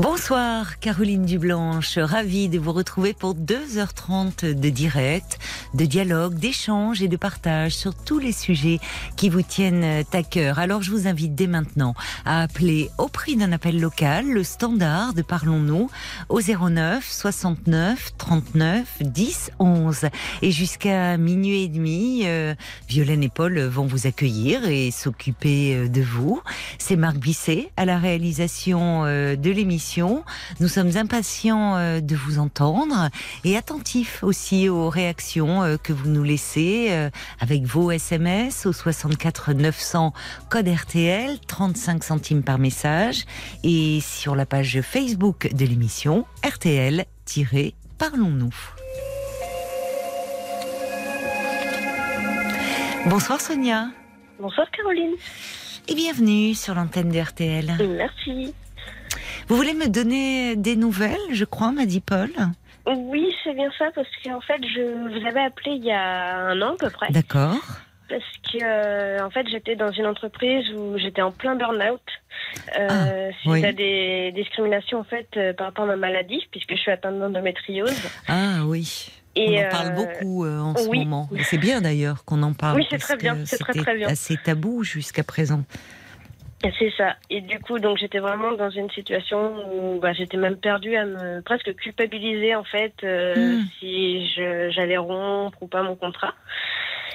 Bonsoir Caroline Dublanche, ravie de vous retrouver pour 2h30 de direct, de dialogue, d'échange et de partage sur tous les sujets qui vous tiennent à cœur. Alors je vous invite dès maintenant à appeler au prix d'un appel local le standard de Parlons-nous au 09 69 39 10 11. Et jusqu'à minuit et demi, euh, Violaine et Paul vont vous accueillir et s'occuper euh, de vous. C'est Marc Bisset à la réalisation euh, de l'émission nous sommes impatients euh, de vous entendre et attentifs aussi aux réactions euh, que vous nous laissez euh, avec vos SMS au 64 900 code RTL, 35 centimes par message et sur la page Facebook de l'émission RTL-Parlons-nous. Bonsoir Sonia. Bonsoir Caroline. Et bienvenue sur l'antenne de RTL. Merci. Vous voulez me donner des nouvelles, je crois, m'a dit Paul Oui, c'est bien ça, parce qu'en fait, je vous avais appelé il y a un an à peu près. D'accord. Parce que, euh, en fait, j'étais dans une entreprise où j'étais en plein burn-out. Euh, Ah, suite oui. à des discriminations, en fait, euh, par rapport à ma maladie, puisque je suis atteinte d'endométriose. Ah oui. Et, on en parle euh, beaucoup euh, en ce moment. C'est bien d'ailleurs qu'on en parle. Oui, c'est très bien, c'est très, très bien. assez tabou jusqu'à présent. C'est ça. Et du coup, donc j'étais vraiment dans une situation où bah, j'étais même perdue à me presque culpabiliser en fait euh, Hmm. si j'allais rompre ou pas mon contrat.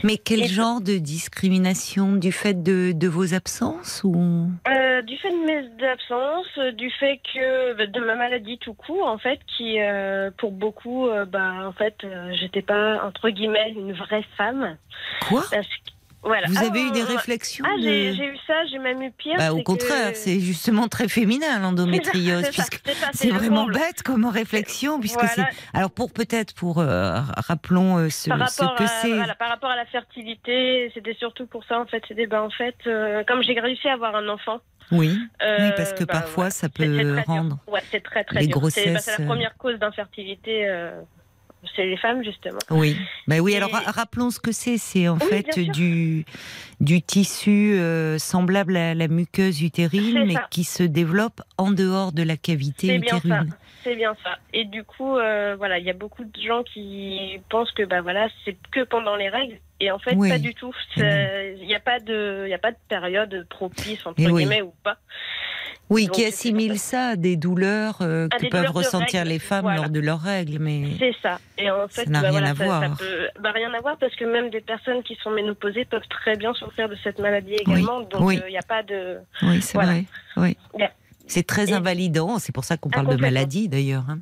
Mais quel Et- genre de discrimination? Du fait de, de vos absences ou? Euh, du fait de mes absences, euh, du fait que de ma maladie tout court, en fait, qui euh, pour beaucoup, euh, bah, en fait, j'étais pas entre guillemets une vraie femme. Quoi? Parce que, voilà. Vous Ah, avez eu des ouais. réflexions Ah, de- j'ai eu ça, j'ai même eu pire. Bah, Au contraire, que- c'est justement très féminin l'endométriose, puisque c'est vraiment comble. bête comme réflexion, puisque Voilà. c'est. Alors pour peut-être pour euh, rappelons euh, ce, ce que c'est. voilà, par rapport à la fertilité, c'était surtout pour ça en fait. C'était ben, en fait, euh, comme j'ai réussi à avoir un enfant. Oui. Oui, parce que bah, parfois, ça peut rendre Ouais, c'est très très les dur. C'est bah, grossesses, c'est la première cause d'infertilité. C'est les femmes justement. Oui, bah oui. Et- Alors ra- rappelons ce que c'est. C'est en Oui, fait du du tissu euh, semblable à la muqueuse utérine, mais qui se développe en dehors de la cavité C'est bien ça. utérine. C'est bien ça. Et du coup, euh, voilà, il y a beaucoup de gens qui pensent que bah voilà, c'est que pendant les règles. Et en fait, Oui. pas du tout. Il n'y a pas de, il a pas de période propice entre oui. guillemets ou pas. Oui, Donc, qui assimile ça à des douleurs euh, que des peuvent douleurs ressentir règles, les femmes voilà. lors de leurs règles, mais C'est ça. Et en fait, Ça n'a bah, rien voilà, à ça, voir. ça peut, bah, rien à voir parce que même des personnes qui sont ménopausées peuvent très bien souffrir de cette maladie également. Donc, il oui. n'y a pas de. oui, c'est Voilà. vrai. Oui. C'est très Et- invalidant. C'est pour ça qu'on parle de maladie d'ailleurs. hein.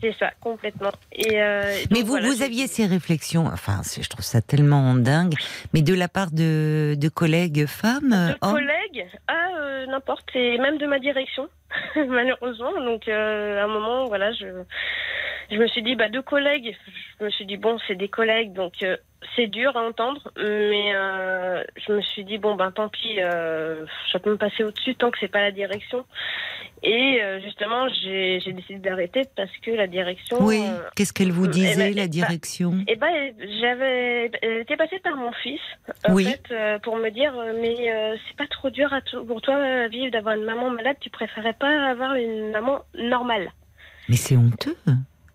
C'est ça, complètement. Et, euh, Mais vous, voilà, vous aviez ces réflexions, enfin, je trouve ça tellement dingue, mais de la part de, de collègues femmes, De euh, collègues à euh, n'importe, et même de ma direction, malheureusement. Donc, euh, à un moment, voilà, je, je me suis dit, bah, deux collègues, je me suis dit, bon, c'est des collègues, donc c'est dur à entendre, mais je me suis dit, bon, ben tant pis, euh, je peux me passer au-dessus tant que c'est pas la direction. Et euh, justement, j'ai décidé d'arrêter parce que la direction. Oui, euh, qu'est-ce qu'elle vous eh disait, ben, la bah, direction? eh ben, j'avais elle était passée par mon fils, en Oui. fait, euh, pour me dire, euh, mais euh, c'est pas trop dur à pour toi euh, vivre d'avoir une maman malade, tu préférais pas avoir une maman normale. Mais c'est honteux.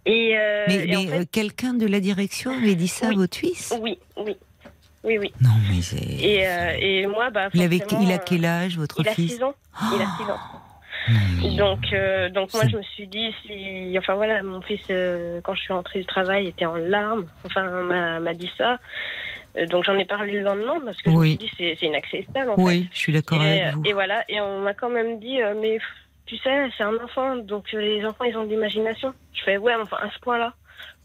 Et, euh, mais en fait, euh, quelqu'un de la direction avait dit ça Oui. à votre fils? Oui, oui, oui, oui. Non, mais c'est... Et, euh, et moi, bah, il, avait, forcément, il a quel âge, votre Il a fils 6 ans. Il a 6 ans. Non, mais- Donc, euh, donc moi, je me suis dit, si, enfin voilà, mon fils, euh, quand je suis rentrée du travail, était en larmes. Enfin, m'a m'a dit ça. Donc, j'en ai parlé le lendemain parce que je me suis dit, c'est inacceptable. En fait. Oui, je suis d'accord avec vous. et voilà, et on m'a quand même dit, mais tu sais, c'est un enfant, donc les enfants, ils ont de l'imagination. Je fais, ouais, enfin, à ce point-là. euh,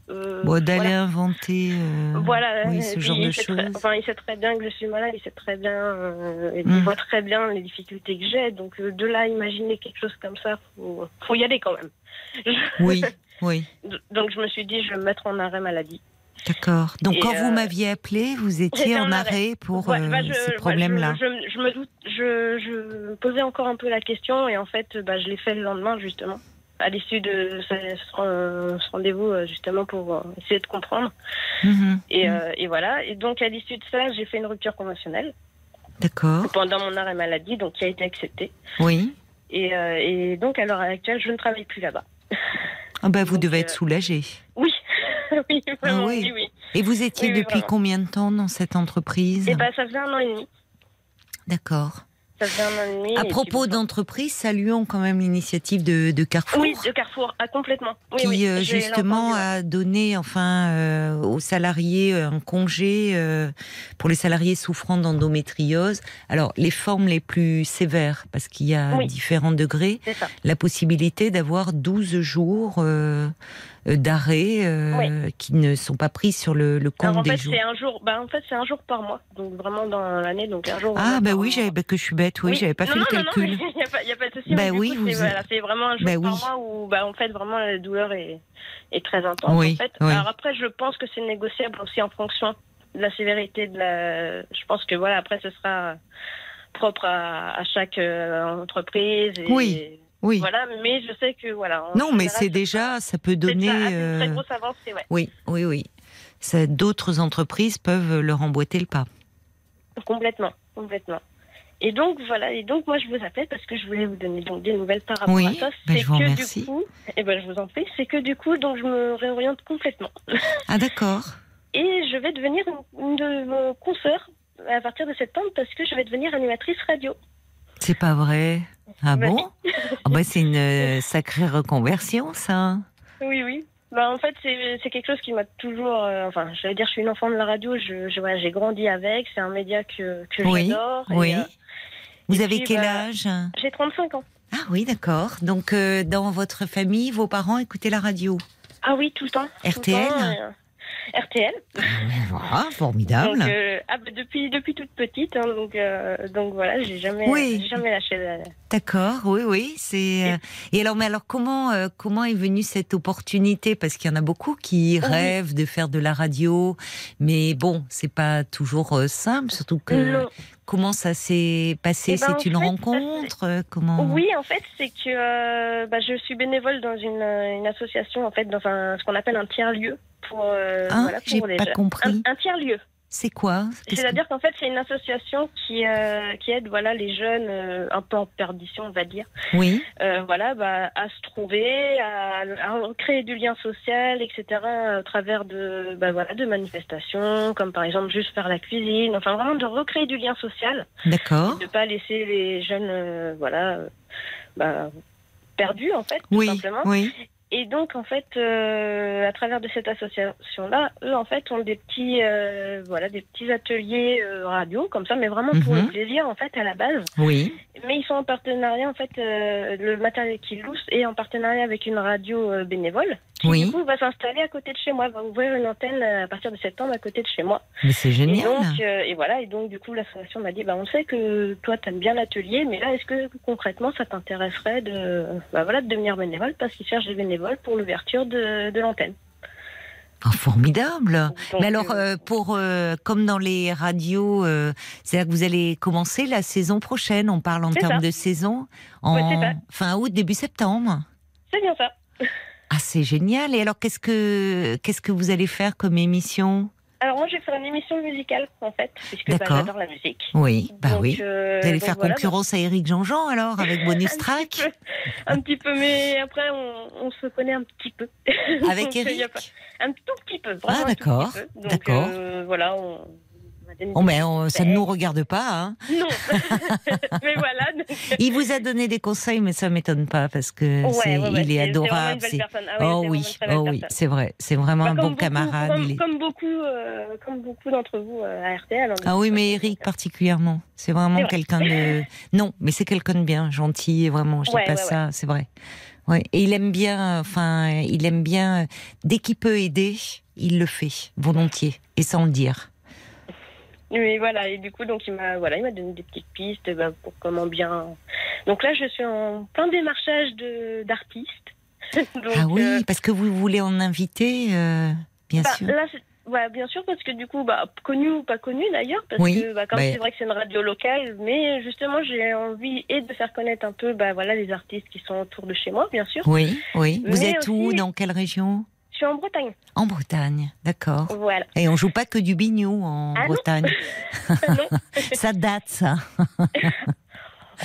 Bon, d'aller voilà. inventer euh, Voilà, oui, ce genre de choses. très- enfin, il sait très bien que je suis malade, il sait très bien, euh, il Mm. voit très bien les difficultés que j'ai. Donc euh, de là, imaginer quelque chose comme ça, faut, faut y aller quand même. Oui, oui, Donc je me suis dit, je vais me mettre en arrêt maladie. d'accord. Donc Et, quand vous euh, m'aviez appelé, vous étiez en arrêt pour Ouais, euh, bah, je- ces bah, problèmes-là. je, je, je me doute, je, posais encore un peu la question et en fait, bah, je l'ai fait le lendemain justement, à l'issue de ce, ce rendez-vous euh, justement pour euh, essayer de comprendre. Mhm. Et, euh, et voilà. Et donc à l'issue de ça, j'ai fait une rupture conventionnelle D'accord. pendant mon arrêt maladie, donc qui a été acceptée. Oui. Et, euh, et donc à l'heure actuelle, je ne travaille plus là-bas. Ah bah, vous Donc, devez euh, être soulagé. Oui, oui, vraiment, oui. oui, oui. Et vous étiez oui, depuis vraiment. combien de temps dans cette entreprise? Et ben ça faisait un an et demi. D'accord. Ça faisait un an et demi. À et propos d'entreprise, saluons quand même l'initiative de, de Carrefour. Oui, de Carrefour, ah, complètement. Oui, qui oui, euh, justement a donné enfin euh, aux salariés euh, un congé euh, pour les salariés souffrant d'endométriose. Alors les formes les plus sévères parce qu'il y a Oui. différents degrés, la possibilité d'avoir 12 jours euh, euh, d'arrêt euh, qui ne sont pas pris sur le, le compte Alors en des fait, jours. c'est un jour. Bah, en fait, c'est un jour par mois. Donc vraiment dans l'année, donc un jour. Ah vraiment bah oui, j'avais bah, que je suis bête, oui, j'avais pas non, fait non, le non, calcul. Non, il n'y a, pas- y a pas de souci. Bah oui, coup, vous- c'est voilà, vraiment un jour Bah par oui. mois où, bah, en fait, vraiment la douleur est, est très intense. Oui, en fait. Alors après, je pense que c'est négociable aussi en fonction de la sévérité de la. Je pense que voilà, après, ce sera propre à, à chaque euh, entreprise. Et, Oui, oui. Voilà, mais je sais que voilà. Non, mais c'est ce déjà, ça peut donner. ça, c'est une euh, très grosse avancée, ouais. Oui, oui, oui. D'autres entreprises peuvent leur emboîter le pas. Complètement, complètement. Et donc voilà, et donc moi je vous appelle parce que je voulais vous donner donc des nouvelles par rapport Oui, à ça. ben, je vous remercie. du coup, et ben je vous en prie, c'est que du coup donc je me réoriente complètement Ah d'accord. et je vais devenir une, une de vos consoeurs à partir de septembre parce que je vais devenir animatrice radio. C'est pas vrai. Ah Bah, bon? Ah bah, C'est une euh, sacrée reconversion, ça. Oui, oui. Bah, en fait, c'est quelque chose qui m'a toujours. euh, enfin, je vais dire, je suis une enfant de la radio. Je, je- voilà, j'ai grandi avec. C'est un média que, que Oui, j'adore. et, Oui. euh, Vous avez puis, quel bah, âge? j'ai 35 ans. Ah oui, d'accord. Donc, euh, dans votre famille, vos parents écoutaient la radio? Ah oui, tout le temps. le RTL? temps, RTL. Voilà, formidable. Donc, euh, ah, bah, depuis, depuis toute petite, hein, donc, euh, donc voilà, j'ai jamais, Oui. j'ai jamais lâché. la- D'accord, oui, oui. C'est euh, et alors, mais alors comment euh, comment est venue cette opportunité? Parce qu'il y en a beaucoup qui Oui. rêvent de faire de la radio, mais bon, c'est pas toujours euh, simple. Surtout que Non. comment ça s'est passé? Eh ben, C'est une fait, rencontre? euh, Comment? Oui, en fait, c'est que euh, bah, je suis bénévole dans une, euh, une association, en fait, dans un, ce qu'on appelle un tiers-lieu. Pour, euh, Hein voilà, J'ai pas jeunes. compris. Un, un tiers-lieu. C'est quoi C'est-à-dire qu'en fait, c'est une association qui, euh, qui aide voilà, les jeunes euh, un peu en perdition, on va dire, Oui, euh, voilà, bah, à se trouver, à, à créer du lien social, etc., à travers de, bah, voilà, de manifestations, comme par exemple juste faire la cuisine, enfin vraiment de recréer du lien social, d'accord. de pas laisser les jeunes, voilà, bah, perdus en fait, tout Oui, simplement. oui. Et donc, en fait, euh, à travers de cette association-là, eux, en fait, ont des petits, euh, voilà, des petits ateliers euh, radio, comme ça, mais vraiment pour Mhm. le plaisir, en fait, à la base. Oui, Mais ils sont en partenariat, en fait, euh, le matériel qu'ils louent est en partenariat avec une radio euh, bénévole, qui Oui. du coup va s'installer à côté de chez moi, va ouvrir une antenne euh, à partir de septembre à côté de chez moi. mais c'est Et génial. donc, euh, et voilà, et donc du coup, l'association m'a dit, bah, on sait que toi, t'aimes bien l'atelier, mais là, est-ce que concrètement, ça t'intéresserait de, bah, voilà, de devenir bénévole parce qu'ils cherchent des bénévoles pour l'ouverture de, de l'antenne. Ah, formidable. Donc, Mais alors, euh, euh, pour euh, comme dans les radios, euh, c'est-à-dire que vous allez commencer la saison prochaine. On parle en termes ça. de saison en Ouais, fin août, début septembre. c'est bien ça. Ah, c'est génial. Et alors, qu'est-ce que qu'est-ce que vous allez faire comme émission? Alors moi, je vais faire une émission musicale en fait, puisque bah, j'adore la musique. Oui, bah Donc, oui. euh, Vous allez faire voilà, concurrence à Eric Jean-Jean alors avec bonus Un track petit peu, un petit peu, mais après on, on se connaît un petit peu. avec Donc, Eric. pas- Un tout petit peu, vraiment Ah, d'accord, d'accord. euh, voilà, on, Oh, mais on- ça ne nous regarde pas. Hein. Non, mais voilà. donc- Il vous a donné des conseils, mais ça m'étonne pas parce que Ouais, c'est- ouais, ouais, il est, adorable. personne. Ah oh oui, vraiment oui, oh oui, c'est vrai. C'est vraiment Bah, un bon beaucoup- camarade. Comme, il est- comme beaucoup, euh, comme beaucoup d'entre vous euh, à RTL. hein, Ah oui, mais Eric particulièrement. C'est vraiment quelqu'un de. Non, mais c'est quelqu'un de bien, gentil, et vraiment. Je dis Ouais, pas ça, c'est vrai. Ouais. Et il aime bien. Enfin, il aime bien. Dès qu'il peut aider, il le fait volontiers et sans le dire. Mais voilà, et du coup, donc il m'a voilà, il m'a donné des petites pistes bah, pour comment bien. Donc là, je suis en plein démarchage d'artistes. Ah oui, euh, parce que vous voulez en inviter, euh, bien bah, sûr. là, Ouais, bien sûr, parce que du coup, bah, connu ou pas connu d'ailleurs, parce Oui, que bah, comme bah- c'est vrai que c'est une radio locale, mais justement, j'ai envie et de faire connaître un peu bah, voilà, les artistes qui sont autour de chez moi, bien sûr. Oui, oui. Vous Mais êtes où Dans quelle région? Je suis en Bretagne. En Bretagne, d'accord. Voilà. Et on joue pas que du bignou en Ah. Bretagne. non ça date, ça.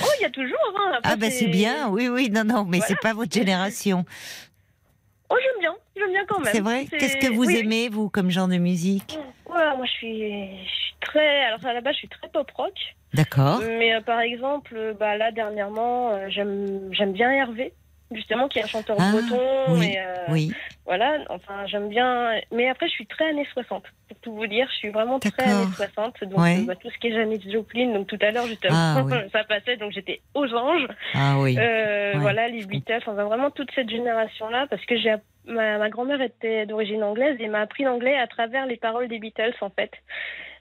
Oh, il y a toujours. Hein, Ah bah c'est bien, oui, oui, non, non, mais Voilà. c'est pas votre génération. Oh, j'aime bien. J'aime bien quand même. C'est vrai? Qu'est-ce que vous oui, aimez, vous, comme genre de musique? Ouais, moi, je suis, je suis très. Alors, à la base, je suis très pop rock. D'accord. Mais euh, par exemple, bah, là, dernièrement, euh, j'aime j'aime bien Hervé, justement, qui est un chanteur Ah, breton. oui, et, euh, Oui, Voilà, enfin, j'aime bien. Mais après, je suis très années 60. Pour tout vous dire, je suis vraiment très années 60. Donc, Ouais. euh, bah, tout ce qui est Janis Joplin. Donc, tout à l'heure, justement, Ah, oui. ça passait. Donc, j'étais aux anges. ah oui. Euh, Ouais. Voilà, les Beatles, enfin vraiment toute cette génération-là, parce que j'ai ma, ma grand-mère était d'origine anglaise et m'a appris l'anglais à travers les paroles des Beatles en fait.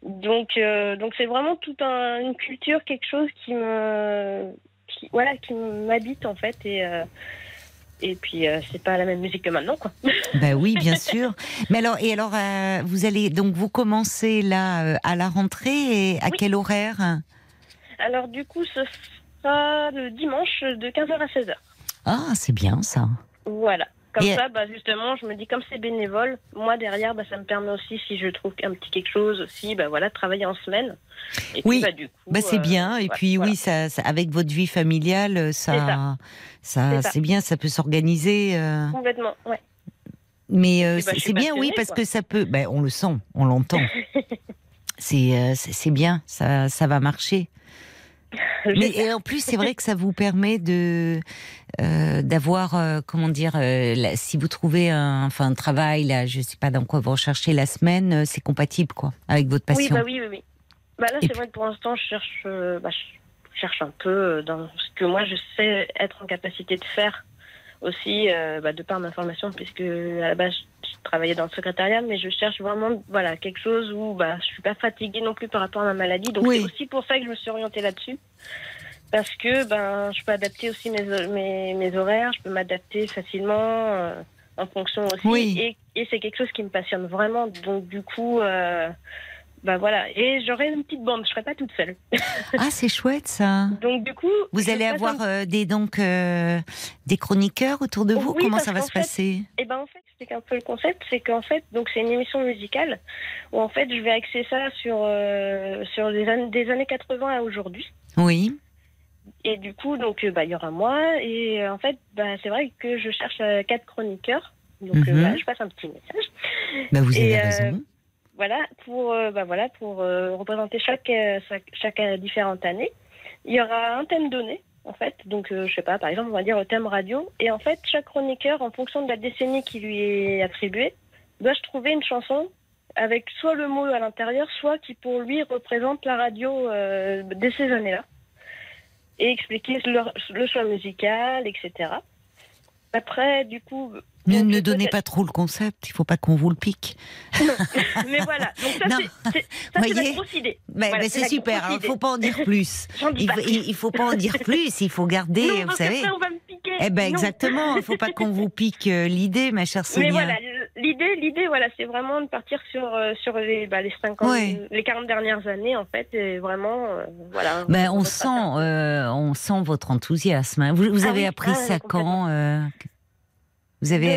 Donc euh, donc c'est vraiment toute un- une culture, quelque chose qui me qui voilà qui m'habite en fait et euh, et puis euh, c'est pas la même musique que maintenant quoi. Bah oui, bien sûr. Mais alors, et alors, euh, vous allez donc vous commencez là à la rentrée et à Oui. quel horaire? Alors du coup ce sera le dimanche de 15h à 16h. Ah, c'est bien ça. Voilà. Comme Et- ça, bah, justement, je me dis, comme c'est bénévole, moi derrière, bah, ça me permet aussi, si je trouve un petit quelque chose aussi, bah, voilà, de travailler en semaine. Et Oui. puis, bah, c'est euh, bien. Et ouais, puis voilà. oui, ça, ça- avec votre vie familiale, euh, ça, C'est ça. ça, C'est bien. Ça peut s'organiser. euh, Complètement, ouais. Mais euh, bah, c'est bien, oui, parce quoi. que ça peut. Ben, on le sent, on l'entend. c'est bien, ça, ça va marcher. Mais et en plus, c'est vrai que ça vous permet de euh, d'avoir, euh, comment dire, euh, si vous trouvez un, enfin, un travail, là, je sais pas dans quoi vous recherchez la semaine, c'est compatible, quoi, avec votre Oui, passion. bah oui, oui, oui. Bah là, c'est vrai que pour l'instant, je cherche, bah, je cherche un peu dans ce que moi, je sais être en capacité de faire aussi, euh, bah, de par ma formation, puisque à la base, je travaillais dans le secrétariat, mais je cherche vraiment, voilà, quelque chose où, bah, je suis pas fatiguée non plus par rapport à ma maladie. Donc, Oui. c'est aussi pour ça que je me suis orientée là-dessus. Parce que, ben, je peux adapter aussi mes, mes, mes horaires, je peux m'adapter facilement, euh, en fonction aussi. Oui. Et, et c'est quelque chose qui me passionne vraiment. Donc, du coup, euh, bah voilà. Et j'aurai une petite bande, je serai pas toute seule. Ah, c'est chouette ça. Donc, du coup. Vous allez avoir euh, des donc euh, des chroniqueurs autour de vous? Oui, Comment ça va se fait, passer? Eh ben en fait, c'est un peu le concept, c'est qu'en fait, donc c'est une émission musicale où en fait, je vais axer ça sur euh, sur les années des années 80 à aujourd'hui. Oui. Et du coup, donc bah il y aura moi et en fait, bah c'est vrai que je cherche quatre chroniqueurs. Donc voilà, je passe un petit message. Bah, vous avez Et, raison. Voilà pour euh, bah voilà pour euh, représenter chaque euh, chaque, différente année. Il y aura un thème donné en fait. Donc je sais pas, par exemple, on va dire le thème radio et en fait, chaque chroniqueur en fonction de la décennie qui lui est attribuée, doit se trouver une chanson avec soit le mot à l'intérieur, soit qui pour lui représente la radio de ces années-là et expliquer le choix musical, etc. Après, du coup, Ne, ne donnez pas trop le concept. Il faut pas qu'on vous le pique. mais voilà. Donc ça, c'est- la grosse idée. Mais, Voilà, mais c'est super. grosse Alors, idée. faut pas en dire plus. Il pas faut, il, il faut pas en dire plus. Il faut garder, Non, vous parce savez. qu'après, on va me piquer. Eh ben Non. exactement. Il faut pas qu'on vous pique euh, l'idée, ma chère Sonia. Mais voilà, l'idée, l'idée, voilà, c'est vraiment de partir sur euh, sur les bah, les 50, Ouais. les 40 dernières années en fait, et vraiment, euh, voilà. Ben, on sent, euh, on sent votre enthousiasme. hein. Vous, Ah avez oui, appris ah, ça quand euh, Vous avez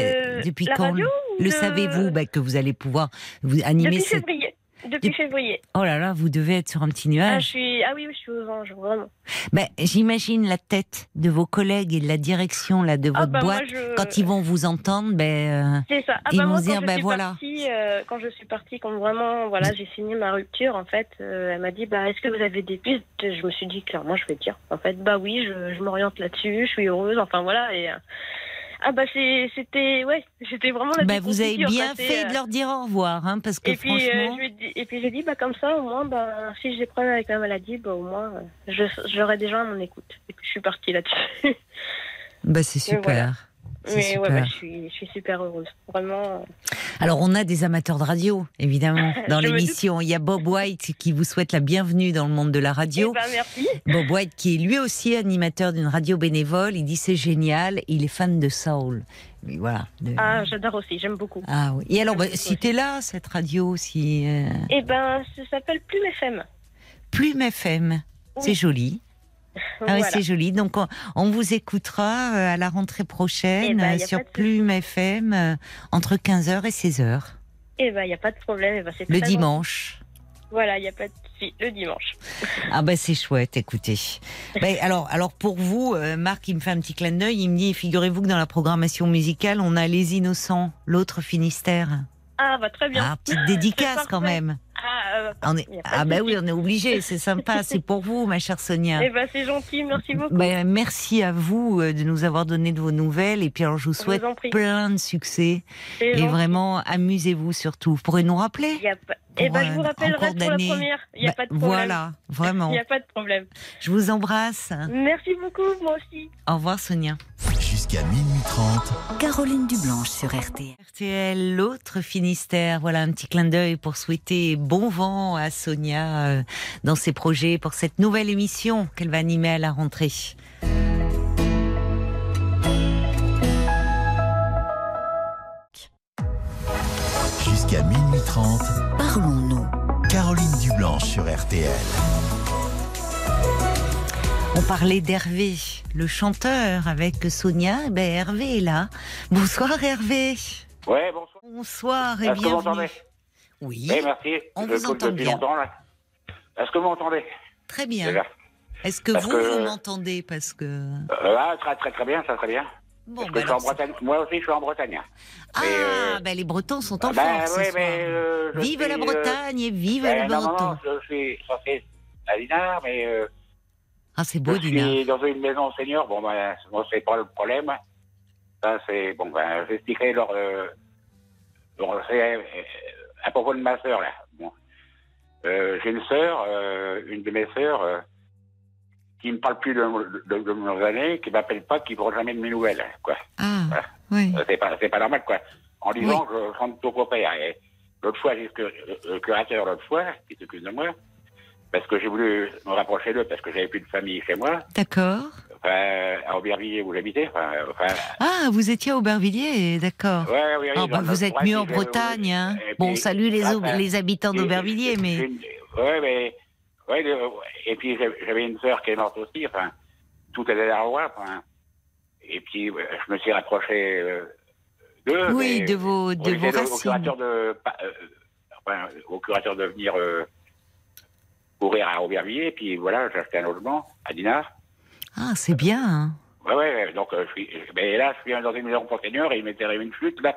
De- depuis la quand radio Le de- savez-vous ben, que vous allez pouvoir vous animer Depuis cette. février. Depuis février. Oh là là, vous devez être sur un petit Ah, je nuage. suis, ah oui, je suis aux anges, vraiment. Ben, j'imagine la tête de vos collègues et de la direction là de votre ah bah boîte je... quand ils vont vous entendre. Ben, ça. Ah Ils bah vont moi, dire, bah suis voilà. partie, euh, quand je suis partie, quand vraiment, voilà, j'ai signé ma rupture, en fait, euh, elle m'a dit, bah, est-ce que vous avez des pistes? Je me suis dit, clairement, je vais dire, en fait, bah oui, je, je m'oriente là-dessus, je suis heureuse, enfin voilà, et euh, ah bah c'était, ouais, c'était vraiment la ben, vous avez bien fait euh, de leur dire au revoir, hein, parce que Et puis, euh, franchement. ai dit, et puis j'ai dit, bah comme ça, au moins, bah, si j'ai des problèmes avec ma maladie, bah au moins, euh, je, j'aurai des gens à mon écoute. Et puis je suis partie là-dessus. Bah c'est voilà. Mais ouais, bah, je, suis, je suis super heureuse. Vraiment. Alors, on a des amateurs de radio, évidemment, dans l'émission. Il y a Bob White qui vous souhaite la bienvenue dans le monde de la Eh radio. ben, merci. Bob White, qui est lui aussi animateur d'une radio bénévole, il dit c'est génial, il est fan de soul. Mais voilà. de- Ah, j'adore aussi, j'aime beaucoup. Ah oui. Et alors, bah, si t'es là, cette radio, si euh, Eh ben, ça s'appelle Plume FM. Plume FM, c'est joli. Ah oui, c'est joli. Donc, on, on vous écoutera euh, à la rentrée prochaine Eh ben, euh, sur. Plume FM euh, entre 15h et 16h Eh ben, il n'y a pas de problème. Eh ben, c'est le dimanche. Voilà, il n'y a pas de souci. Le dimanche. Ah ben c'est chouette, écoutez. Ben, alors, alors pour vous, euh, Marc, il me fait un petit clin d'œil. Il me dit, figurez-vous que dans la programmation musicale, on a Les Innocents, l'autre Finistère. Ah, bah, très bien. Ah, petite dédicace quand même. Ah, On est... Ah ben oui, on est obligé. C'est sympa. C'est pour vous, ma chère Sonia. eh ben, c'est gentil. Merci beaucoup. Ben, merci à vous euh, de nous avoir donné de vos nouvelles. Et puis alors, je vous souhaite vous plein de succès. Et gentil. vraiment, amusez-vous surtout. Vous pourrez nous rappeler Y a pas... Eh ben, je vous rappellerai pour la première. Il n'y a Ben, pas de problème. Voilà, vraiment. Il n'y a pas de problème. Je vous embrasse. Merci beaucoup, moi aussi. Au revoir, Sonia. Jusqu'à minuit 30, Caroline Dublanche sur RTL. RTL, l'autre Finistère. Voilà un petit clin d'œil pour souhaiter bon vent à Sonia euh, dans ses projets pour cette nouvelle émission qu'elle va animer à la rentrée. jusqu'à minuit 30, Parlons-nous. Caroline Dublanche sur RTL. On parlait d'Hervé, le chanteur avec Sonia. Eh Ben Hervé est là. Bonsoir Hervé. Ouais, bonsoir. Bonsoir et Est-ce que vous bienvenue. m'entendez? Oui, Oui, merci. on Je vous entend bien. longtemps, là. Est-ce que vous m'entendez? Très bien. Est-ce que Parce vous, que- vous m'entendez? Parce que... euh, Ah, très, très, très bien, ça très bien. Bon, Parce que je suis en alors, c'est- Bretagne. Moi aussi, je suis en Bretagne. Ah, euh, ben les Bretons sont en Ah, ben, force ce oui, mais. euh, Vive suis, la euh, Bretagne et vive ben, le non, non, Breton. non, je suis censé à Dinard, mais euh, Ah, c'est beau, je Dina. suis dans une maison senior. Bon, ben, bon, c'est pas le problème. Ça, c'est. Bon, ben, j'expliquerai leur. Euh, leur- c'est, euh, à propos de ma sœur, là. Bon. Euh, J'ai une sœur, euh, une de mes sœurs, qui me parle plus de, de, de, mes années, qui m'appelle pas, qui ne prend jamais de mes nouvelles, quoi. Ah, Voilà. oui. C'est pas, c'est pas normal, quoi. En disant, je chante au copain. Et l'autre fois, j'ai le curateur, l'autre fois, qui s'occupe de moi, parce que j'ai voulu me rapprocher d'eux, parce que j'avais plus de famille chez moi, D'accord. enfin, à Aubervilliers où j'habitais. Enfin, enfin, Ah, vous étiez à Aubervilliers, d'accord. ouais, oui, oui, Ah, bah, vous êtes mieux en j'ai- Bretagne, hein. Bon, salut les, habitants d'Aubervilliers, mais... une- Ouais, mais. Ouais, le- et puis j'avais une sœur qui est morte aussi, enfin, tout est derrière moi, enfin. Et puis, ouais, je me suis rapproché euh, d'eux. Oui, de vos, de vos était au racines. curateur de. euh, enfin, au curateur de venir euh, courir à Aubervilliers, puis voilà, j'ai acheté un logement à Dinard. Ah, c'est bien, hein. Ouais, ouais, donc euh, je suis. Mais là, je suis dans une maison pour seniors et il m'était arrivé une chute, là.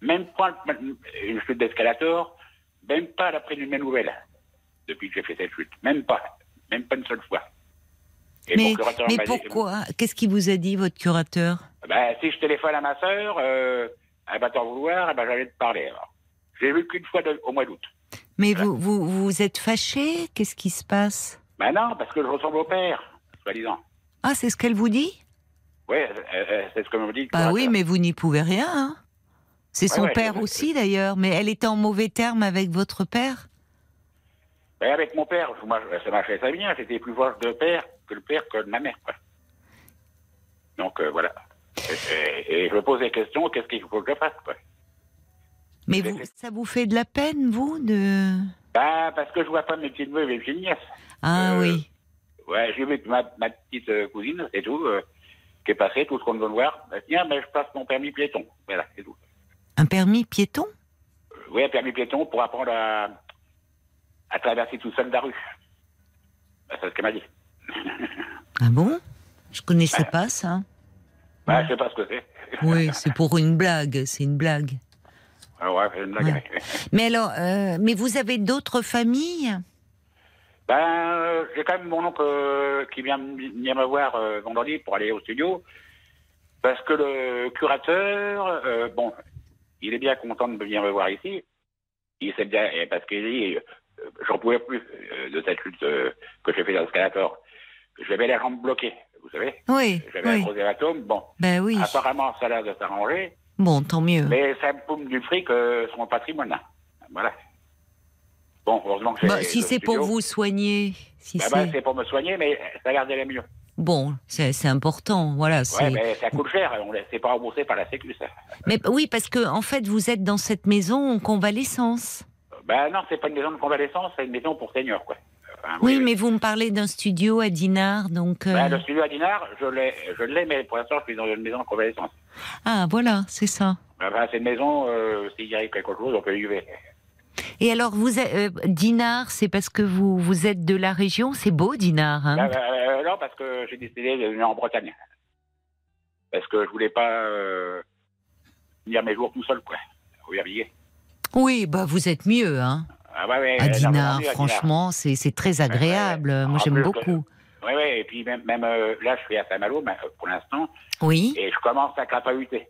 Même pas une chute d'escalator, même pas l'après d'une nouvelle. Depuis que j'ai fait cette chute. Même pas. Même pas une seule fois. Et Mais, mon curateur mais pourquoi Qu'est-ce qu'il vous a dit, votre curateur? Ben, si je téléphone à ma sœur, euh, elle va t'en vouloir, eh ben, j'allais te parler. J'ai vu qu'une fois de- au mois d'août. Mais vous, vous, vous êtes fâché Qu'est-ce qui se passe? Ben non, parce que je ressemble au père, soi-disant. Ah, c'est ce qu'elle vous dit? Oui, c'est ce que me dit. Bah oui, mais vous n'y pouvez rien, hein. C'est Ouais, son ouais, père aussi, d'ailleurs. Mais elle était en mauvais terme avec votre père? Ben, avec mon père, ça m'a fait ça bien. J'étais plus proche de père que le père que de ma mère. Quoi. Donc euh, voilà. Et, et- et je me pose des questions, qu'est-ce qu'il faut que je fasse quoi? Mais Mais vous, ça vous fait de la peine, vous, de... Ben, parce que je vois pas mes petites neveux et mes petites nièces. Ah Euh, oui. Ouais, j'ai vu ma, ma petite euh, cousine, c'est tout, euh, qui est passée, tout ce qu'on veut voir. Ben, tiens, ben, je passe mon permis piéton. Voilà, c'est tout. Un permis piéton? Euh, oui, un permis piéton pour apprendre à, à traverser tout seul la rue. Ben, c'est ce qu'elle m'a dit. Ah bon? Je connaissais pas ça. Ben, je sais pas ce que c'est. Oui, c'est pour une blague, c'est une blague. Ah ouais. Ouais. Mais alors, euh, mais vous avez d'autres familles? Ben, euh, j'ai quand même mon oncle euh, qui vient me voir euh, vendredi pour aller au studio. Parce que le curateur, bon, il est bien content de venir me voir ici. Il sait bien, parce qu'il dit, j'en pouvais plus de cette lutte que j'ai fait dans l'escalator. J'avais la jambe bloquée. vous savez. Oui, J'avais un oui. gros hématome. Bon, Ben oui. apparemment, ça a l'air de s'arranger, Bon, tant mieux. mais ça me paume du fric euh, sur mon patrimoine. Voilà. Bon, heureusement que. Bah, si c'est pour vous soigner, si Ben, ben, c'est pour me soigner, mais ça a l'air d'aller mieux. bon, c'est important. Voilà. Ouais, mais ça coûte cher. On c'est pas remboursé par la Sécu, ça. Mais oui, parce que en fait, vous êtes dans cette maison en convalescence. Ben non, c'est pas une maison de convalescence, c'est une maison pour seniors, quoi. Enfin, Oui, mais vous me parlez d'un studio à Dinard, donc. euh, Ben, le studio à Dinard, je l'ai, je l'ai, mais pour l'instant, je suis dans une maison de convalescence. Ah, voilà, c'est ça. Enfin, c'est une maison, euh, s'il y arrive quelque chose, on peut y aller. Et alors, vous, êtes- euh, Dinard, c'est parce que vous vous êtes de la région. C'est beau, Dinard. Hein? Ben, ben, euh, non, parce que j'ai décidé de venir en Bretagne. Parce que je voulais pas euh, finir mes jours tout seul, quoi. Au Verviers. oui, bah vous êtes mieux, hein. Ah, ouais, À euh, Dinard, franchement, c'est très agréable. ouais. Moi, j'aime beaucoup. Oui, oui, et puis même, même euh, là, je suis à Saint-Malo ben, euh, pour l'instant, Oui. et je commence à crapahuter.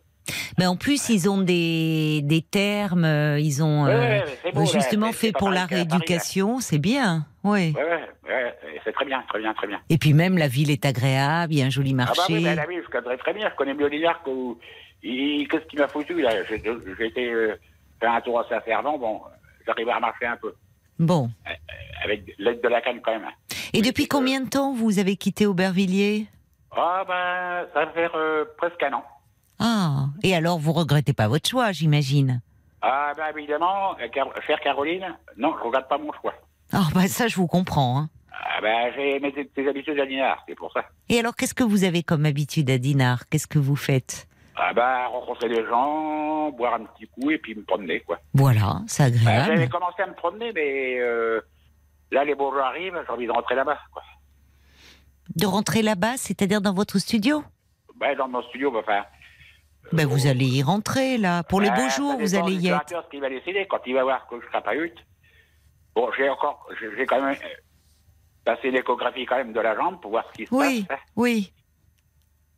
Mais en plus, ils ont des, des termes, euh, ils ont euh, ouais, beau, là, justement fait pour la rééducation, c'est bien. Oui. Ouais, ouais, c'est très bien, très bien, très bien. Et puis même la ville est agréable, il y a un joli Ah marché. bah oui, ben, la vie, je connais très bien, je connais mieux il- Qu'est-ce qui m'a foutu, là? J'ai été faire un tour à Saint-Servant, bon, j'arrive à marcher un peu, Bon. avec l'aide de la canne quand même. Et Oui, depuis combien de temps vous avez quitté Aubervilliers? Ah ben, ça va faire euh, presque un an. Ah. Et alors, vous regrettez pas votre choix, j'imagine? Ah ben évidemment, euh, Car- chère Caroline, non, je regarde pas mon choix. Ah bah ça, je vous comprends. hein. Ah ben, j'ai mes habitudes à Dinard, c'est pour ça. Et alors, qu'est-ce que vous avez comme habitude à Dinard? Qu'est-ce que vous faites? Ah ben, rencontrer des gens, boire un petit coup et puis me promener, quoi. Voilà, c'est Ben, J'avais agréable. commencé à me promener, mais euh, là, les beaux jours arrivent, j'ai envie de rentrer là-bas, quoi. De rentrer là-bas, c'est-à-dire dans votre studio? Ben, dans mon studio, ben, enfin... Ben vous allez y rentrer là. Pour les beaux jours, vous allez y être. ce qu'il va décider, quand il va voir que je serai pas hutte. Bon, j'ai encore... J'ai quand même euh, passé l'échographie quand même de la jambe pour voir ce qui se Oui, passe. hein. oui.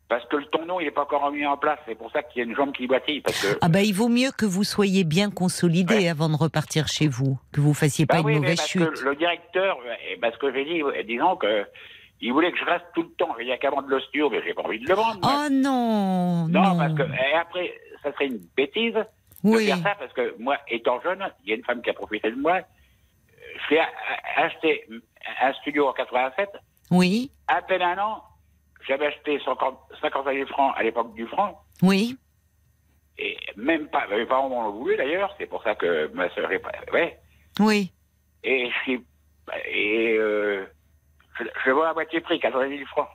Parce que le tendon, il n'est pas encore mis en place. C'est pour ça qu'il y a une jambe qui boitille. Parce que Ah ben il vaut mieux que vous soyez bien consolidé Ouais. avant de repartir chez vous, que vous fassiez pas Bah une oui, mais mauvaise parce chute. que le directeur, parce que j'ai dit, disons que il voulait que je reste tout le temps. Il y a qu'à vendre le studio, mais j'ai pas envie de le vendre. Oh non, non, non. parce que et après, ça serait une bêtise de oui. faire ça, parce que moi, étant jeune, il y a une femme qui a profité de moi. J'ai a- a- acheté un studio en 87. Oui, À peine un an, j'avais acheté 50 50 000 francs à l'époque du franc. oui. Et même pas, mes parents m'en ont voulu d'ailleurs, c'est pour ça que ma soeur est pas. Ouais. Oui. Et je suis. Et euh, je, je vois à moitié prix, 80 000 francs.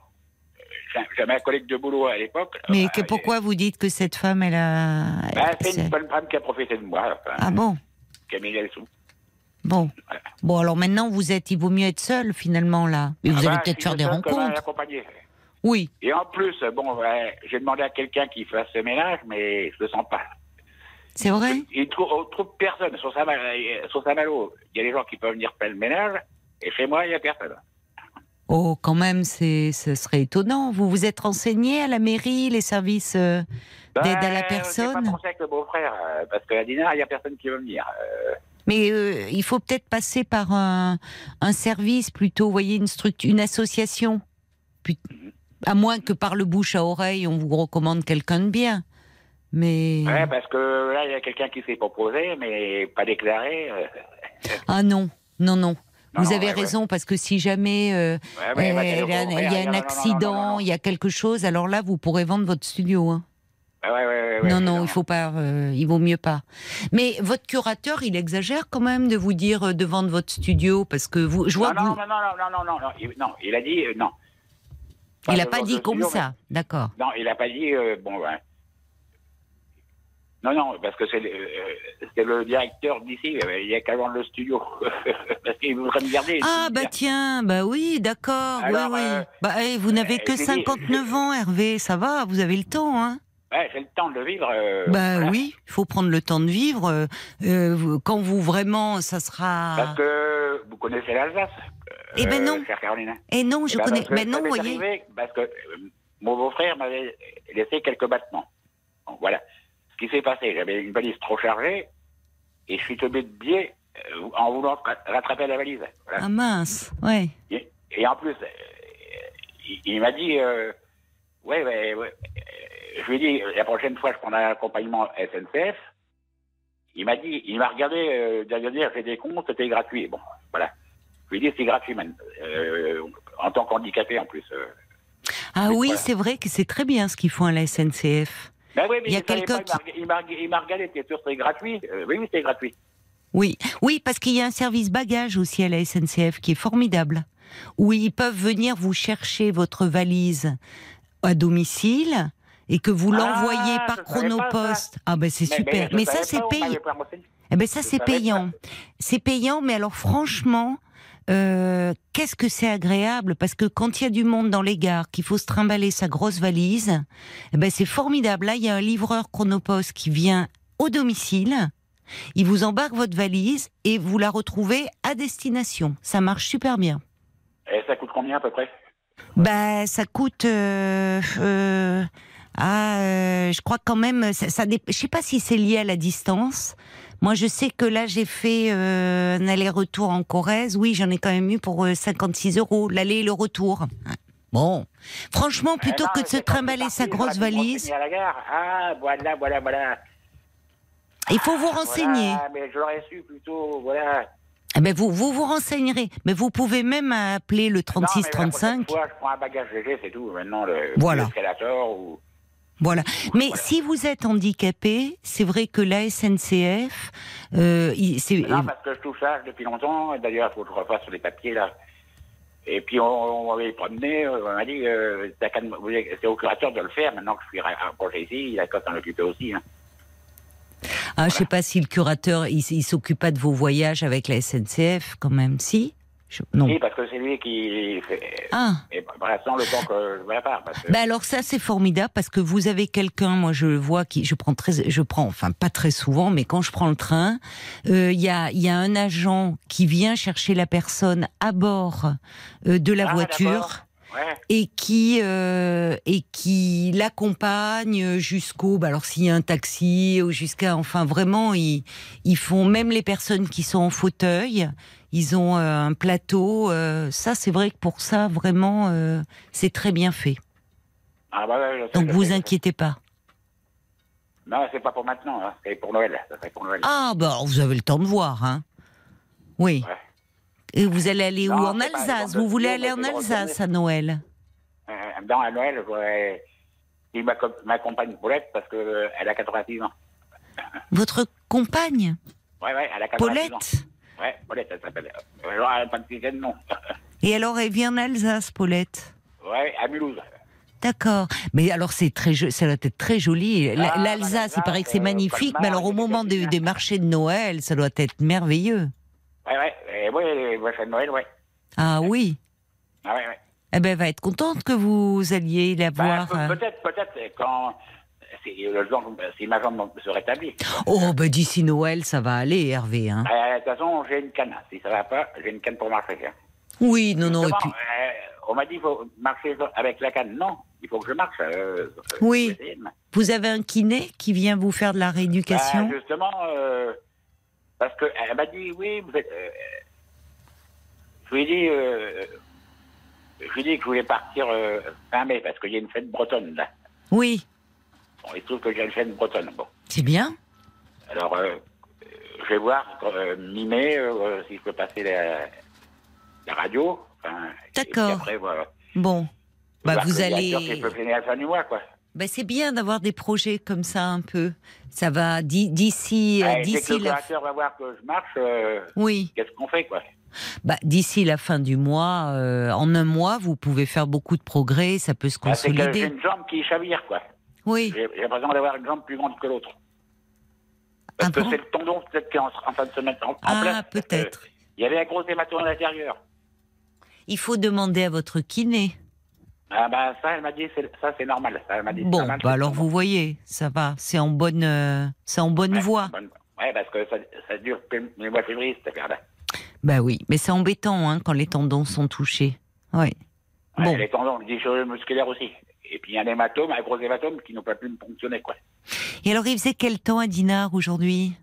J'avais un collègue de boulot à l'époque. Mais que, pourquoi vous dites que cette femme, elle a... bah, C'est une bonne femme qui a profité de moi, enfin, Ah bon qui a mis les sous. Bon. Bon, alors maintenant, vous êtes... Il vaut mieux être seul, finalement, là. Et vous Ah allez bah, peut-être faire des rencontres. Oui. Et en plus, bon, ouais, j'ai demandé à quelqu'un qui fasse ce ménage, mais je le sens pas. C'est vrai? Il trouve, on trouve personne. Sur Saint- euh, sur Saint-Malo, il y a des gens qui peuvent venir faire le ménage, et chez moi, il n'y a personne. Oh, quand même, c'est, ce serait étonnant. Vous vous êtes renseigné à la mairie, les services euh, d'aide à la Ben, personne? J'ai pas pensé avec le beau-frère, euh, parce qu'à Dinard, il n'y a personne qui veut venir. Euh, Mais euh, il faut peut-être passer par un, un service plutôt, vous voyez, une structure, une association. Puis- à moins que par le bouche à oreille, on vous recommande quelqu'un de bien. Mais Ouais, parce que là, il y a quelqu'un qui s'est proposé, mais pas déclaré. euh, ah non, non, non. Vous non, avez ouais, raison parce que si jamais euh, ouais, euh, bah, il y a, beau-frère, il y a non, non, un accident, non, il y a quelque chose, alors là, vous pourrez vendre votre studio. Hein. Ouais, ouais, ouais, ouais, non, non, il faut pas, euh, il vaut mieux pas. Mais votre curateur, il exagère quand même de vous dire euh, de vendre votre studio parce que vous, je vois Non, que non, vous- non, non, non, non, non, non, il, non, il a dit euh, non. Il a de pas dit comme ça, d'accord. Non, il a pas dit, euh, bon, ben. Non, non, parce que c'est le, euh, c'est le directeur d'ici, euh, il y a qu'à vendre le studio. parce qu'il voudrait me garder. Ah bah tiens, bah oui, d'accord, oui, euh, bah eh, vous n'avez que j'ai dit- 59 ans, Hervé, ça va, vous avez le temps, hein Ouais, j'ai le temps de vivre. euh, Bah voilà. oui, il faut prendre le temps de vivre. euh, quand vous vraiment, ça sera. Parce que vous connaissez l'Alsace. Eh ben non. Chère Caroline. Eh non, je Eh ben, connais. Mais non, vous voyez. Parce que euh, mon beau-frère m'avait laissé quelques battements. Donc, voilà. Ce qui s'est passé, j'avais une valise trop chargée et je suis tombé de biais euh, en voulant ra- rattraper la valise. Voilà. Ah mince, ouais. Et, et en plus, euh, il, il m'a dit, euh, ouais, ouais, ouais. Euh, Je lui ai dit, la prochaine fois, je prendrai un accompagnement SNCF. Il m'a dit, il m'a regardé, euh, derrière j'ai des comptes, c'était gratuit. Bon, voilà. Je dit, c'est gratuit, man. Euh, en tant qu'handicapé, en plus. euh. Ah Mais oui, voilà. c'est vrai que c'est très bien ce qu'ils font à la SNCF. Ben oui, mais Il y a quelqu'un pas, il m'a- regardé, t'es sûr c'est gratuit Euh, Oui, oui, c'est gratuit. Oui, oui, parce qu'il y a un service bagage aussi à la SNCF qui est formidable, où ils peuvent venir vous chercher votre valise à domicile et que vous Ah, l'envoyez par chronopost. Ah ben c'est Mais- super. je Mais, ça c'est payant. Eh ben ça c'est payant. C'est payant, mais alors franchement, euh, qu'est-ce que c'est agréable? Parce que quand il y a du monde dans les gares, qu'il faut se trimballer sa grosse valise, eh ben c'est formidable. Là, il y a un livreur Chronopost qui vient au domicile. Il vous embarque votre valise et vous la retrouvez à destination. Ça marche super bien. Et ça coûte combien à peu près? Ben, ça coûte. Euh, euh, ah, je crois quand même. Ça, ça je sais pas si c'est lié à la distance. Moi, je sais que là, j'ai fait euh, un aller-retour en Corrèze. Oui, j'en ai quand même eu pour euh, 56 euros, l'aller et le retour. Bon, franchement, plutôt Eh non, que de se trimballer sa grosse j'aurais valise, renseigner à la gare. Ah, voilà, voilà, voilà. il faut vous renseigner. Voilà, mais je l'aurais su plutôt, voilà. Eh ben, vous, vous vous renseignerez. Mais vous pouvez même appeler le Non, mais la prochaine 3635. fois, je prends un bagage léger, c'est tout. Maintenant, le Voilà. ou... Voilà. Mais Voilà. si vous êtes handicapé, c'est vrai que la SNCF, euh, c'est Non, parce que je touche ça depuis longtemps. D'ailleurs, il faut que je refasse sur les papiers, là. Et puis, on, on m'avait promené, euh, on m'a dit, euh, c'est au curateur de le faire. Maintenant que je suis rapproché ici, il a qu'à s'en occuper aussi. Hein. Ah, je sais pas si le curateur, il, il s'occupe pas de vos voyages avec la SNCF, quand même. Si Non. Oui, parce que c'est lui qui fait... Ah. Et pour l'instant, le temps que je la part. Parce que... Ben alors ça c'est formidable parce que vous avez quelqu'un, moi je le vois qui, je prends très, je prends, enfin pas très souvent, mais quand je prends le train, euh, il y a, il y a un agent qui vient chercher la personne à bord euh, de la Ah, voiture. Ouais. et qui euh, et qui l'accompagne jusqu'au bah alors s'il y a un taxi ou jusqu'à enfin vraiment ils ils font même les personnes qui sont en fauteuil ils ont euh, un plateau euh, ça c'est vrai que pour ça vraiment euh, c'est très bien fait Ah, bah, ouais, je sais, donc vous sais. inquiétez pas Non, c'est pas pour maintenant, hein. c'est pour Noël. Pour ah bah vous avez le temps de voir hein oui Ouais. et vous allez aller où? En Alsace vous voulez aller en Alsace à Noël? Euh, dans à Noël, je voudrais... Il m'accom- m'accompagne Paulette parce qu'elle a 86 ans. votre compagne? Ouais, ouais, elle a 86 ans. Ouais, Paulette, elle s'appelle. Euh, Alors, elle n'a pas de sixième nom. et alors elle vient en Alsace Paulette ouais, à Mulhouse. D'accord. Mais alors c'est très, jo- ça doit être très joli. Ah, L'Alsace, il paraît que c'est euh, magnifique, mais alors au moment des, cantines, des hein. marchés de Noël, ça doit être merveilleux. Ouais, ouais, et ouais, les marchés de Noël, ouais. Ah oui. Ah, ouais, ouais. Eh ben, elle va être contente que vous alliez la Bah, voir. euh. peut-être, peut-être, quand. Si, le jour, si ma jambe se rétablit. Oh, ben d'ici Noël, ça va aller, Hervé. Hein. Euh, De toute façon, j'ai une canne. Si ça va pas, j'ai une canne pour marcher. hein. Oui, non, non. Et puis, euh, on m'a dit qu'il faut marcher avec la canne. Non, il faut que je marche. euh, Oui. vous avez un kiné qui vient vous faire de la rééducation? Bah, justement, euh, parce qu'elle m'a dit, oui, vous êtes. je lui ai dit. je lui ai dit que je voulais partir euh, fin mai, parce qu'il y a une fête bretonne, là. Oui, Bon, il se trouve que j'ai une fête bretonne. Bon. c'est bien. Alors, euh, je vais voir euh, mi-mai euh, si je peux passer la, la radio. Enfin, D'accord. Voilà. Bon, bah vous le allez. qui peut finir à la fin du mois, quoi. Bah, c'est bien d'avoir des projets comme ça un peu. Ça va d'i- d'ici euh, que d'ici le la. directeur va voir que je marche, euh, Oui. qu'est-ce qu'on fait, quoi? Bah, d'ici la fin du mois, euh, en un mois, vous pouvez faire beaucoup de progrès, ça peut se Bah, C'est que j'ai consolider. une jambe qui chavire, quoi. Oui, J'ai l'impression d'avoir une jambe plus grande que l'autre. Parce Ah que bon c'est le tendon peut-être qui est en, en train de se mettre en, Ah, place. que peut-être. Il y avait un gros hématome à l'intérieur. il faut demander à votre kiné. Ah bah ça, elle m'a dit, ça c'est normal. Ça, elle dit, Bon, normal, bah alors vous voyez, ça va, c'est en bonne, euh, c'est en bonne Ouais, voie. bonne- Ouais, parce que ça, ça dure depuis le mois février, cette affaire-là. Bah oui, mais c'est embêtant hein, quand les tendons sont touchés. Oui. Ouais, Bon. Les tendons, les cheveux musculaires aussi. Et puis un hématome, un gros hématome qui n'a pas pu me fonctionner, quoi. Et alors, il faisait quel temps à Dinard aujourd'hui?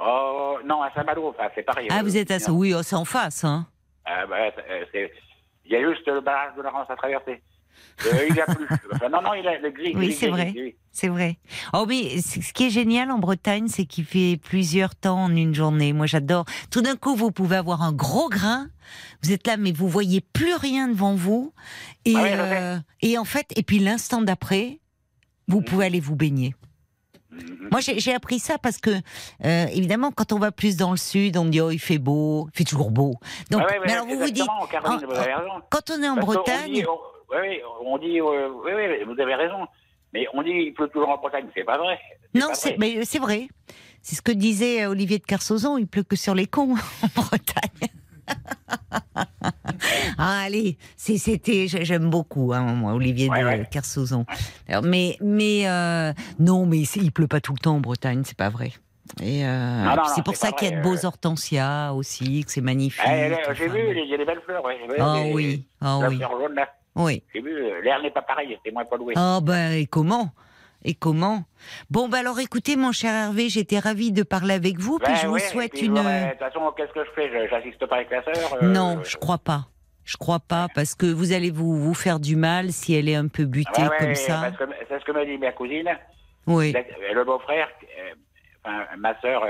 Oh, non, à Saint-Malo, enfin, c'est pareil. Ah, Euh, vous êtes à ça non. Oui, oh, c'est en face, hein. Ah, bah, euh, Il y a juste le barrage de la Rance à traverser. Euh, il n'y a plus. Enfin, non, non, il a le gris. Oui, c'est vrai. C'est vrai. Oh mais ce qui est génial en Bretagne, c'est qu'il fait plusieurs temps en une journée. Moi, j'adore. Tout d'un coup, vous pouvez avoir un gros grain. Vous êtes là, mais vous voyez plus rien devant vous. Et, Ah ouais, euh, et en fait, et puis l'instant d'après, vous Mhm. pouvez aller vous baigner. Moi, j'ai appris ça parce que, euh, évidemment, quand on va plus dans le sud, on dit oh il fait beau, il fait toujours beau. Donc, ouais, mais alors vous vous dites, oh, quand on est en Parce Bretagne, dit, on- oui, oui, on dit, euh, oui, oui, vous avez raison. Mais on dit il pleut toujours en Bretagne, c'est pas vrai. Non, c'est mais c'est vrai. C'est ce que disait Olivier de Carsozon, il pleut que sur les cons en Bretagne. ah, allez, c'était, j'ai- j'aime beaucoup, hein, moi, Olivier Ouais, de ouais. Mais, mais euh, non, mais il pleut pas tout le temps en Bretagne, c'est pas vrai. Et euh, c'est pour ça qu'il y a de beaux euh. hortensias aussi, que c'est magnifique. Ah, J'ai enfin, vu, il y a des belles fleurs. Ouais. Ah oui, ah oui, fleur jaune, là. Oui. J'ai vu, euh, l'air n'est pas pareil, c'est moins pollué. Ah ben et comment? Et comment? Bon bah alors écoutez mon cher Hervé, j'étais ravie de parler avec vous, puis Ben je vous souhaite puis, une. De toute façon, qu'est-ce que je fais? Je- J'assiste pas avec la sœur euh, Non, je crois pas. Je crois pas parce que vous allez vous vous faire du mal si elle est un peu butée Ouais, ouais, comme ça. C'est ce que m'a dit ma cousine. Oui. Le beau-frère, euh, enfin, ma sœur,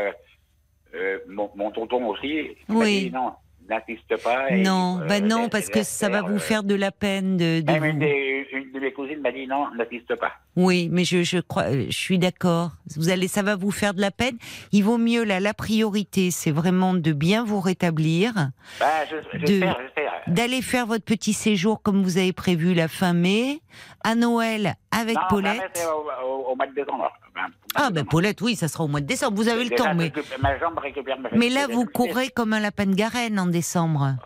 euh, mon, mon tonton aussi, Oui. dit non, n'insiste pas. et, Non, euh, bah non parce que ça va vous euh, faire de la peine de. de Même une, vous- des- une de mes cousines m'a dit non, n'insiste pas. Oui, mais je je crois, euh, je suis d'accord. Vous allez, ça va vous faire de la peine. Il vaut mieux là. La priorité, c'est vraiment de bien vous rétablir. Bah, je- j'espère, d'aller faire votre petit séjour comme vous avez prévu la fin mai, à Noël avec non, Paulette. c'est au, au- au mois de décembre. Ben, Ah ben. Paulette, oui, ça sera au mois de décembre. Vous avez le temps, mais, Ma jambe récupère ma mais là vous courez comme un lapin de Garenne en décembre?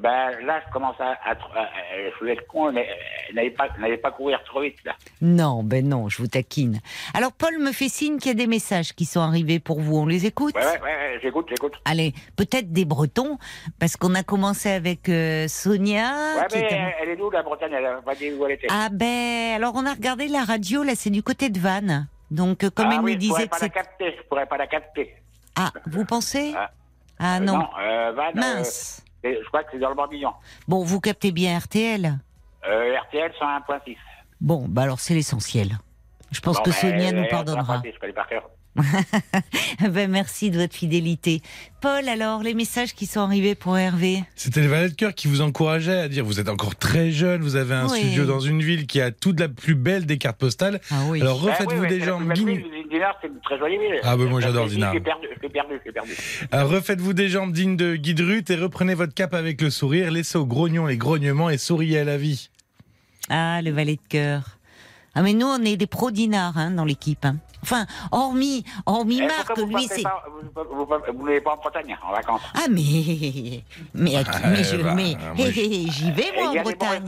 Ben, là, je commence à. à, à- je vais être con, mais euh, n'allez pas, pas courir trop vite, là. Non, ben non, je vous taquine. Alors Paul me fait signe qu'il y a des messages qui sont arrivés pour vous. On les écoute? Ouais, ouais, j'écoute, j'écoute. Allez, peut-être des Bretons, parce qu'on a commencé avec euh, Sonia. Ouais, qui mais est un- euh, elle est d'où, la Bretagne? Elle a pas dit où elle était. Ah ben, alors on a regardé la radio, là c'est du côté de Vannes. Donc euh, comme Ah elle oui, nous je pourrais disait que pas la capter, je pourrais pas la capter. Ah, vous pensez? Ah. Ah Euh, non, euh, Van, mince. euh, c'est- je crois que c'est dans le Morbihan. Bon, vous captez bien RTL RTL 101.6. Bon, bah alors c'est l'essentiel. Je pense Bon, que ben, Sonia nous pardonnera. 101.6, Je connais par cœur. ben, merci de votre fidélité. Paul, alors, les messages qui sont arrivés pour Hervé C'était les valets de cœur qui vous encourageaient à dire vous êtes encore très jeune, vous avez un Oui. studio dans une ville qui a toute la plus belle des cartes postales. Ah oui. Alors Ben refaites-vous oui, des jambes, une très jolie ville. Ah, ben, moi, j'adore Dinard. Je l'ai perdu, je l'ai perdu. Euh, refaites-vous des jambes dignes de Guy et reprenez votre cap avec le sourire. Laissez aux grognons les grognements et souriez à la vie. Ah, le valet de cœur. Ah, mais nous, on est des pros dinars hein, dans l'équipe. hein. Enfin, hormis, hormis Eh, Marc, vous lui, c'est... Vous vous- vous- vous n'allez pas en Bretagne, en vacances? Ah, mais... Mais, mais, je- bah, mais hé, j'y vais, Et moi, en a des bons Bretagne.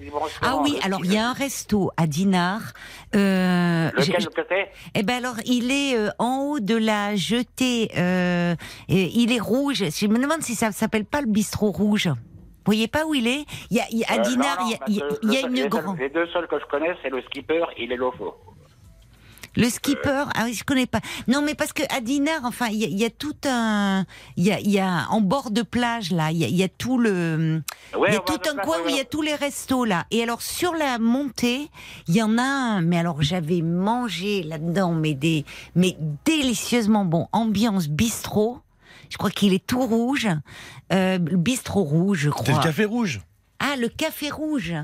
des bons Ah oui, euh, alors il y a un resto à Dinard. Euh, Lequel que c'est Eh ben alors, il est euh, en haut de la jetée. euh, et il est rouge. Je me demande si ça s'appelle pas le bistrot rouge. Vous voyez pas où il est Il y a, il y a- Euh, non, non, il y a- il y une grande. Les deux seuls que je connais, c'est le skipper et les lofos. Le skipper, ah oui, je connais pas. Non, mais parce que à Dinard, enfin, il y, a- il y a tout un, il y a, il y a en bord de plage là, il y a, il y a tout le, Ouais, il y a tout un coin où il y a tous les restos là. Et alors sur la montée, il y en a un, mais alors j'avais mangé là-dedans, mais des, mais délicieusement bon, ambiance bistrot. Je crois qu'il est tout rouge, euh, le bistrot rouge, je crois. le café rouge. Ah, le café rouge.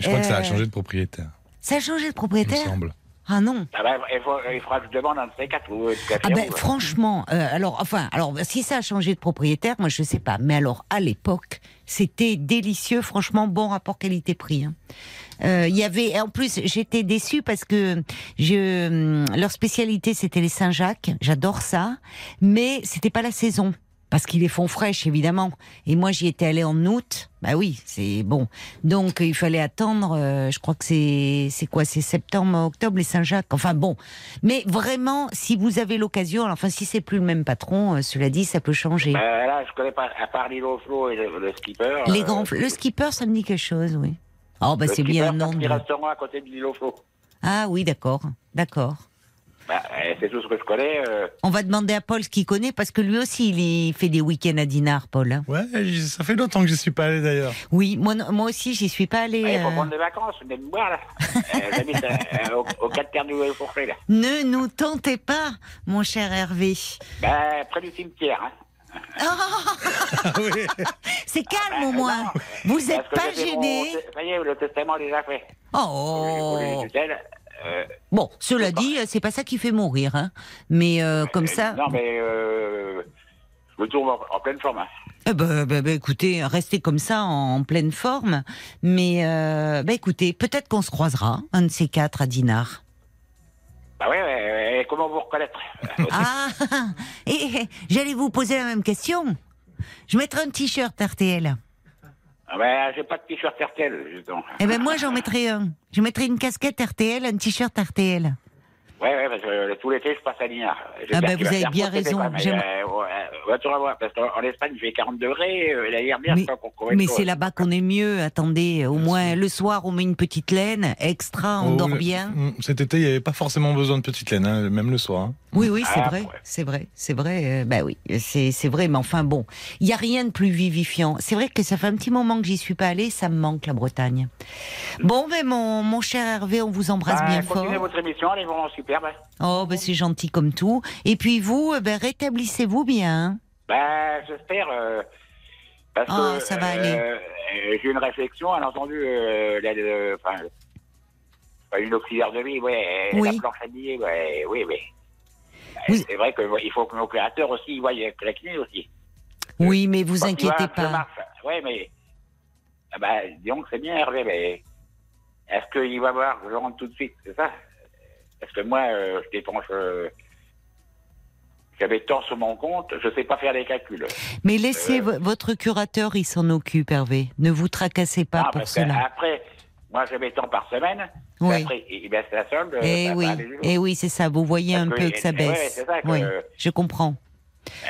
Je crois que ça a Euh, changé de propriétaire, Ça a changé de il me propriétaire semble. Ah non. Ah ben, il, faut, il faudra que je demande un de ces quatre. Ou, café Ah ben rouge. franchement, euh, alors enfin, alors si ça a changé de propriétaire, moi je sais pas. Mais alors à l'époque, c'était délicieux, franchement bon rapport qualité-prix. hein. Euh, Il y avait, en plus, j'étais déçue parce que je, hum, leur spécialité c'était les Saint-Jacques. J'adore ça, mais c'était pas la saison. Parce qu'ils les font fraîches, évidemment. Et moi, j'y étais allée en août. Bah oui, c'est bon. Donc, il fallait attendre, euh, je crois que c'est, c'est quoi, c'est septembre, octobre, les Saint-Jacques. Enfin bon. Mais vraiment, si vous avez l'occasion, enfin, si c'est plus le même patron, euh, cela dit, ça peut changer. Ben, là, je connais pas, à part l'île et le, le skipper. les euh, grands, le skipper, ça me dit quelque chose, oui. Oh, bah, le c'est bien un nom. petit de- restaurant à côté de l'île au flot. Ah oui, d'accord, d'accord. Bah, euh, c'est tout ce que je connais. euh, On va demander à Paul ce qu'il connaît parce que lui aussi, il y fait des week-ends à Dinard, Paul. hein. Ouais, j- ça fait longtemps que je suis pas allé d'ailleurs. Oui, moi, non- moi aussi, j'y suis pas allée. ouais, Il faut euh. prendre des vacances, venez me voir là. Euh, J'habite euh, au, au 4 terres du Fourchet là. Ne nous tentez pas, mon cher Hervé. Bah, près du cimetière. Hein. Ah oui. C'est calme au moins. non, Vous n'êtes pas gêné. mon- Ça y est, le testament est déjà fait. Oh. Pour les tutelles, euh, Bon, cela dit, c'est pas ça qui fait mourir, hein. Mais euh, comme euh, ça. Non, mais euh, je me trouve en, en pleine forme. Hein. Eh ben, ben, ben, écoutez, restez comme ça en, en pleine forme. Mais euh, ben, écoutez, peut-être qu'on se croisera, un de ces quatre à Dinard. Bah ouais, ouais, ouais, comment vous reconnaître? Ah, et, j'allais vous poser la même question. Je mettrai un t-shirt RTL. Ah bah, j'ai pas de t-shirt RTL, justement. Eh ben moi, j'en mettrai un. Je mettrai une casquette RTL, un t-shirt RTL. Ouais, ouais, parce que euh, tout l'été, je passe à Lignard. Ah bah, vous avez bien raison, j'aime- Euh, ouais, ouais, tu vas voir, parce qu'en en Espagne, il fait 40 degrés, euh, la dernière, Mais- Mais c'est là-bas qu'on est mieux. Attendez, au moins le soir, on met une petite laine, extra, on Oh, dort bien. Mm, Cet été, il n'y avait pas forcément besoin de petite laine, hein, même le soir. hein. Oui, oui, c'est Ah, vrai, ouais. c'est vrai, c'est vrai. euh, bah oui, c'est c'est vrai, mais enfin bon, il y a rien de plus vivifiant. C'est vrai que ça fait un petit moment que j'y suis pas allée, ça me manque la Bretagne. Bon, ben mon, mon cher Hervé, on vous embrasse Bah, bien continuez fort. votre émission, vraiment superbe. Oh, ben c'est gentil comme tout. Et puis vous, euh, ben rétablissez-vous bien. hein. Bah, j'espère. euh, parce Ah, que ça va euh, aller. euh, j'ai une réflexion, a entendu euh, la- enfin, une auxiliaire de vie, ouais, Oui. la planche à billets, ouais, oui, oui. C'est vrai qu'il faut que nos créateurs aussi que la kiné aussi. Oui, mais vous Quand inquiétez pas. Ouais, mais. Ah bah, disons que c'est bien, Hervé, mais. Est-ce qu'il va voir que je rentre tout de suite, c'est ça? Parce que moi, euh, je dépense. euh, J'avais tant sur mon compte, je sais pas faire les calculs. Mais laissez Euh. vo- votre curateur, il s'en occupe, Hervé. Ne vous tracassez pas Non, pour parce que cela. Après, moi, j'avais tant par semaine. Oui. Après, il baisse la solde. Eh ça oui, va aller jusqu'au- eh oui, c'est ça. Vous voyez Parce un que- peu que ça eh ouais, baisse. c'est ça que- Oui, je comprends.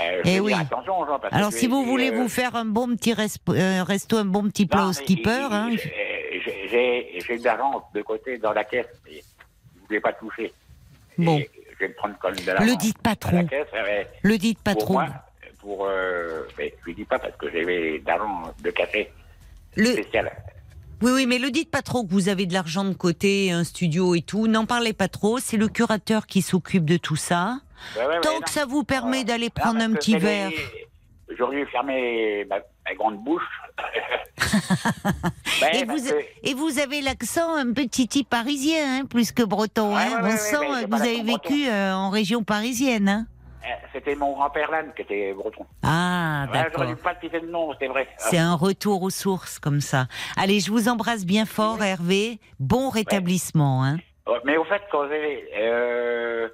Euh, je Eh vais oui. Jean, parce Alors, si vous voulez euh, vous faire un bon petit resp- euh, resto, un bon petit plat non, au skipper, hein, j'ai- J'ai j'ai de l'argent de côté dans la caisse, mais ne voulais pas toucher. Bon. Et je vais me prendre comme de l'argent. le dites pas trop. la Le dites pas pour trop. moi, pour, euh, mais je dis pas parce que j'avais d'argent de café Le... spécial. Oui, oui, mais le dites pas trop que vous avez de l'argent de côté, un studio et tout. N'en parlez pas trop. C'est le curateur qui s'occupe de tout ça. Ouais, ouais, ouais, Tant non. que ça vous permet d'aller prendre un petit verre. J'aurais dû fermer ma, ma grande bouche. Ben, Et vous, que- et vous avez l'accent un petit type parisien, hein, plus que breton. Ouais, hein. ouais, On ouais, sent ouais, mais que j'ai vous avez vécu euh, en région parisienne. Hein. Euh, C'était mon grand-père Lannes qui était breton. Ah, d'accord. J'aurais dû pas te citer le nom, c'est vrai. C'est un retour aux sources comme ça. Allez, je vous embrasse bien fort, Hervé. Bon rétablissement. Hein. Euh, Mais au fait, quand vous avez... Euh,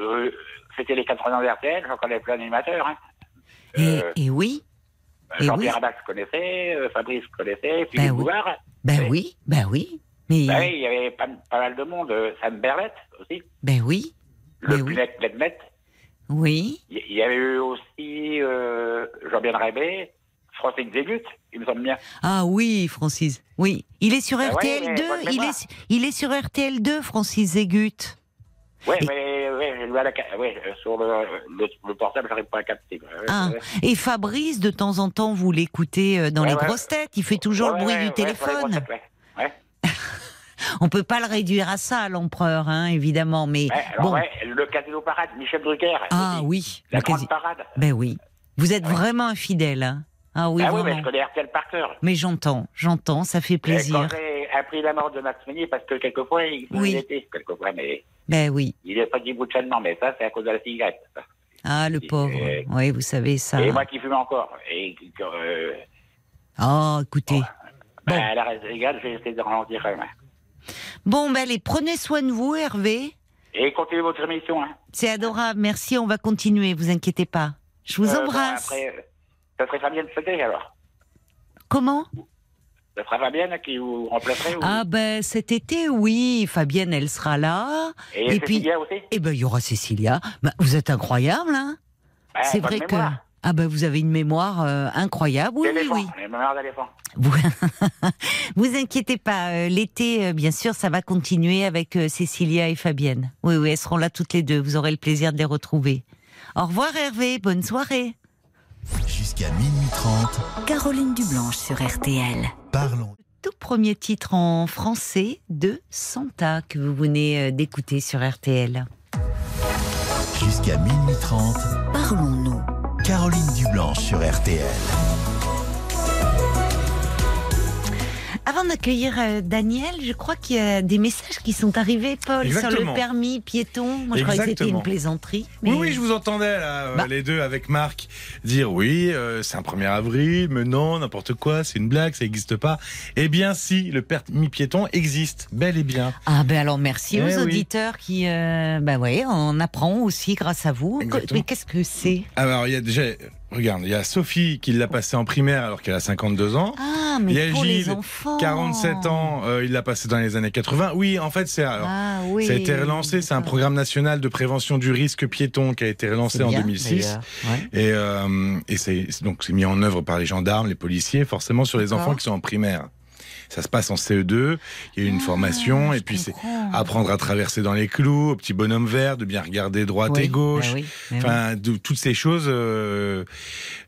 euh, C'était les 80 ans d'RTL, j'en connais plein d'animateurs. Hein. Et, Euh, et oui, Jean-Pierre oui. Connaissais, euh, Fabrice, je connaissais, Philippe Ben oui. Bouvard. ben oui. oui, ben oui. Mais Ben oui, il y avait pas, pas mal de monde. euh, Sam Berlet aussi, ben oui, le Mais oui. Punet Ledmet. oui. Il y avait eu aussi euh, Jean-Bien Rébé, Francis Zégut, il me semble bien. Ah oui, Francis. Oui, il est sur Ben ouais, RTL mais 2. bonne il mémoire. est il est sur RTL 2, Francis Zégut. Et- mais ouais, la euh, sur le, le, le portable, j'arrive pas à capter. quoi. Ouais, Ah, et Fabrice, de temps en temps, vous l'écoutez euh, dans les grosses têtes. Il fait toujours le bruit du téléphone. Ouais. On peut pas le réduire à ça, l'empereur, hein, évidemment. Mais alors, bon. le casino parade, Michel Drucker. Ah aussi. oui, La grande parade. Ben oui. Vous êtes vraiment infidèle. Hein ah oui, ah oui, mais vraiment. je connais RTL par cœur. Mais j'entends, j'entends, ça fait plaisir. Appris la mort de Max Meunier, parce que quelquefois, il Oui. était, quelquefois, mais Ben oui. il n'est pas dit bout de chainement, mais ça, c'est à cause de la cigarette. Ah, le Et- pauvre. et- Oui, vous savez ça. Et moi qui fume encore. Et euh, Oh, écoutez. Bon. à la égale, j'ai essayé de ralentir quand même. Bon, ben allez, prenez soin de vous, Hervé. Et continuez votre émission. Hein. C'est adorable. Merci, on va continuer, vous inquiétez pas. Je vous Euh, embrasse. après, euh, ça serait Fabienne Sauté alors. Comment? Ça sera Fabienne qui vous remplacerait ou... Ah ben cet été, oui, Fabienne, elle sera là. Et, et puis- aussi? Eh ben il y aura Cécilia. Ben, vous êtes incroyable, hein Bah, C'est vrai que ah ben vous avez une mémoire euh, incroyable. Oui, oui, oui. une mémoire d'éléphant. Vous, Vous inquiétez pas, euh, l'été, euh, bien sûr, ça va continuer avec Cécilia et Fabienne. Oui, oui, elles seront là toutes les deux. Vous aurez le plaisir de les retrouver. Au revoir Hervé, bonne soirée. Jusqu'à minuit 30, Caroline Dublanche sur RTL. parlons. Tout premier titre en français de Santa que vous venez euh, d'écouter sur RTL. Jusqu'à minuit 30, Parlons-nous. Caroline Dublanche sur RTL. Avant d'accueillir euh, Daniel, je crois qu'il y a des messages qui sont arrivés, Paul, sur Exactement. le permis piéton. Moi, je croyais que c'était Exactement. une plaisanterie. Oui, mais- oui, je vous entendais là, euh, Bah. les deux avec Marc dire oui, euh, c'est un 1er avril, mais non, n'importe quoi, c'est une blague, ça n'existe pas. Eh bien, si, le permis piéton existe, bel et bien. Ah ben alors merci Eh aux oui. auditeurs qui, euh, ben ouais, on apprend aussi grâce à vous. Exactement. Mais qu'est-ce que c'est? Alors, il y a déjà, regarde, il y a Sophie qui l'a passé en primaire alors qu'elle a 52 ans. Ah Il y mais a pour les Gilles, enfants. 47 ans, euh, il l'a passé dans les années 80. Oui, en fait, c'est alors. Ah oui. Ça a été relancé, c'est un programme national de prévention du risque piéton qui a été relancé en bien, 2006. d'ailleurs. Ouais. Et, euh, et c'est donc c'est mis en œuvre par les gendarmes, les policiers, forcément sur les enfants qui sont en primaire. Ça se passe en CE2, il y a une Ah, formation, et puis c'est apprendre à traverser dans les clous, au petit bonhomme vert, de bien regarder droite Oui, et gauche. bah oui, bah. Enfin, de- toutes ces choses euh,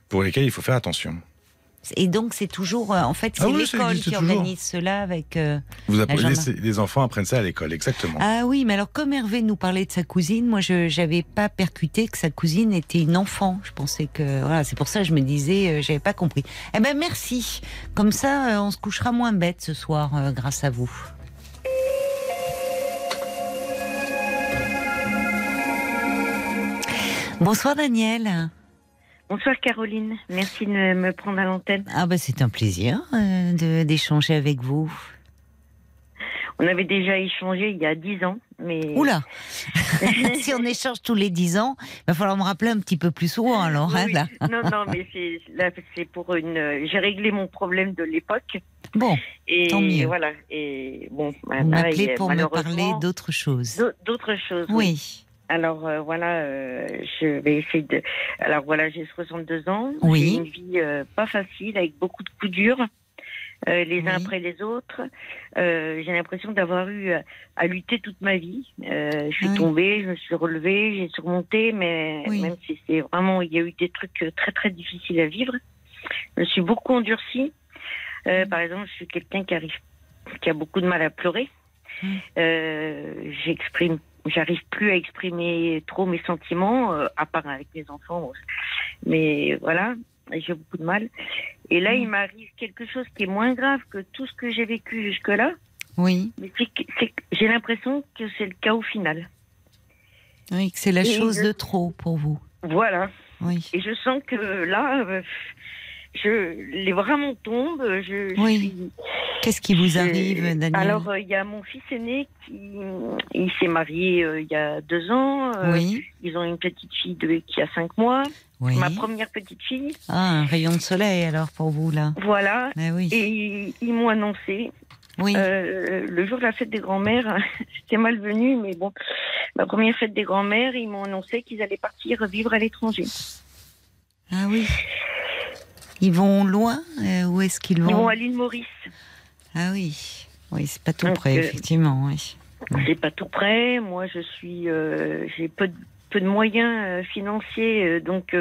pour lesquelles il faut faire attention. Et donc c'est toujours, euh, en fait, c'est Ah oui, ça l'école qui toujours. organise cela avec. euh, Vous apprenez, les, les enfants apprennent ça à l'école, exactement. Ah oui, mais alors comme Hervé nous parlait de sa cousine, moi je j'avais pas percuté que sa cousine était une enfant. Je pensais que voilà, c'est pour ça que je me disais, euh, j'avais pas compris. Eh ben merci. Comme ça, euh, on se couchera moins bête ce soir euh, grâce à vous. Bonsoir Daniel. Bonsoir Caroline, merci de me prendre à l'antenne. Ah bah c'est un plaisir euh, d'échanger avec vous. On avait déjà échangé il y a dix ans, mais Oula Si on échange tous les 10 ans, il va falloir me rappeler un petit peu plus souvent alors. hein, Oui, là. non, non, mais c'est pour une. J'ai réglé mon problème de l'époque Bon, et Tant mieux. voilà. Et bon, vous m'appelez pour me parler d'autre chose. d'au- d'autres choses. Oui, Alors euh, voilà, euh, je vais essayer de. Alors voilà, j'ai 62 ans. Oui. J'ai une vie euh, pas facile avec beaucoup de coups durs. les uns après les autres. J'ai l'impression d'avoir eu à, lutter toute ma vie. Je suis Oui. tombée, je me suis relevée, j'ai surmonté, mais Oui. même si c'est vraiment, il y a eu des trucs très très difficiles à vivre. Je me suis beaucoup endurcie. Par exemple, je suis quelqu'un qui arrive, qui a beaucoup de mal à pleurer. J'exprime, j'arrive plus à exprimer trop mes sentiments, euh, à part avec mes enfants. Mais voilà, j'ai beaucoup de mal. Et là, il m'arrive quelque chose qui est moins grave que tout ce que j'ai vécu jusque-là. oui, Mais c'est j'ai l'impression que c'est le cas au final. oui, que c'est la Et chose je- de trop pour vous. Voilà. Oui, Et je sens que là, euh, je, les bras m'en tombent. Je, Oui. qu'est-ce qui vous arrive, Daniel Alors, euh, il y a mon fils aîné qui il s'est marié euh, il y a deux ans. Euh, Oui, Ils ont une petite fille de, qui a cinq mois. oui. Ma première petite fille. Ah, un rayon de soleil alors pour vous là. Voilà. Oui, Et ils, ils m'ont annoncé oui. Euh, le jour de la fête des grands-mères, c'était malvenu, mais bon, ma première fête des grands-mères, ils m'ont annoncé qu'ils allaient partir vivre à l'étranger. Ah oui. Ils vont loin euh, Où est-ce qu'ils Ils vont vont à l'île Maurice. Ah oui, oui, c'est pas tout Donc, près, euh, effectivement. Oui. C'est pas tout près. Moi, je suis, euh, j'ai peu de, peu de moyens euh, financiers, donc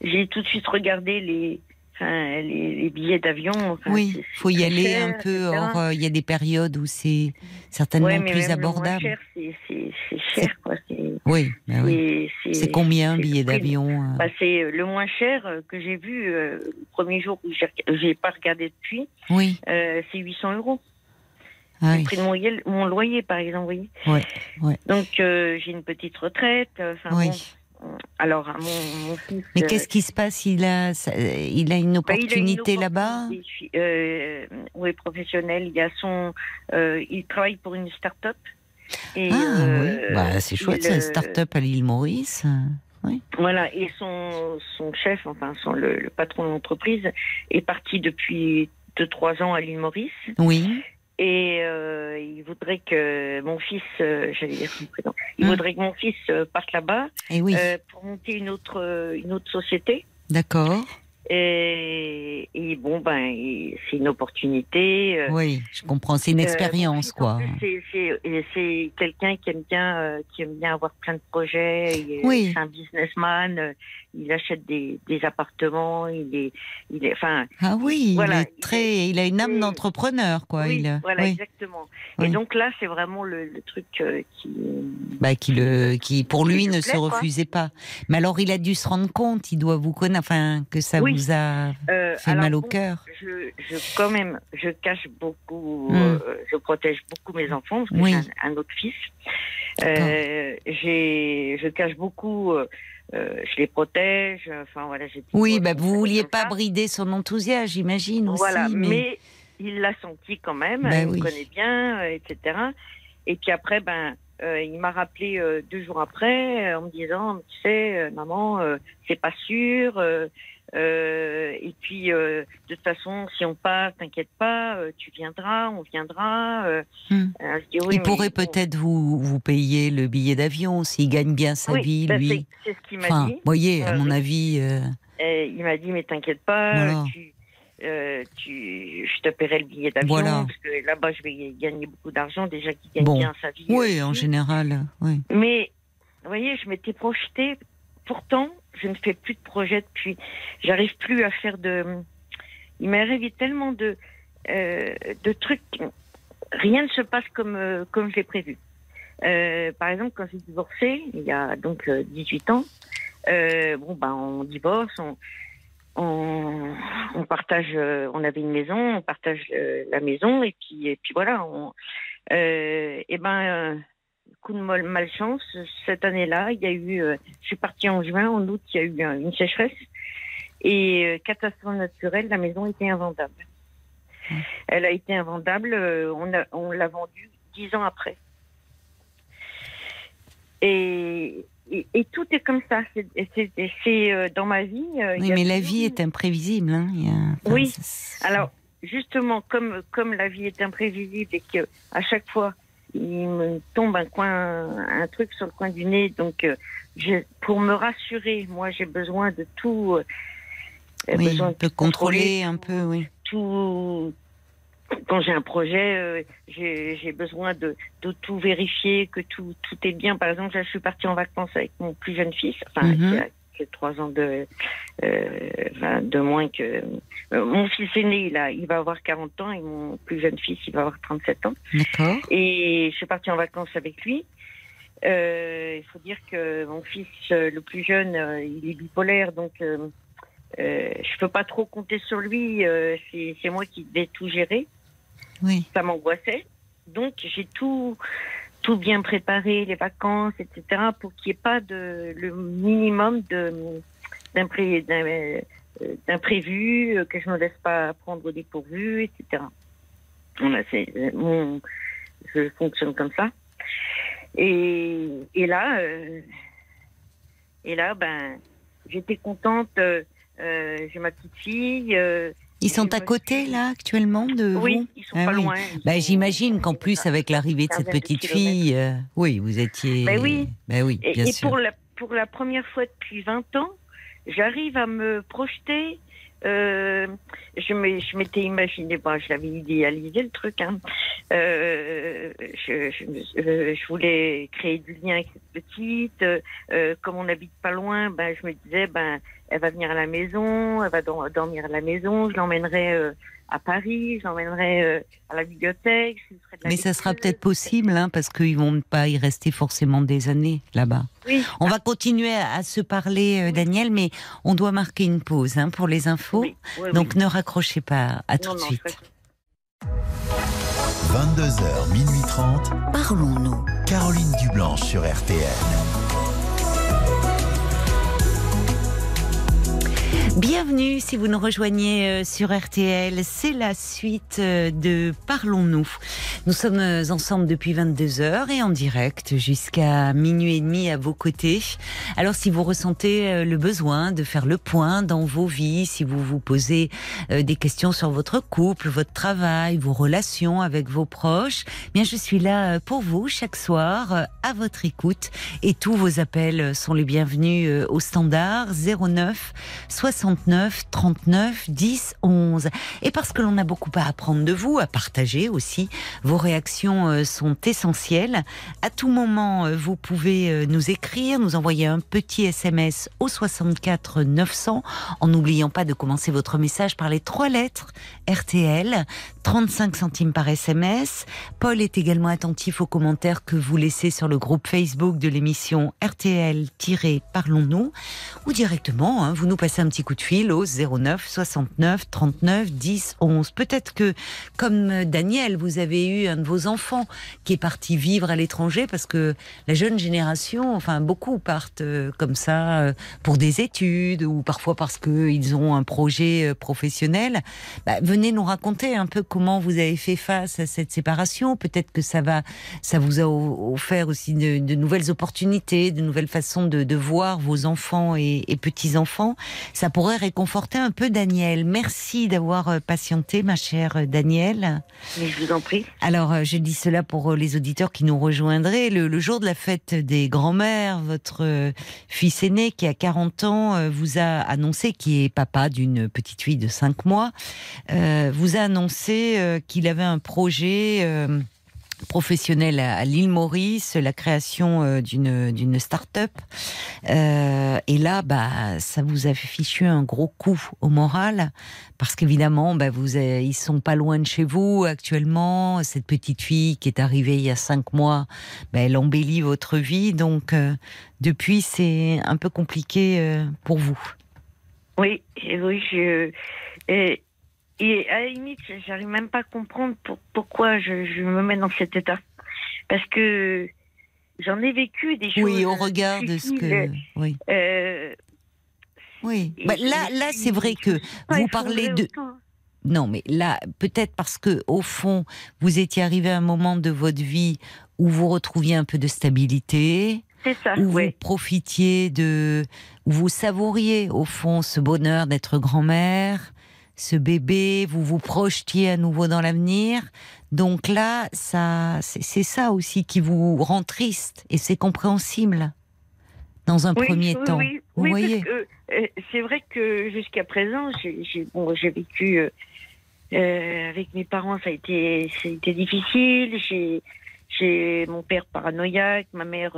j'ai tout de suite regardé les, enfin, les, les billets d'avion. Enfin, Oui, c'est- faut y aller cher, un peu. Or, euh, il y a des périodes où c'est certainement Ouais, mais plus même abordable. c'est- cher, quoi. C'est Oui, bah oui. c'est- combien un billet d'avion euh Bah, c'est le moins cher euh, que j'ai vu euh, le premier jour où j'ai pas regardé depuis. Oui, euh, c'est 800 euros. ah Le oui. prix de mon loyer, mon loyer, par exemple. Ouais, ouais. Donc euh, j'ai une petite retraite. euh, enfin, oui. bon, alors mon, mon fils. Mais euh, qu'est-ce qui se passe? Il a, ça- il a une bah, il a une opportunité là-bas? euh, oui, professionnelle. Il a son, euh, il travaille pour une start-up. Et, Ah euh, oui, bah, c'est chouette, c'est une euh, start-up à l'île Maurice. Voilà, et son, son chef, enfin son, le, le patron de l'entreprise, est parti depuis deux trois ans à l'île Maurice. Oui, Et euh, il voudrait que mon fils, euh, j'allais dire son prénom, il Hmm. voudrait que mon fils euh, parte là-bas et oui, euh, pour monter une autre, euh, une autre société. d'accord. Et, bon, ben, c'est une opportunité. euh, Oui, je comprends. C'est une euh, expérience, quoi. c'est- quelqu'un qui aime bien, euh, qui aime bien avoir plein de projets. il Oui. C'est un businessman. il achète des, des appartements. Il est, il est, enfin, Ah oui, Voilà, il est très, il a une âme d'entrepreneur, quoi. oui, il, voilà, oui. exactement. Oui. Et donc là, c'est vraiment le, le truc qui. Bah, qui le, qui pour lui ne plaît, se quoi. refusait pas. Mais alors, il a dû se rendre compte, il doit vous connaître, enfin, que ça Oui. Vous a euh, fait alors, mal au bon, cœur. je, je quand même, je cache beaucoup, Mm. euh, je protège beaucoup mes enfants parce que Oui. j'ai un, un autre fils. Euh, je cache beaucoup, je les protège. Enfin voilà. Oui, bah, vous vouliez pas brider son enthousiasme, j'imagine aussi. Voilà, mais... mais... il l'a senti quand même. Bah il oui. me connaît bien, etc. Et puis après, ben. euh, il m'a rappelé euh, deux jours après euh, en me disant, tu sais, maman, c'est pas sûr. Euh, et puis, euh, de toute façon, si on part, t'inquiète pas, euh, tu viendras, on viendra. Hmm. Dis, oui, il pourrait bon. peut-être vous, vous payer le billet d'avion s'il gagne bien sa Oui, vie, ben, lui. c'est- C'est ce qu'il m'a Enfin, dit. vous voyez, à mon avis, Et il m'a dit, mais t'inquiète pas, Voilà. tu, tu, je te paierai le billet d'avion, Voilà. parce que là-bas, je vais gagner beaucoup d'argent, déjà qu'il gagne Bon. bien sa vie. oui, en général, oui. Mais, vous voyez, je m'étais projetée. Pourtant, je ne fais plus de projet depuis. J'arrive plus à faire de. Il m'est arrivé tellement de, euh, de trucs. Rien ne se passe comme, euh, comme je prévu. Euh, par exemple, quand j'ai divorcé, il y a donc euh, 18 ans, euh, bon, ben, on divorce, on, on, partage, on avait une maison, on partage la maison, et puis, et puis voilà, on, et ben, coup de mal- malchance, cette année-là, il y a eu, euh, je suis partie en juin, en août, il y a eu une sécheresse, et euh, catastrophe naturelle, la maison était invendable. Elle a été invendable, euh, on, a- on l'a vendue dix ans après. Et, et, et tout est comme ça. C'est, c'est- c'est, dans ma vie. Oui, mais la vie est imprévisible. Hein. il y a- enfin, Oui. c'est- alors, justement, comme, comme la vie est imprévisible et que à chaque fois, il me tombe un coin, un truc sur le coin du nez, donc euh, je- pour me rassurer, moi j'ai besoin de tout. euh, oui, besoin de contrôler un peu, oui. tout. Quand j'ai un projet, euh, j'ai besoin de, de tout vérifier, que tout, tout est bien. Par exemple, là, je suis partie en vacances avec mon plus jeune fils, enfin, Mhm. qui a a trois ans de, euh, de moins que. euh, mon fils aîné, il, a, il va avoir 40 ans et mon plus jeune fils, il va avoir 37 ans. D'accord. Et je suis partie en vacances avec lui. Euh, il faut dire que mon fils, le plus jeune, il est bipolaire, donc euh, je peux pas trop compter sur lui. c'est c'est moi qui devais tout gérer. Oui. Ça m'angoissait. Donc j'ai tout, tout bien préparé, les vacances, etc., pour qu'il n'y ait pas de le minimum de d'impré- d'im- euh, euh, que je ne me laisse pas prendre au dépourvu, etc. Voilà, c'est euh, mon, je fonctionne comme ça. Et, et là, et là, ben, j'étais contente. j'ai ma petite fille. Ils sont à côté, là, actuellement, de Oui, vous ils sont Ah pas oui. loin. Bah, J'imagine qu'en plus, avec l'arrivée de cette de petite fille, euh, oui, vous étiez. Ben oui. Oui, Et, bien et sûr. pour la pour la première fois depuis 20 ans, j'arrive à me projeter. euh, je m'étais imaginé, bon, je l'avais idéalisé le truc. Hein. Euh, je, je, je voulais créer du lien avec cette petite. euh, comme on n'habite pas loin, ben, je me disais, ben, elle va venir à la maison, elle va dor- dormir à la maison. Je l'emmènerai euh, à Paris, je l'emmènerai euh, à la bibliothèque. je lui ferai de la Mais ça sera peut-être possible, hein, parce qu'ils vont pas y rester forcément des années là-bas. Oui. On va continuer à, à se parler, euh, Oui. Daniel, mais on doit marquer une pause hein, pour les infos. Oui, oui, oui. Donc ne raccrochez pas. À tout Non, de suite. je- 22h, minuit 30. Parlons-nous. Caroline Dublanche sur RTN. Bienvenue si vous nous rejoignez euh, sur RTL. C'est la suite euh, de Parlons-nous. Nous sommes euh, ensemble depuis 22 heures et en direct jusqu'à minuit et demi à vos côtés. Alors si vous ressentez le besoin de faire le point dans vos vies, si vous vous posez des questions sur votre couple, votre travail, vos relations avec vos proches, eh bien je suis là pour vous chaque soir à votre écoute et tous vos appels sont les bienvenus au standard 09 69 69 39 10 11. Et parce que l'on a beaucoup à apprendre de vous, à partager aussi, vos réactions euh, sont essentielles. À tout moment, euh, vous pouvez euh, nous écrire, nous envoyer un petit SMS au 64 900 en n'oubliant pas de commencer votre message par les trois lettres RTL, 35 centimes par SMS. Paul est également attentif aux commentaires que vous laissez sur le groupe Facebook de l'émission RTL-Parlons-nous ou directement, hein, vous nous passez un petit coup de fil au 09 69 39 10 11. Peut-être que, comme Daniel, vous avez eu un de vos enfants qui est parti vivre à l'étranger parce que la jeune génération, enfin beaucoup partent euh, comme ça euh, pour des études ou parfois parce qu'ils ont un projet euh, professionnel. Bah, venez nous raconter un peu comment vous avez fait face à cette séparation. Peut-être que ça va, ça vous a offert aussi de, nouvelles opportunités, de nouvelles façons de, voir vos enfants et, et petits-enfants. Ça réconforter un peu Daniel. Merci d'avoir euh, patienté, ma chère euh, Danielle. Mais je vous en prie. Alors, euh, je dis cela pour les auditeurs qui nous rejoindraient. Le, le jour de la fête des grands-mères, votre fils aîné qui a 40 ans vous a annoncé, qui est papa d'une petite fille de 5 mois, euh, vous a annoncé qu'il avait un projet euh, professionnel à, l'île Maurice, la création euh, d'une d'une start-up. Euh, et là, bah, ça vous a fichu un gros coup au moral, parce qu'évidemment, bah, vous, ils sont pas loin de chez vous actuellement. Cette petite fille qui est arrivée il y a cinq mois, bah, elle embellit votre vie. Donc, euh, depuis, c'est un peu compliqué euh, pour vous. Oui, oui, je. Et, et à la limite, j'arrive même pas à comprendre pour- pourquoi je, je me mets dans cet état. Parce que j'en ai vécu des choses. Oui, au regard de ce que, oui, euh, oui. Bah, là, là, c'est vrai que vous parlez de, autant. Non, mais là, peut-être parce que au fond, vous étiez arrivé à un moment de votre vie où vous retrouviez un peu de stabilité, C'est ça, où vous oui. profitiez de, où vous savouriez au fond ce bonheur d'être grand-mère, ce bébé, vous vous projetiez à nouveau dans l'avenir. Donc là, ça, c'est ça aussi qui vous rend triste et c'est compréhensible dans un Oui, premier oui, temps. oui, vous oui, voyez euh, c'est vrai que jusqu'à présent, j'ai bon, vécu euh, euh, avec mes parents, ça a été, ça a été difficile. J'ai j'ai mon père paranoïaque, ma mère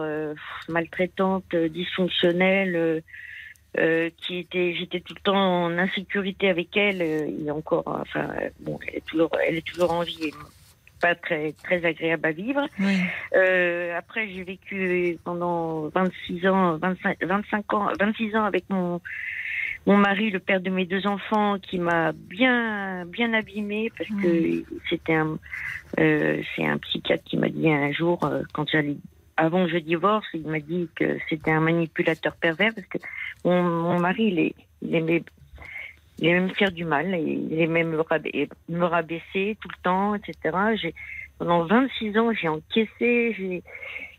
maltraitante, dysfonctionnelle, euh, qui était, j'étais tout le temps en insécurité avec elle. euh, et encore, enfin, euh, bon, elle est toujours, elle est toujours en vie, et pas très très agréable à vivre. Oui. Euh, après, j'ai vécu pendant 26 ans, 25, 25 ans, 26 ans avec mon mon mari, le père de mes deux enfants, qui m'a bien bien abîmé parce que c'était un euh, c'est un psychiatre qui m'a dit un jour euh, quand j'allais avant que je divorce, il m'a dit que c'était un manipulateur pervers parce que mon, mari, il, aimait il aimait me faire du mal, il aimait me, rabaisser, me rabaisser tout le temps, etc. Pendant 26 ans, j'ai encaissé,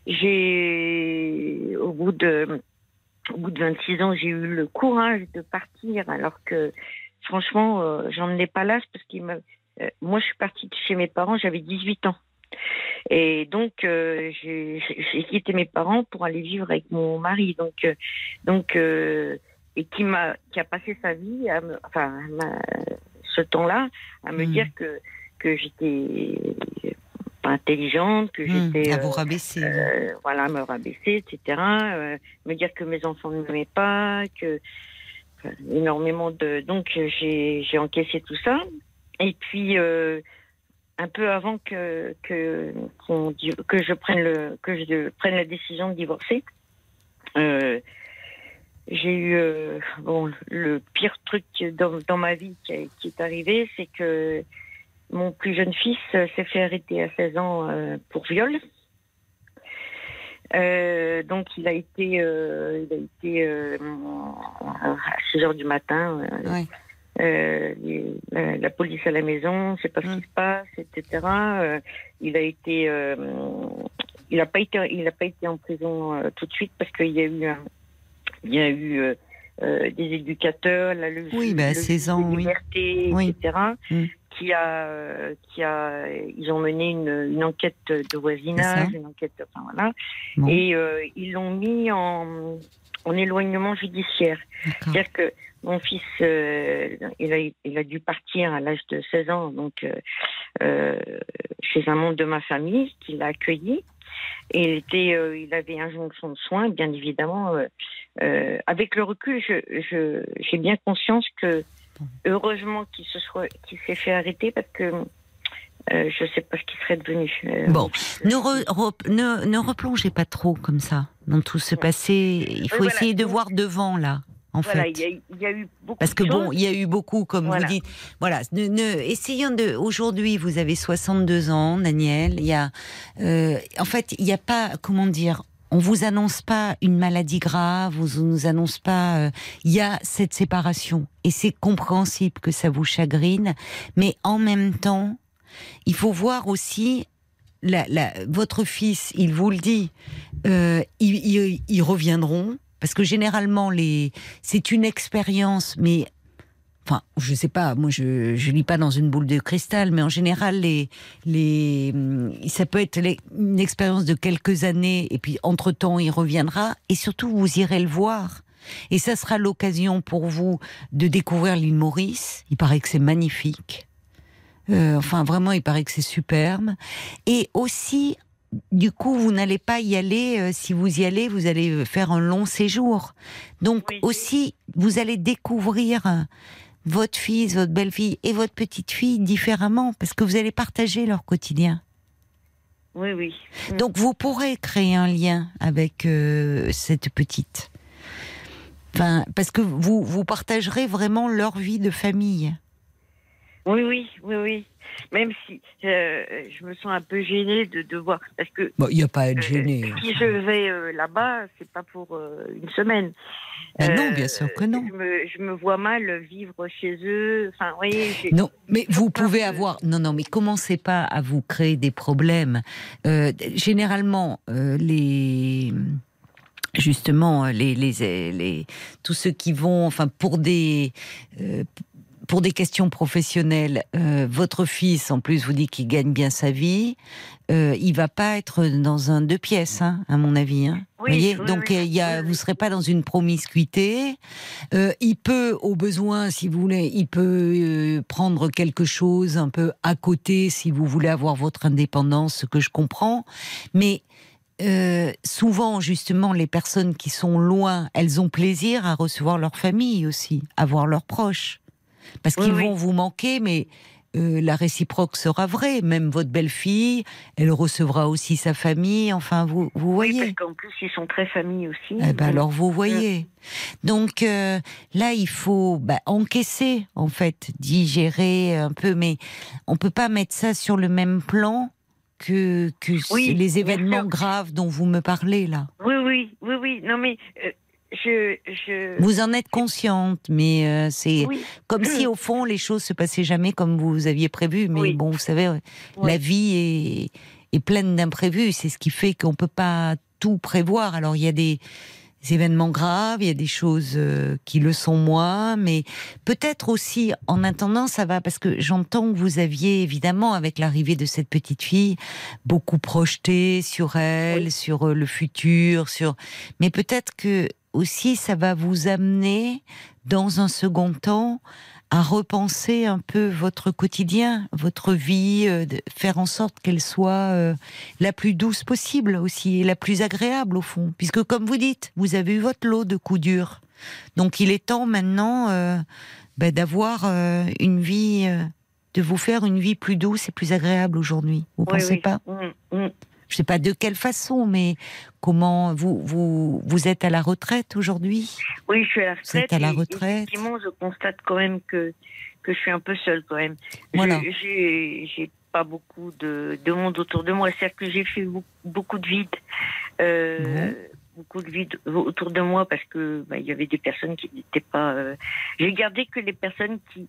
j'ai, au bout de, au bout de 26 ans, j'ai eu le courage de partir, alors que, franchement, euh, j'en ai pas l'âge parce qu'il me, euh, moi, je suis partie de chez mes parents, j'avais 18 ans. Et donc, euh, j'ai quitté mes parents pour aller vivre avec mon mari. Donc, euh, donc, euh, et qui m'a, qui a passé sa vie, à me, enfin, à ce temps-là, à me Mm. dire que que j'étais pas intelligente, que Hmm, j'étais, à vous rabaisser. voilà, me rabaisser, etc. me dire que mes enfants ne m'aimaient pas, que énormément de. Donc j'ai j'ai encaissé tout ça. Et puis un peu avant que je prenne le que prenne la décision de divorcer. euh, j'ai eu euh, bon le pire truc dans, ma vie qui, est arrivé, c'est que mon plus jeune fils s'est fait arrêter à 16 ans euh, pour viol. Donc il a été, à 6 heures du matin. Euh, les- la, la police à la maison, c'est pas ce Mm. qui se passe, etc. Euh, il a été, euh, il a pas été, il a pas été en prison euh, tout de suite parce qu'il y a eu, un- il y a eu euh, euh, des éducateurs, la le, Oui, bah, le 16 juge ans, des oui. libertés, Oui. etc. Mm. Qui a, qui a, ils ont mené une, une enquête de voisinage, une enquête, enfin voilà, Bon. et ils l'ont mis en, en éloignement judiciaire. C'est-à-dire que mon fils, euh, il, a, il a dû partir à l'âge de 16 ans, donc euh, euh, chez un membre de ma famille qui l'a accueilli. Et il, était, euh, il avait injonction de soins, bien évidemment. avec le recul, je, j'ai bien conscience que heureusement qu'il se soit, qu'il s'est fait arrêter parce que euh, je sais pas ce qu'il serait devenu. Euh, Bon. Ne, re- re- ne, ne replongez pas trop comme ça dans tout ce passé. Il faut essayer de voir devant là, en Voilà, fait. il y, a, il y a eu beaucoup Parce que de bon, il y a eu beaucoup, comme Voilà. vous dites. Voilà, ne, ne- essayons de. Aujourd'hui, vous avez 62 ans, Daniel. Il y a, euh, en fait, il n'y a pas, comment dire. On vous annonce pas une maladie grave, on vous nous annonce pas. euh, Il y a cette séparation et c'est compréhensible que ça vous chagrine, mais en même temps, il faut voir aussi la, la- votre fils. Il vous le dit, euh, ils, ils- ils reviendront parce que généralement les, c'est une expérience, mais enfin, je sais pas, moi je, je lis pas dans une boule de cristal, mais en général les, les, hum, ça peut être une expérience de quelques années et puis entre temps il reviendra et surtout vous irez le voir. Et ça sera l'occasion pour vous de découvrir l'île Maurice. Il paraît que c'est magnifique. Euh, enfin, vraiment, il paraît que c'est superbe. Et aussi, du coup, vous n'allez pas y aller. euh, si vous y allez, vous allez faire un long séjour. Donc Oui. aussi, vous allez découvrir euh, votre fils, votre belle-fille et votre petite fille différemment, parce que vous allez partager leur quotidien. Oui, oui. Mm. Donc vous pourrez créer un lien avec euh, cette petite. Enfin, parce que vous, vous partagerez vraiment leur vie de famille. Oui, oui, oui, oui. Même si euh, je me sens un peu gênée de devoir. Parce que Bon, il n'y a pas à être euh, gêné. si je vais euh, là-bas, c'est pas pour euh, une semaine. Ben non, bien sûr que non. Je me, je me vois mal vivre chez eux. Enfin, voyez, Non, mais vous pouvez avoir. Non, non, mais commencez pas à vous créer des problèmes. Généralement, les justement les, les les tous ceux qui vont, enfin pour des euh, pour des questions professionnelles, euh, votre fils, en plus, vous dit qu'il gagne bien sa vie. Euh, il va pas être dans un deux pièces, hein, à mon avis. Hein. Oui, voyez oui, Donc, oui, il y a, oui, vous serez pas dans une promiscuité. Euh, il peut, au besoin, si vous voulez, il peut euh, prendre quelque chose un peu à côté, si vous voulez avoir votre indépendance, ce que je comprends. Mais euh, souvent, justement, les personnes qui sont loin, elles ont plaisir à recevoir leur famille aussi, à voir leurs proches. Parce Oui, qu'ils oui. vont vous manquer, mais euh, la réciproque sera vraie. Même votre belle-fille, elle recevra aussi sa famille. Enfin, vous, vous Oui, voyez. parce qu'en plus, ils sont très familles aussi. Eh ben alors vous voyez. Donc euh, là, il faut bah, encaisser, en fait, digérer un peu, mais on peut pas mettre ça sur le même plan que, que Oui, les événements graves dont vous me parlez là. Oui, oui, oui, oui. Non, mais euh, je, je. Vous en êtes consciente, mais euh, c'est Oui, comme si au fond les choses se passaient jamais comme vous aviez prévu. Mais Oui. bon, vous savez, Ouais. la vie est, est pleine d'imprévus. C'est ce qui fait qu'on peut pas tout prévoir. Alors il y a des événements graves, il y a des choses euh, qui le sont moins, mais peut-être aussi en attendant ça va parce que j'entends que vous aviez évidemment avec l'arrivée de cette petite fille beaucoup projeté sur elle, Oui. sur euh, le futur, sur mais peut-être que aussi ça va vous amener dans un second temps à repenser un peu votre quotidien, votre vie, euh, de faire en sorte qu'elle soit euh, la plus douce possible aussi et la plus agréable au fond. Puisque comme vous dites, vous avez eu votre lot de coups durs. Donc il est temps maintenant euh, ben, d'avoir une vie, de vous faire une vie plus douce et plus agréable aujourd'hui. Vous oui, pensez oui. pas? Mm, mm. Je sais pas de quelle façon, mais comment vous vous vous êtes à la retraite aujourd'hui? Oui, je suis à la Vous retraite. êtes à la et retraite. Effectivement, je constate quand même que, que je suis un peu seule quand même. Je- Voilà. J'ai pas beaucoup de, de monde autour de moi. C'est-à-dire que j'ai fait beaucoup, beaucoup de vide. Euh, Beaucoup de vide autour de moi parce que bah, il y avait des personnes qui n'étaient pas. euh, J'ai gardé que les personnes qui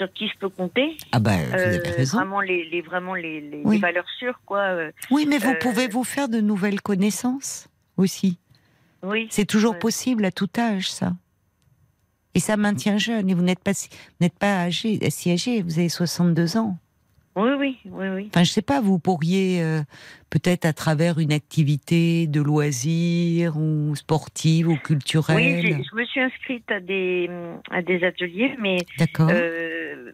sur qui je peux compter. Ah ben vous avez Euh, raison. Vraiment les, les vraiment les, les, Oui. les valeurs sûres quoi. euh, Oui, mais vous euh, pouvez vous faire de nouvelles connaissances aussi. oui. C'est toujours possible à tout âge, ça. Et ça maintient jeune. Et vous n'êtes pas, si- vous n'êtes pas âgé, si âgé, vous avez 62 ans. Oui, oui, oui, oui. Enfin, je sais pas, vous pourriez euh, peut-être à travers une activité de loisirs ou sportive ou Oui, culturelle. j'ai- je me suis inscrite à des, à des ateliers, mais D'accord. euh,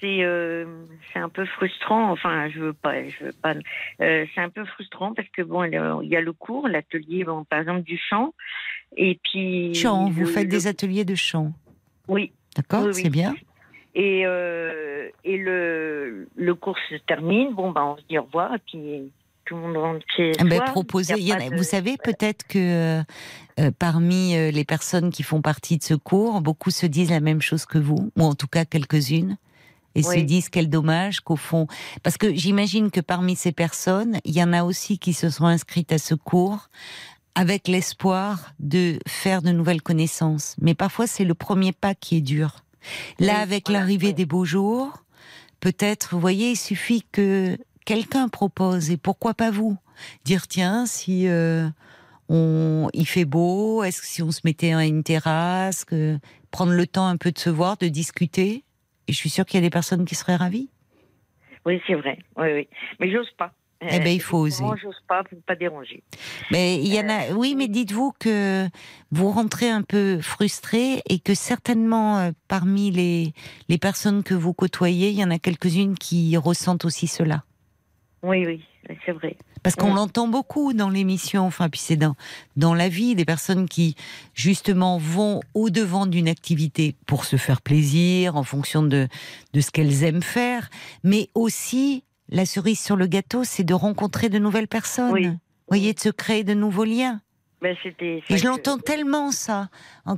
c'est euh, c'est un peu frustrant. Enfin, je veux pas, je veux pas. c'est un peu frustrant parce que bon, il y a le cours, l'atelier, bon, par exemple du chant, et puis chant, vous faites le- des ateliers de chant. Oui, D'accord, Oui, oui. c'est bien. Et euh, et le le cours se termine. Bon, ben on se dit au revoir et puis tout le monde rentre chez Ah proposer, Il y a de- vous savez peut-être que euh, euh, parmi les personnes qui font partie de ce cours, beaucoup se disent la même chose que vous, ou en tout cas quelques-unes, et se disent quel dommage qu'au fond, parce que j'imagine que parmi ces personnes, il y en a aussi qui se sont inscrites à ce cours avec l'espoir de faire de nouvelles connaissances. Mais parfois, c'est le premier pas qui est dur. Là, Oui, avec l'arrivée des beaux jours, peut-être, vous voyez, il suffit que quelqu'un propose, et pourquoi pas vous Dire, tiens, si euh, on, il fait beau, est-ce que si on se mettait à une terrasse, que, prendre le temps un peu de se voir, de discuter? Et je suis sûre qu'il y a des personnes qui seraient ravies. Oui, c'est vrai. Oui, oui. Mais j'ose pas. Eh ben, il faut oser. Moi, j'ose pas pour pas déranger. Mais il y en a, oui, mais dites-vous que vous rentrez un peu frustré et que certainement euh, parmi les, les personnes que vous côtoyez, il y en a quelques-unes qui ressentent aussi cela. Oui, oui, c'est vrai. Parce qu'on Mm. l'entend beaucoup dans l'émission, enfin, puis c'est dans, dans la vie, des personnes qui, justement, vont au-devant d'une activité pour se faire plaisir, en fonction de, de ce qu'elles aiment faire, mais aussi, la cerise sur le gâteau, c'est de rencontrer de nouvelles personnes. Oui. Vous voyez, de se créer de nouveaux liens. Ben, c'était. Et je que- l'entends tellement ça.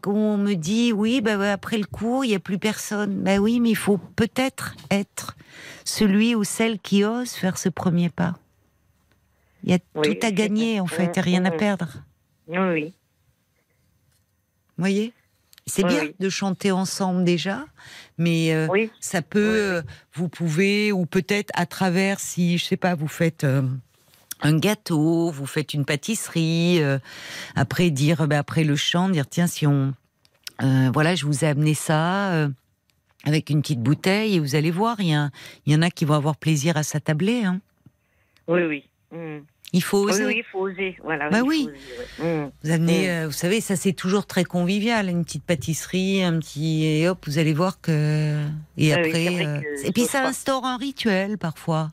On me dit oui, ouais, après le cours, il n'y a plus personne. Ben oui, mais il faut peut-être être celui ou celle qui ose faire ce premier pas. Il y a Oui, tout à gagner en fait et Mm, rien à mm. perdre. Oui, oui. Vous voyez? C'est Oui, bien de chanter ensemble déjà, mais euh, Oui, ça peut, Oui, euh, vous pouvez, ou peut-être à travers, si je sais pas, vous faites euh, un gâteau, vous faites une pâtisserie, après dire, ben, après le chant, dire tiens si on, voilà, je vous ai amené ça avec une petite bouteille et vous allez voir, il y, en a qui vont avoir plaisir à s'attabler. Hein. oui, oui. Mm. Il faut oser. oui, il faut oser. Voilà, Bah oui. oser, ouais. Mm. Vous amenez, Mm. euh, vous savez, ça c'est toujours très convivial, une petite pâtisserie, un petit et hop, vous allez voir que et Ah oui, après euh, que et puis ça instaure un rituel parfois.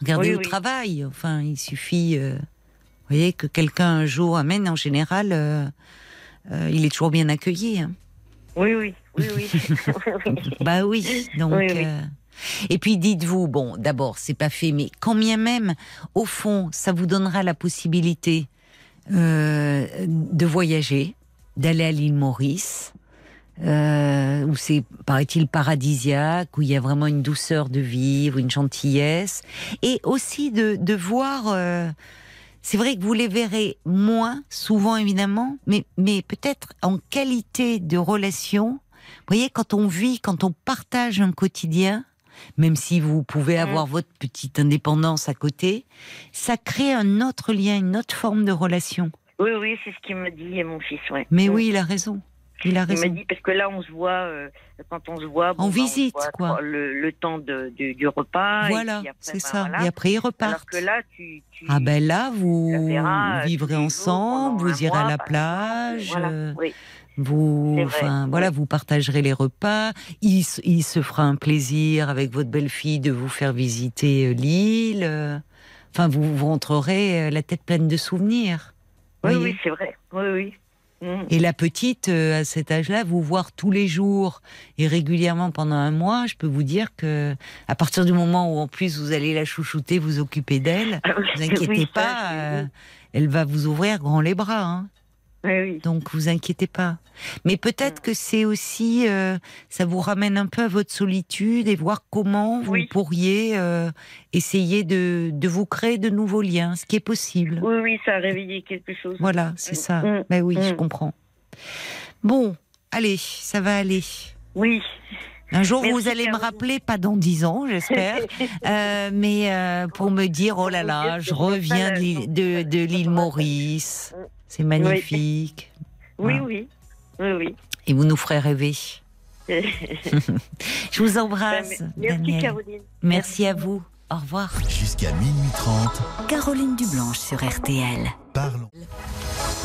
Regardez Oui, au travail, enfin il suffit, euh, vous voyez que quelqu'un un jour amène en général, il est toujours bien accueilli. hein. Oui, oui, oui, oui. Bah oui, donc. Et puis dites-vous, bon, d'abord, c'est pas fait, mais quand bien même, au fond, ça vous donnera la possibilité euh, de voyager, d'aller à l'île Maurice, euh, où c'est, paraît-il, paradisiaque, où il y a vraiment une douceur de vivre, une gentillesse, et aussi de, de voir. euh, c'est vrai que vous les verrez moins, souvent évidemment, mais, mais peut-être en qualité de relation. Vous voyez, quand on vit, quand on partage un quotidien, même si vous pouvez Mhm. avoir votre petite indépendance à côté, ça crée un autre lien, une autre forme de relation. oui, oui, c'est ce qu'il me dit mon fils, ouais. Mais Mm. oui, il a raison. Il a Il m'a raison. dit parce que là on se voit euh, quand on se voit bon, bah, on se visite, voit quoi. le, le temps de, du- du repas et Voilà, c'est bah, ça. voilà. Et après, ils alors repartent. que là tu, tu Ah ben là, vous verras, euh, vivrez ensemble, vous irez à la par plage. Voilà, euh, oui. Vous, enfin voilà, vous partagerez les repas. Il, se- il se fera un plaisir avec votre belle-fille de vous faire visiter euh, l'île. Enfin, vous, vous rentrerez euh, la tête pleine de souvenirs. oui, oui, c'est vrai. Oui, oui. Mm. Et la petite, euh, à cet âge-là, vous voir tous les jours et régulièrement pendant un mois, je peux vous dire que à partir du moment où en plus vous allez la chouchouter, vous occuper d'elle, Ah oui, vous inquiétez oui, pas, euh, elle va vous ouvrir grand les bras. Hein. Oui, oui. Donc vous inquiétez pas. Mais peut-être Mm. que c'est aussi, euh, ça vous ramène un peu à votre solitude et voir comment vous Oui. pourriez euh, essayer de, de vous créer de nouveaux liens, ce qui est possible. Oui, oui, ça a réveillé quelque chose. Voilà, c'est ça. Mm. Ben oui, je Mm. comprends. Bon, allez, ça va aller. Oui. Un jour, Merci, vous allez me rappeler, pas dans dix ans, j'espère, euh, mais euh, pour me dire, oh là là, je reviens de de, de l'île Maurice, c'est magnifique. Oui, Voilà. oui. Oui, oui. Et vous nous ferez rêver. Je vous embrasse, Merci Daniel. Caroline. Merci à vous. Au revoir. Jusqu'à minuit 30, Caroline Dublanche sur RTL. parlons.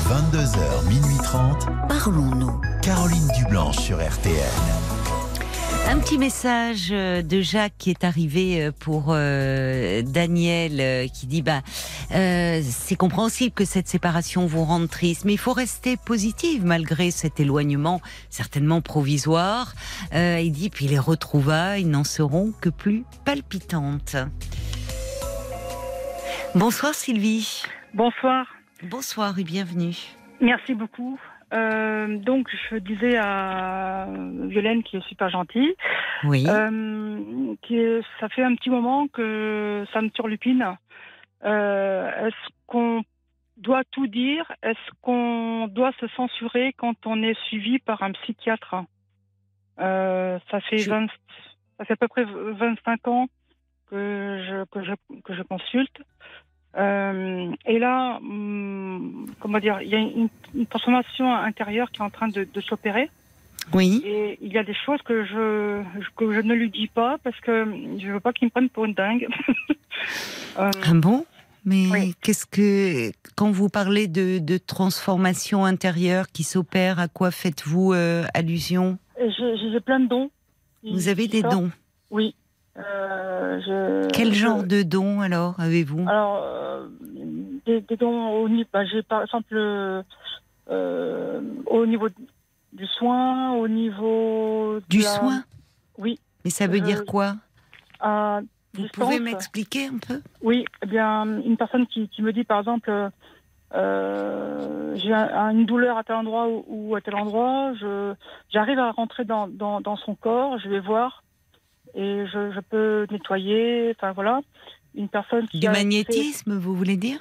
22h, minuit 30, Parlons-nous. Caroline Dublanche sur RTL. Un petit message euh, de Jacques qui est arrivé euh, pour euh, Daniel euh, qui dit bah euh, c'est compréhensible que cette séparation vous rende triste mais il faut rester positive malgré cet éloignement certainement provisoire. Euh, il dit puis les retrouvailles n'en seront que plus palpitantes. Bonsoir Sylvie. Bonsoir. Bonsoir et bienvenue. Merci beaucoup. Euh, donc, je disais à Violaine, qui est super gentille, Oui. euh, que ça fait un petit moment que ça me turlupine. Euh, Est-ce qu'on doit tout dire? Est-ce qu'on doit se censurer quand on est suivi par un psychiatre? Ça fait Je- 20 ça fait à peu près 25 ans que je, que je, que je consulte. Euh, et là, hum, comment dire, il y a une, une transformation intérieure qui est en train de, de s'opérer. oui. Et il y a des choses que je, que je ne lui dis pas parce que je veux pas qu'il me prenne pour une dingue. Euh, Ah bon? Mais Oui. qu'est-ce que quand vous parlez de, de transformation intérieure qui s'opère, à quoi faites-vous euh, allusion? J'ai plein de dons. Vous avez des dons. Oui. Euh, je- Quel genre de dons alors avez-vous? Alors, euh, des, des dons au niveau. bah, j'ai par exemple euh, au niveau du soin, au niveau Du la- soin? Oui. Mais ça veut dire quoi? Vous pouvez m'expliquer un peu? Oui, eh bien, une personne qui, qui me dit, par exemple, euh, j'ai un- une douleur à tel endroit ou, ou à tel endroit, je, j'arrive à rentrer dans, dans, dans son corps, je vais voir et je, je peux nettoyer, enfin voilà. Une personne qui Du fait- magnétisme, vous voulez dire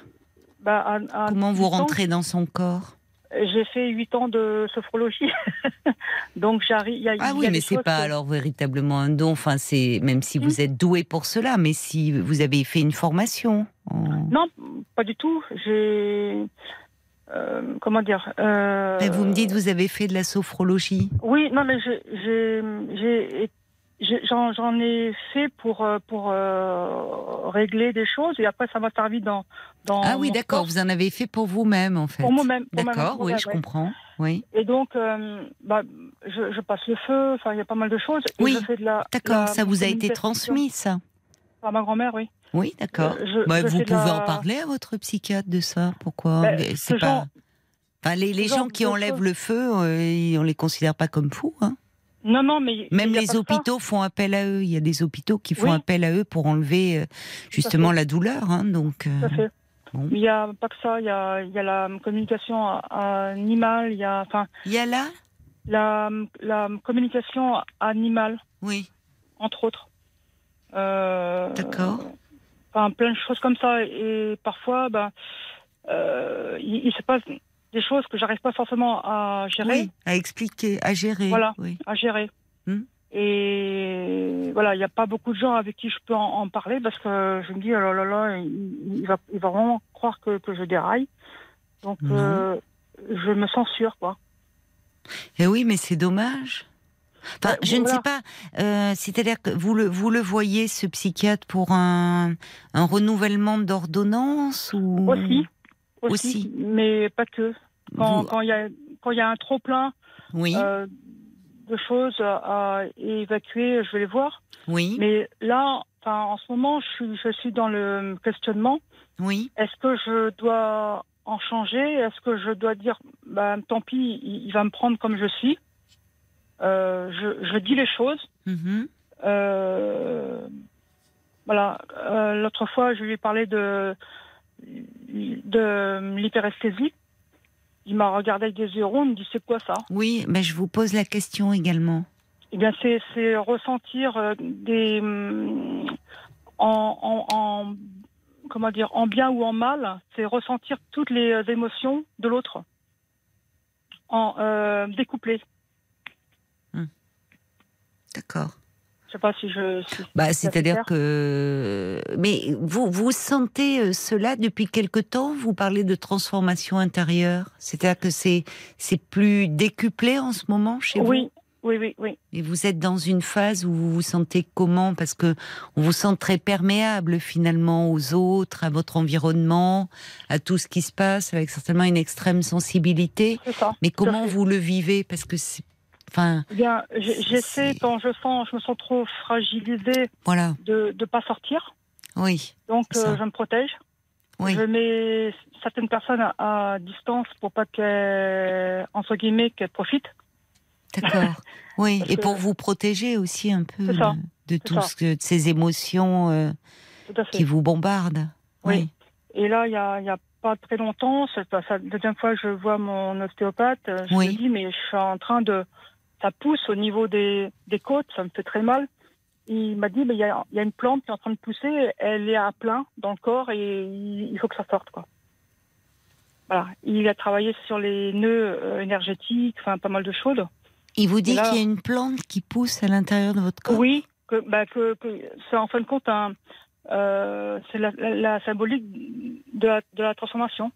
bah, Comment vous 8 ans, rentrez dans son corps J'ai fait 8 ans de sophrologie, donc j'arrive. il Y a, Ah oui, mais c'est pas que- alors véritablement un don. Enfin, c'est même si vous êtes doué pour cela, mais si vous avez fait une formation. en- Non, pas du tout. J'ai. euh, comment dire euh, Et vous me dites vous avez fait de la sophrologie. Oui, non, mais j'ai- j'en ai fait pour, euh, pour euh, régler des choses et après ça m'a servi dans. dans Ah oui, d'accord. Vous en avez fait pour vous-même en fait. Pour moi-même. D'accord, oui, je ouais. comprends. Oui. Et donc, euh, bah, je, je passe le feu, enfin, il y a pas mal de choses. Et Oui, D'accord, ça vous a été transmis, ça Par ma grand-mère, oui. Oui, d'accord. Euh, Bah, vous pouvez la- en parler à votre psychiatre de ça. Pourquoi Ben, ce C'est pas. genre- Enfin, les, les gens qui enlèvent le feu, on les considère pas comme fous. Hein. Non, non, mais. Même les ça. hôpitaux font appel à eux. Il y a des hôpitaux qui font Oui. appel à eux pour enlever euh, justement la douleur. Hein, donc, euh, Tout à fait. bon. Il n'y a pas que ça, il y a, il y a la communication animale, il y a enfin, il y a là la, la communication animale, Oui. entre autres. Euh, D'accord. Enfin, plein de choses comme ça. Et parfois, ben, il, il se passe des choses que j'arrive pas forcément à gérer, Oui, à expliquer, à gérer. Voilà. Oui. à gérer. Hmm. Et voilà, il n'y a pas beaucoup de gens avec qui je peux en, en parler parce que je me dis, oh là là là, il, il va, il va vraiment croire que, que je déraille. Donc, euh, je me censure, quoi. Et Eh oui, mais c'est dommage. Enfin, je ne sais pas. euh, C'est-à-dire que vous le, vous le voyez, ce psychiatre, pour un, un renouvellement d'ordonnance ou? Aussi, aussi, Aussi. mais pas que. Quand Vous- il y a y un trop plein Oui, euh, de choses à, évacuer, je vais les voir. oui, Mais là, en ce moment, je suis je suis dans le questionnement. oui. Est-ce que je dois en changer? Est-ce que je dois dire, bah, tant pis, il, il va me prendre comme je suis? Euh, je, je dis les choses. mhm. Euh, voilà. Euh, L'autre fois, je lui ai parlé de, de l'hyperesthésie. Il m'a regardé avec des yeux ronds. Il me dit C'est quoi ça? Oui, mais je vous pose la question également. Eh bien, c'est ressentir euh, des. hum, En, en, en- comment dire En bien ou en mal, c'est ressentir toutes les euh, émotions de l'autre. En euh, découplé. D'accord. Je sais pas si je. si- Bah, c'est-à-dire que. Mais vous, vous sentez euh, cela depuis quelque temps Vous parlez de transformation intérieure? C'est-à-dire que c'est c'est plus décuplé en ce moment chez vous? Oui, oui, oui, oui. Et vous êtes dans une phase où vous vous sentez comment? Parce que on vous sent très perméable finalement aux autres, à votre environnement, à tout ce qui se passe, avec certainement une extrême sensibilité. C'est ça. Mais comment vous le vivez? Parce que c'est, enfin, Eh Bien, j'essaie quand je sens, je me sens trop fragilisée voilà, de ne pas sortir. oui, Donc, euh, je me protège. oui, Je mets certaines personnes à, à distance pour pas qu'elles, entre guillemets, qu'elles profitent. d'accord, oui. Parce Et que- pour vous protéger aussi un peu ça, de c'est tout ça. ce ces émotions euh, qui vous bombardent. Oui. Et là, il y a, y a pas très longtemps, c'est la deuxième fois que je vois mon ostéopathe, euh, je Oui. me dis, mais je suis en train de. Ça pousse au niveau des, des côtes, ça me fait très mal. Il m'a dit, mais il y a, il y a une plante qui est en train de pousser, elle est à plein dans le corps et il, faut que ça sorte. Quoi. Voilà. Il a travaillé sur les nœuds euh, énergétiques, enfin pas mal de choses. Il vous dit qu'il y a une plante qui pousse à l'intérieur de votre corps? Oui, que, bah, que, que c'est en fin de compte un, euh, c'est la, la- la symbolique de la, de la transformation.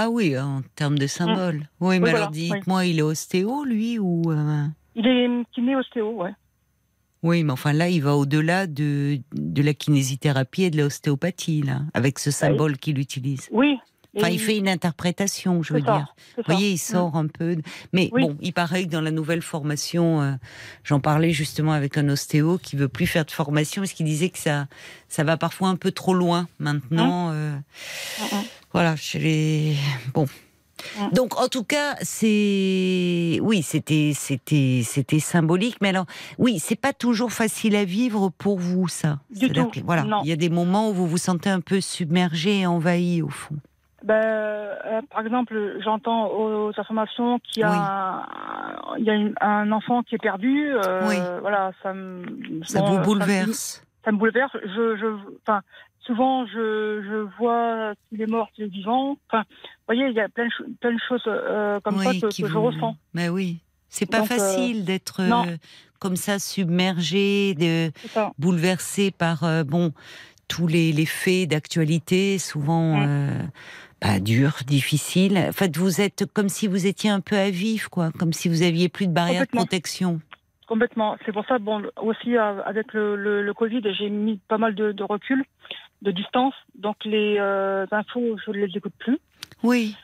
Ah oui, en termes de symbole. Oui, mais Mm. Oui, alors voilà, dites-moi, il est ostéo, lui, ou... euh, Il est kiné ostéo, ouais. Oui, mais enfin là, il va au-delà de, de la kinésithérapie et de l'ostéopathie, là, avec ce symbole qu'il utilise. Oui. Enfin, il fait une interprétation, je veux ça, dire. Vous voyez, il sort un peu. de- Mais bon, il paraît que dans la nouvelle formation, euh, j'en parlais justement avec un ostéo qui veut plus faire de formation parce qu'il disait que ça, ça va parfois un peu trop loin maintenant. euh, Mhm. Voilà, chez les. Bon. Donc, en tout cas, c'est oui, c'était c'était c'était symbolique, mais alors oui, c'est pas toujours facile à vivre pour vous ça. Du tout, que, voilà, non. il y a des moments où vous vous sentez un peu submergé et envahi au fond. Ben, euh, par exemple, j'entends aux informations qu'il y a, un, il y a une- un enfant qui est perdu. euh, Oui. Voilà, ça me. Ça bon, vous me- bouleverse. Ça me bouleverse. Je, je, enfin, souvent, je, je vois s'il est mort, s'il est vivant. Enfin, vous voyez, il y a plein de, plein de choses euh, comme ça que, qui que je ressens. Mais oui, c'est pas Donc, euh, facile d'être euh, comme ça submergé, de ça. bouleversé par bon tous les, les faits d'actualité, souvent Mm. euh, pas durs, difficiles. En fait, vous êtes comme si vous étiez un peu à vif, quoi, comme si vous aviez plus de barrière de protection. Complètement. C'est pour ça, bon, aussi euh, avec le, le, le Covid, j'ai mis pas mal de, de recul, de distance. Donc les euh, infos, je ne les écoute plus. Oui,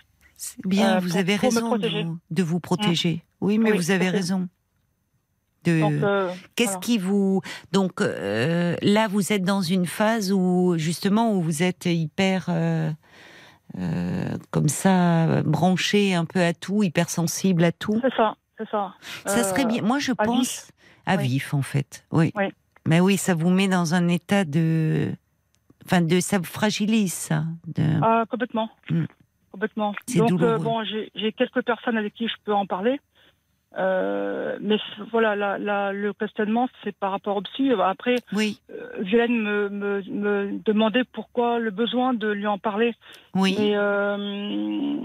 bien. Euh, vous pour- avez pour raison de vous, de vous protéger. Oui, mais Oui, vous avez raison. De... Euh, Qu'est-ce voilà. qui vous donc là vous êtes dans une phase où justement où vous êtes hyper comme ça branché un peu à tout, hypersensible à tout. C'est ça, c'est ça. Ça serait Euh, bien. Moi je à pense vif. à Oui. vif en fait. Oui. Oui. Mais oui, ça vous met dans un état de enfin de ça vous fragilise ça. De... Ah, complètement. Mm. Complètement. C'est Donc, euh, bon, j'ai j'ai quelques personnes avec qui je peux en parler. Euh, mais voilà, la, la- le questionnement, c'est par rapport au psy. Après, Oui, euh, Violaine me, me, me demandait pourquoi le besoin de lui en parler. oui. Et euh,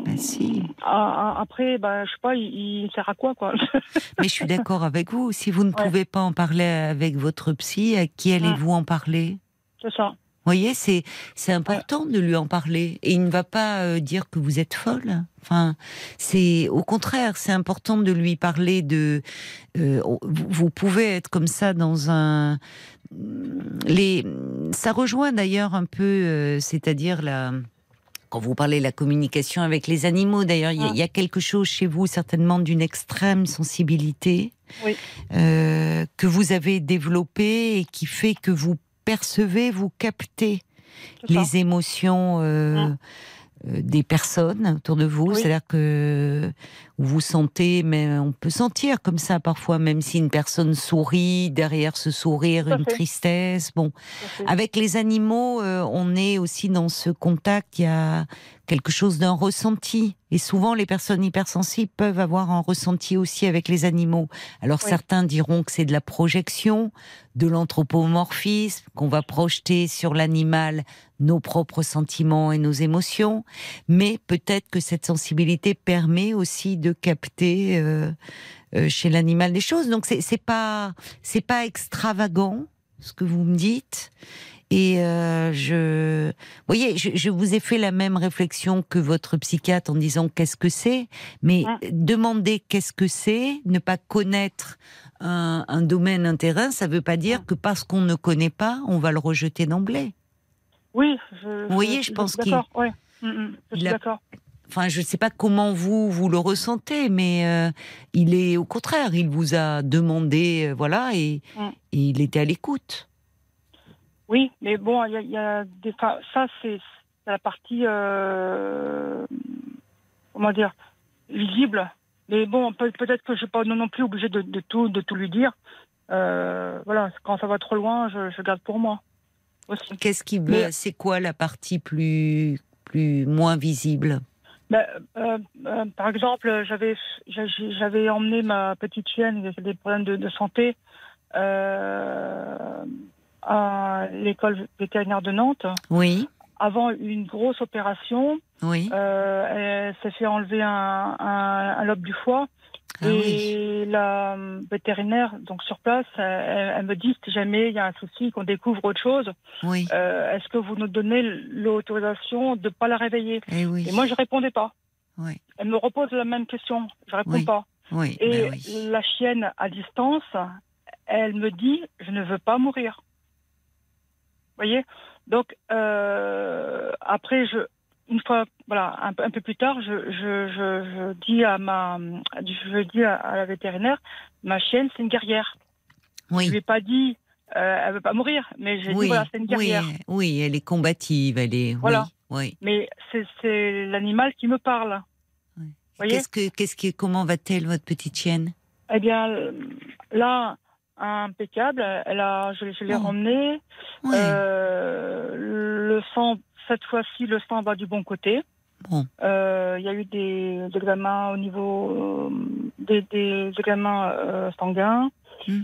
Ben si. a- a- après, ben, je sais pas, il, il sert à quoi, quoi Mais je suis d'accord avec vous. Si vous ne Ouais. pouvez pas en parler avec votre psy, à qui allez-vous en parler? C'est ça. Vous voyez, c'est c'est important de lui en parler et il ne va pas euh, dire que vous êtes folle. Enfin, c'est au contraire, c'est important de lui parler de. euh, vous, pouvez être comme ça dans un. Les, ça rejoint d'ailleurs un peu, euh, c'est-à-dire la. Quand vous parlez de la communication avec les animaux, d'ailleurs, il y a- Ah. il y, a quelque chose chez vous certainement d'une extrême sensibilité Oui. euh, que vous avez développée et qui fait que vous percevez, vous captez les émotions euh, Mm. euh, des personnes autour de vous. Oui. C'est-à-dire que vous sentez, mais on peut sentir comme ça parfois, même si une personne sourit, derrière ce sourire, une tristesse. Bon, avec les animaux, euh, on est aussi dans ce contact. Il y a quelque chose d'un ressenti. Et souvent, les personnes hypersensibles peuvent avoir un ressenti aussi avec les animaux. Alors, Oui. certains diront que c'est de la projection, de l'anthropomorphisme, qu'on va projeter sur l'animal nos propres sentiments et nos émotions. Mais peut-être que cette sensibilité permet aussi de capter euh, euh, chez l'animal des choses. Donc, c'est pas, c'est pas extravagant. ce que vous me dites. Et euh, je, vous voyez, je, je vous ai fait la même réflexion que votre psychiatre en disant qu'est-ce que c'est, mais demander qu'est-ce que c'est, ne pas connaître un, un domaine, un terrain, ça ne veut pas dire que parce qu'on ne connaît pas, on va le rejeter d'emblée. Oui, je, Vous voyez, je pense suis qu'il- d'accord. Ouais. Mm, mm, je suis d'accord. Enfin, je ne sais pas comment vous vous le ressentez, mais euh, il est au contraire, il vous a demandé, euh, voilà, et, Mm. et il était à l'écoute. Oui, mais bon, il y a, il y a des. ça, c'est la partie. euh, comment dire Visible. Mais bon, peut- peut-être que je ne suis pas non, non plus obligée de, de tout, de tout lui dire. Voilà, quand ça va trop loin, je, je garde pour moi. Qu'est-ce qui, Mais- c'est quoi la partie plus plus moins visible? Ben, euh, euh, par exemple, j'avais j'avais emmené ma petite chienne, qui avait des problèmes de, de santé, euh, à l'école vétérinaire de Nantes. Oui, Avant une grosse opération, oui. elle s'est fait enlever un, un, un lobe du foie. Ah oui. et la euh, vétérinaire, donc sur place, elle, elle me dit si jamais il y a un souci, qu'on découvre autre chose, Oui, euh, est-ce que vous nous donnez l'autorisation de ne pas la réveiller? Eh oui. Et moi, je répondais pas. Elle me repose la même question. Je réponds Oui. pas. Et ben la chienne à distance, elle me dit je ne veux pas mourir. Vous voyez? Donc euh, après, je, une fois, voilà, un, peu- un peu plus tard, je, je, je, je dis à ma, je dis à, à la vétérinaire, ma chienne c'est une guerrière. Je lui Oui, ai pas dit euh, elle veut pas mourir, mais j'ai dit oui, voilà c'est une oui, guerrière. oui, elle est combative, elle est. Voilà. Oui, Mais c'est l'animal qui me parle. oui. Qu'est-ce que, qu'est-ce que, comment va-t-elle votre petite chienne? Eh bien, là, impeccable. Elle a, je, je l'ai Oh. ramenée. Oui. Euh, le sang, cette fois-ci, le sang va du bon côté. Bon. Euh, Il y a eu des, examens au niveau euh, des, des examens euh, sanguins. Hmm.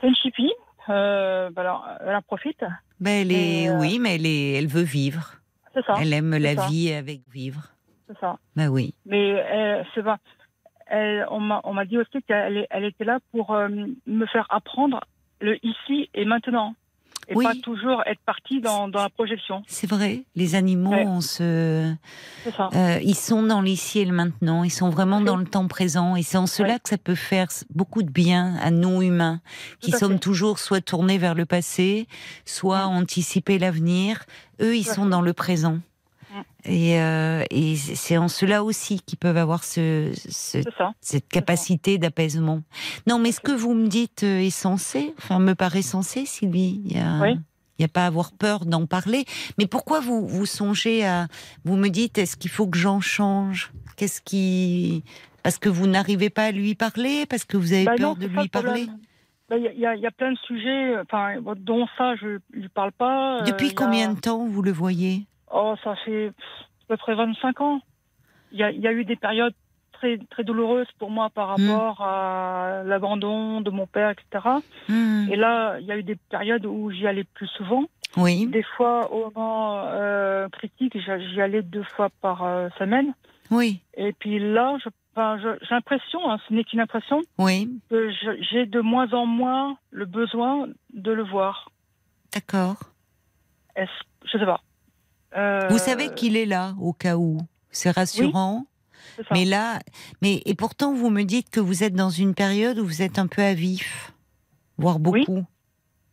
C'est une chipie. Euh, alors, elle en profite. Ben, elle est, oui, mais elle est, elle veut vivre. C'est ça. Elle aime la ça. vie avec vivre. C'est ça. Ben oui. Mais c'est vrai. Elle, on m'a dit aussi qu'elle elle était là pour me faire apprendre le ici et maintenant. Et Oui. pas toujours être partie dans, dans la projection. C'est vrai, les animaux, Ouais. on se, euh, ils sont dans l'ici et le maintenant, ils sont vraiment Oui. dans le temps présent, et c'est en cela Ouais. que ça peut faire beaucoup de bien à nous humains, qui sommes fait. toujours soit tournés vers le passé, soit Mm. anticiper l'avenir. Eux, ils sont dans le présent. Mm. Et, euh, et c'est en cela aussi qu'ils peuvent avoir ce, ce- cette capacité d'apaisement. Non, mais ce que vous me dites euh, est sensé, enfin me paraît sensé, Sylvie. Il y a, Oui. il y a pas à avoir peur d'en parler. Mais pourquoi vous vous songez à, vous me dites, est-ce qu'il faut que j'en change? Qu'est-ce qui, parce que vous n'arrivez pas à lui parler, parce que vous avez Bah peur non, de lui le parler? Bah, Il y, a- y y plein de sujets, enfin, bon, dont ça, je ne lui parle pas. Euh, Depuis a- combien de temps vous le voyez? Oh, ça fait à peu près 25 ans. Il y a, il y a eu des périodes très, très douloureuses pour moi par Hmm. rapport à l'abandon de mon père, etc. Hmm, Et là, il y a eu des périodes où j'y allais plus souvent. Oui, Des fois, au moment euh, critique, j'y allais deux fois par euh, semaine. oui, Et puis là, j'ai l'impression, hein, ce n'est qu'une impression, oui, que j'ai de moins en moins le besoin de le voir. d'accord. Je sais pas. Euh, Vous savez qu'il est là au cas où. C'est rassurant. Mais là, mais et pourtant vous me dites que vous êtes dans une période où vous êtes un peu à vif, voire Oui. beaucoup.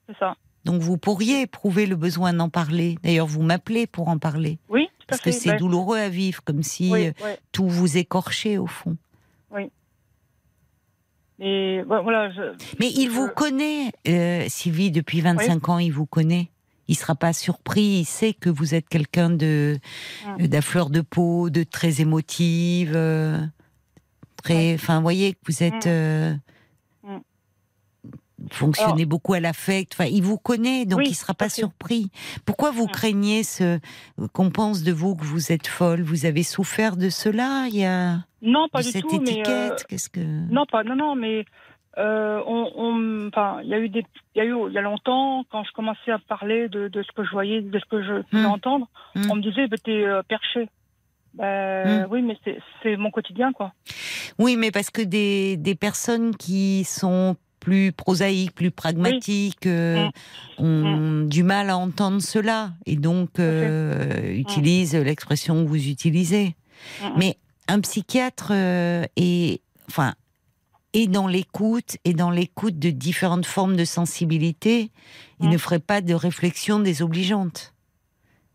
C'est ça. Donc vous pourriez éprouver le besoin d'en parler. D'ailleurs, vous m'appelez pour en parler Oui, tout à parce que c'est Ben, douloureux à vivre, comme si oui, euh, oui. tout vous écorchait au fond. Et ouais, voilà, je, Mais il vous connaît, euh, Sylvie, depuis 25 ans, il vous connaît. Il sera pas surpris, il sait que vous êtes quelqu'un de euh, d'à fleur de peau, de très émotive, euh, très, enfin, vous voyez que vous êtes Mm. euh, Mm. fonctionnez beaucoup à l'affect. Enfin, il vous connaît, donc Oui, il sera pas surpris. Pourquoi vous Mm. craignez ce qu'on pense de vous que vous êtes folle? Vous avez souffert de cela? Il y a non, pas de du cette tout, mais étiquette? Euh, Qu'est-ce que non, pas, non, non, mais euh, on, on- enfin, il y a eu des, il y a eu, il y a longtemps, quand je commençais à parler de, de ce que je voyais, de ce que je pouvais Hmm. entendre, Hmm. on me disait, bah, t'es euh, perché. Ben, Hmm. Oui, mais c'est, mon quotidien, quoi. Oui, mais parce que des, des personnes qui sont plus prosaïques, plus pragmatiques, euh, ont du mal à entendre cela et donc euh, utilisent l'expression que vous utilisez. Mais un psychiatre est, enfin, est dans l'écoute et dans l'écoute de différentes formes de sensibilité. Il ne ferait pas de réflexion désobligeante.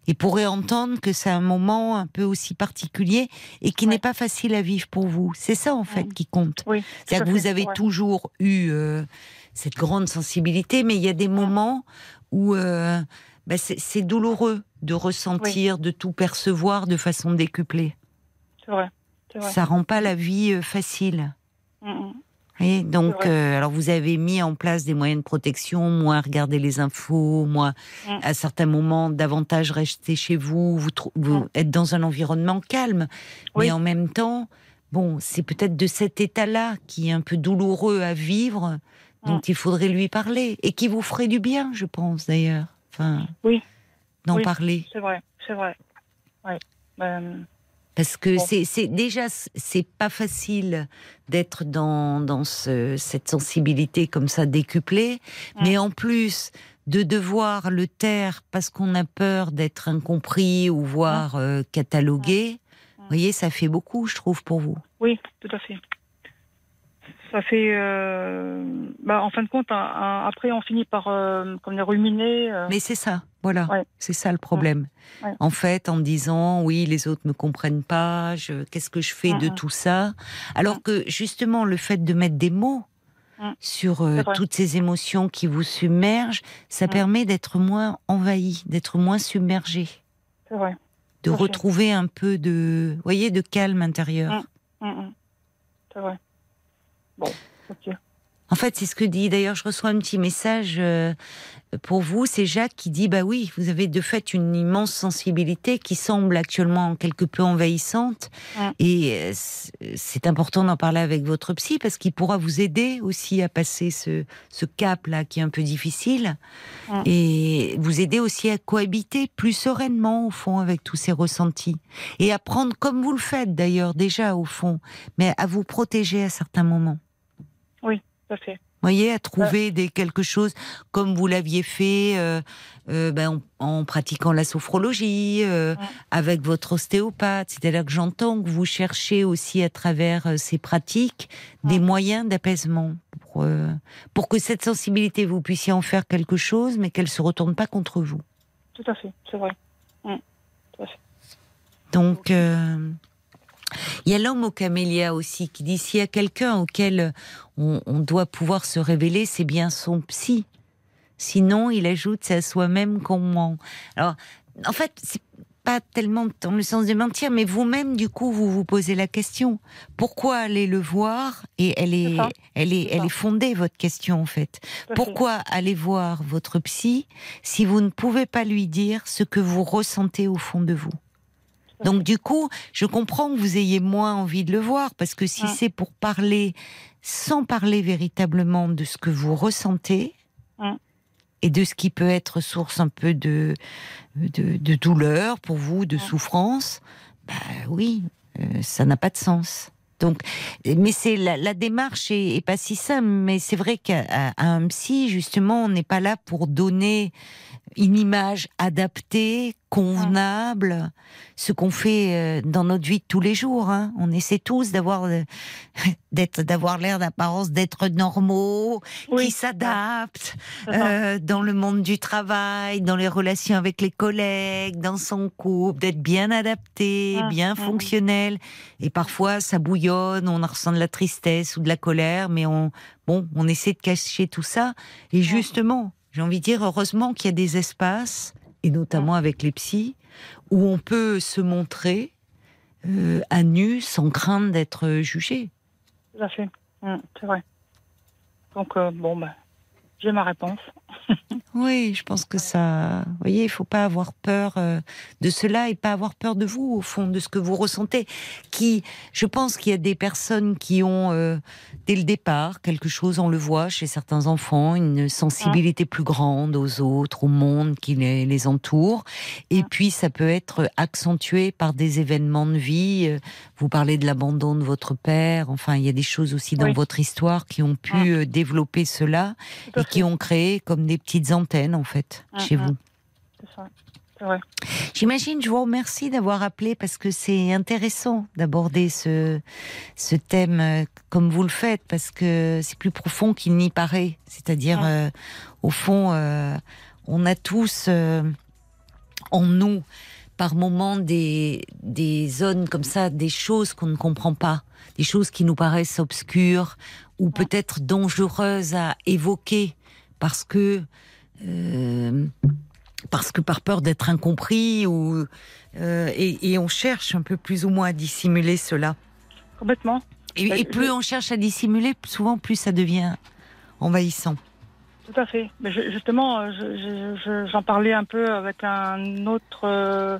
Il pourrait entendre que c'est un moment un peu aussi particulier et qui n'est pas facile à vivre pour vous. C'est ça en fait qui compte. Oui, C'est-à-dire que vous avez ouais. toujours eu euh, cette grande sensibilité, mais il y a des moments où euh, bah, c'est douloureux de ressentir, de tout percevoir de façon décuplée. C'est vrai. vrai. Ça rend pas la vie euh, facile. Mm, mm. Et donc, euh, alors vous avez mis en place des moyens de protection, moins regarder les infos, moins Mm. à certains moments davantage rester chez vous, vous, vous être dans un environnement calme, Oui. mais en même temps, bon, c'est peut-être de cet état-là qui est un peu douloureux à vivre, dont Mm. il faudrait lui parler et qui vous ferait du bien, je pense d'ailleurs. Enfin, Oui. d'en Oui. parler. C'est vrai, c'est vrai. Oui. Ben, Parce que Bon. c'est, c'est déjà c'est pas facile d'être dans dans ce- cette sensibilité comme ça décuplée, mais en plus de devoir le taire parce qu'on a peur d'être incompris ou voire euh, catalogué. Vous voyez, ça fait beaucoup, je trouve, pour vous. oui, tout à fait. Ça fait, euh, bah, en fin de compte, un- un- après on finit par euh, comme dire, ruminer. euh, Mais c'est ça, voilà, Ouais. c'est ça le problème. Ouais. En fait, en me disant oui, les autres me comprennent pas, qu'est-ce que je fais de tout ça? Alors que justement, le fait de mettre des mots Mhm. sur euh, toutes ces émotions qui vous submergent, ça Mhm. permet d'être moins envahi, d'être moins submergé, C'est vrai. de retrouver un peu de, voyez, de calme intérieur. Mm, mm. C'est vrai. Bon, ok. En fait, c'est ce que dit. D'ailleurs, je reçois un petit message euh, pour vous. C'est Jacques qui dit Bah oui, vous avez de fait une immense sensibilité qui semble actuellement quelque peu envahissante. Et euh, c'est- important d'en parler avec votre psy parce qu'il pourra vous aider aussi à passer ce, ce cap-là qui est un peu difficile. Et vous aider aussi à cohabiter plus sereinement, au fond, avec tous ces ressentis. Et à prendre, comme vous le faites d'ailleurs déjà, au fond, mais à vous protéger à certains moments Tout à fait. voyez, à trouver des quelque chose comme vous l'aviez fait euh, euh, ben, en, en pratiquant la sophrologie, euh, Ouais. avec votre ostéopathe. C'est-à-dire que j'entends que vous cherchez aussi à travers ces pratiques des moyens d'apaisement pour, pour que cette sensibilité, vous puissiez en faire quelque chose, mais qu'elle se retourne pas contre vous. Tout à fait. C'est vrai. Donc, euh, il y a l'homme au camélia aussi qui dit s'il y a quelqu'un auquel on, on doit pouvoir se révéler, c'est bien son psy. Sinon, il ajoute, c'est à soi-même qu'on ment. Alors, en fait, c'est pas tellement dans le sens de mentir, mais vous-même, du coup, vous vous posez la question pourquoi aller le voir Et elle est, elle est, elle est fondée votre question en fait. Pourquoi aller voir votre psy si vous ne pouvez pas lui dire ce que vous ressentez au fond de vous? Donc du coup, je comprends que vous ayez moins envie de le voir parce que si Mm. c'est pour parler sans parler véritablement de ce que vous ressentez Mm. et de ce qui peut être source un peu de de, de douleur pour vous, de Mm. souffrance, bah oui, euh, ça n'a pas de sens. Donc, mais c'est la, la démarche est, est pas si simple. Mais c'est vrai qu'à un psy, justement, on n'est pas là pour donner une image adaptée, convenable, ce qu'on fait euh, dans notre vie de tous les jours. hein. On essaie tous d'avoir euh, d'être d'avoir l'air d'apparence d'être normaux, Oui, qui s'adaptent c'est ça. euh, dans le monde du travail, dans les relations avec les collègues, dans son couple, d'être bien adapté, bien fonctionnel. Et parfois, ça bouillonne, on en ressent de la tristesse ou de la colère, mais on, bon, on essaie de cacher tout ça. Et justement, j'ai envie de dire, heureusement qu'il y a des espaces, et notamment avec les psys, où on peut se montrer euh, à nu sans crainte d'être jugé. Tout à fait. Mm, c'est vrai. Donc, euh, bon, bah, j'ai ma réponse. Oui, je pense que ça. Vous voyez, il faut pas avoir peur euh, de cela et pas avoir peur de vous, au fond, de ce que vous ressentez. Qui, je pense qu'il y a des personnes qui ont, euh, dès le départ, quelque chose, on le voit chez certains enfants, une sensibilité plus grande aux autres, au monde qui les, les entoure. Et puis, ça peut être accentué par des événements de vie. Euh, Vous parlez de l'abandon de votre père. Enfin, il y a des choses aussi dans Oui. votre histoire qui ont pu euh, développer cela et qui ont créé comme des petites antennes en fait Mm, chez mm. vous. C'est ça. J'imagine, je vous remercie d'avoir appelé parce que c'est intéressant d'aborder ce, ce thème euh, comme vous le faites parce que c'est plus profond qu'il n'y paraît. C'est-à-dire, Mm. euh, au fond, euh, on a tous euh, en nous par moments des, des zones comme ça, des choses qu'on ne comprend pas, des choses qui nous paraissent obscures ou peut-être dangereuses à évoquer parce que euh, parce que par peur d'être incompris ou euh, et, et on cherche un peu plus ou moins à dissimuler cela. Complètement. Et, Bah, et plus je- on cherche à dissimuler, souvent plus ça devient envahissant. Tout à fait. Mais je- justement, euh, je- je- je- j'en parlais un peu avec un autre euh,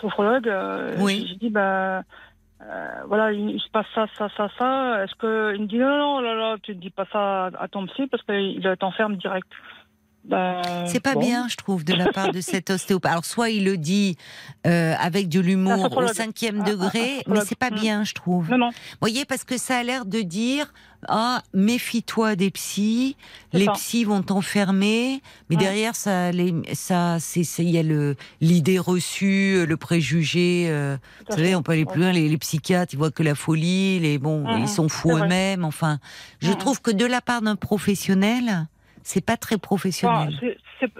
sophrologue. Oui. J'ai dit, bah, euh, voilà, il, se passe ça, ça, ça, ça. Est-ce que il me dit non, non, là, là, tu ne dis pas ça à, à ton psy parce qu'il t'enferme direct. Ben, C'est pas bon. bien, je trouve, de la part de cet ostéopathe. Alors, soit il le dit euh, avec de l'humour au cinquième un- un degré, mais c'est pas Mm. bien, je trouve. Non, non. Vous voyez, parce que ça a l'air de dire ah méfie-toi des psys, les ça. psys vont t'enfermer, mais Ouais. derrière ça, les, ça, c'est, il y a le l'idée reçue, le préjugé. euh, vous savez, on peut aller plus loin. Les, les psychiatres, ils voient que la folie, les bon, Mhm, ils sont fous eux-mêmes. Enfin, je trouve que de la part d'un professionnel, c'est pas très professionnel. c'est- c'est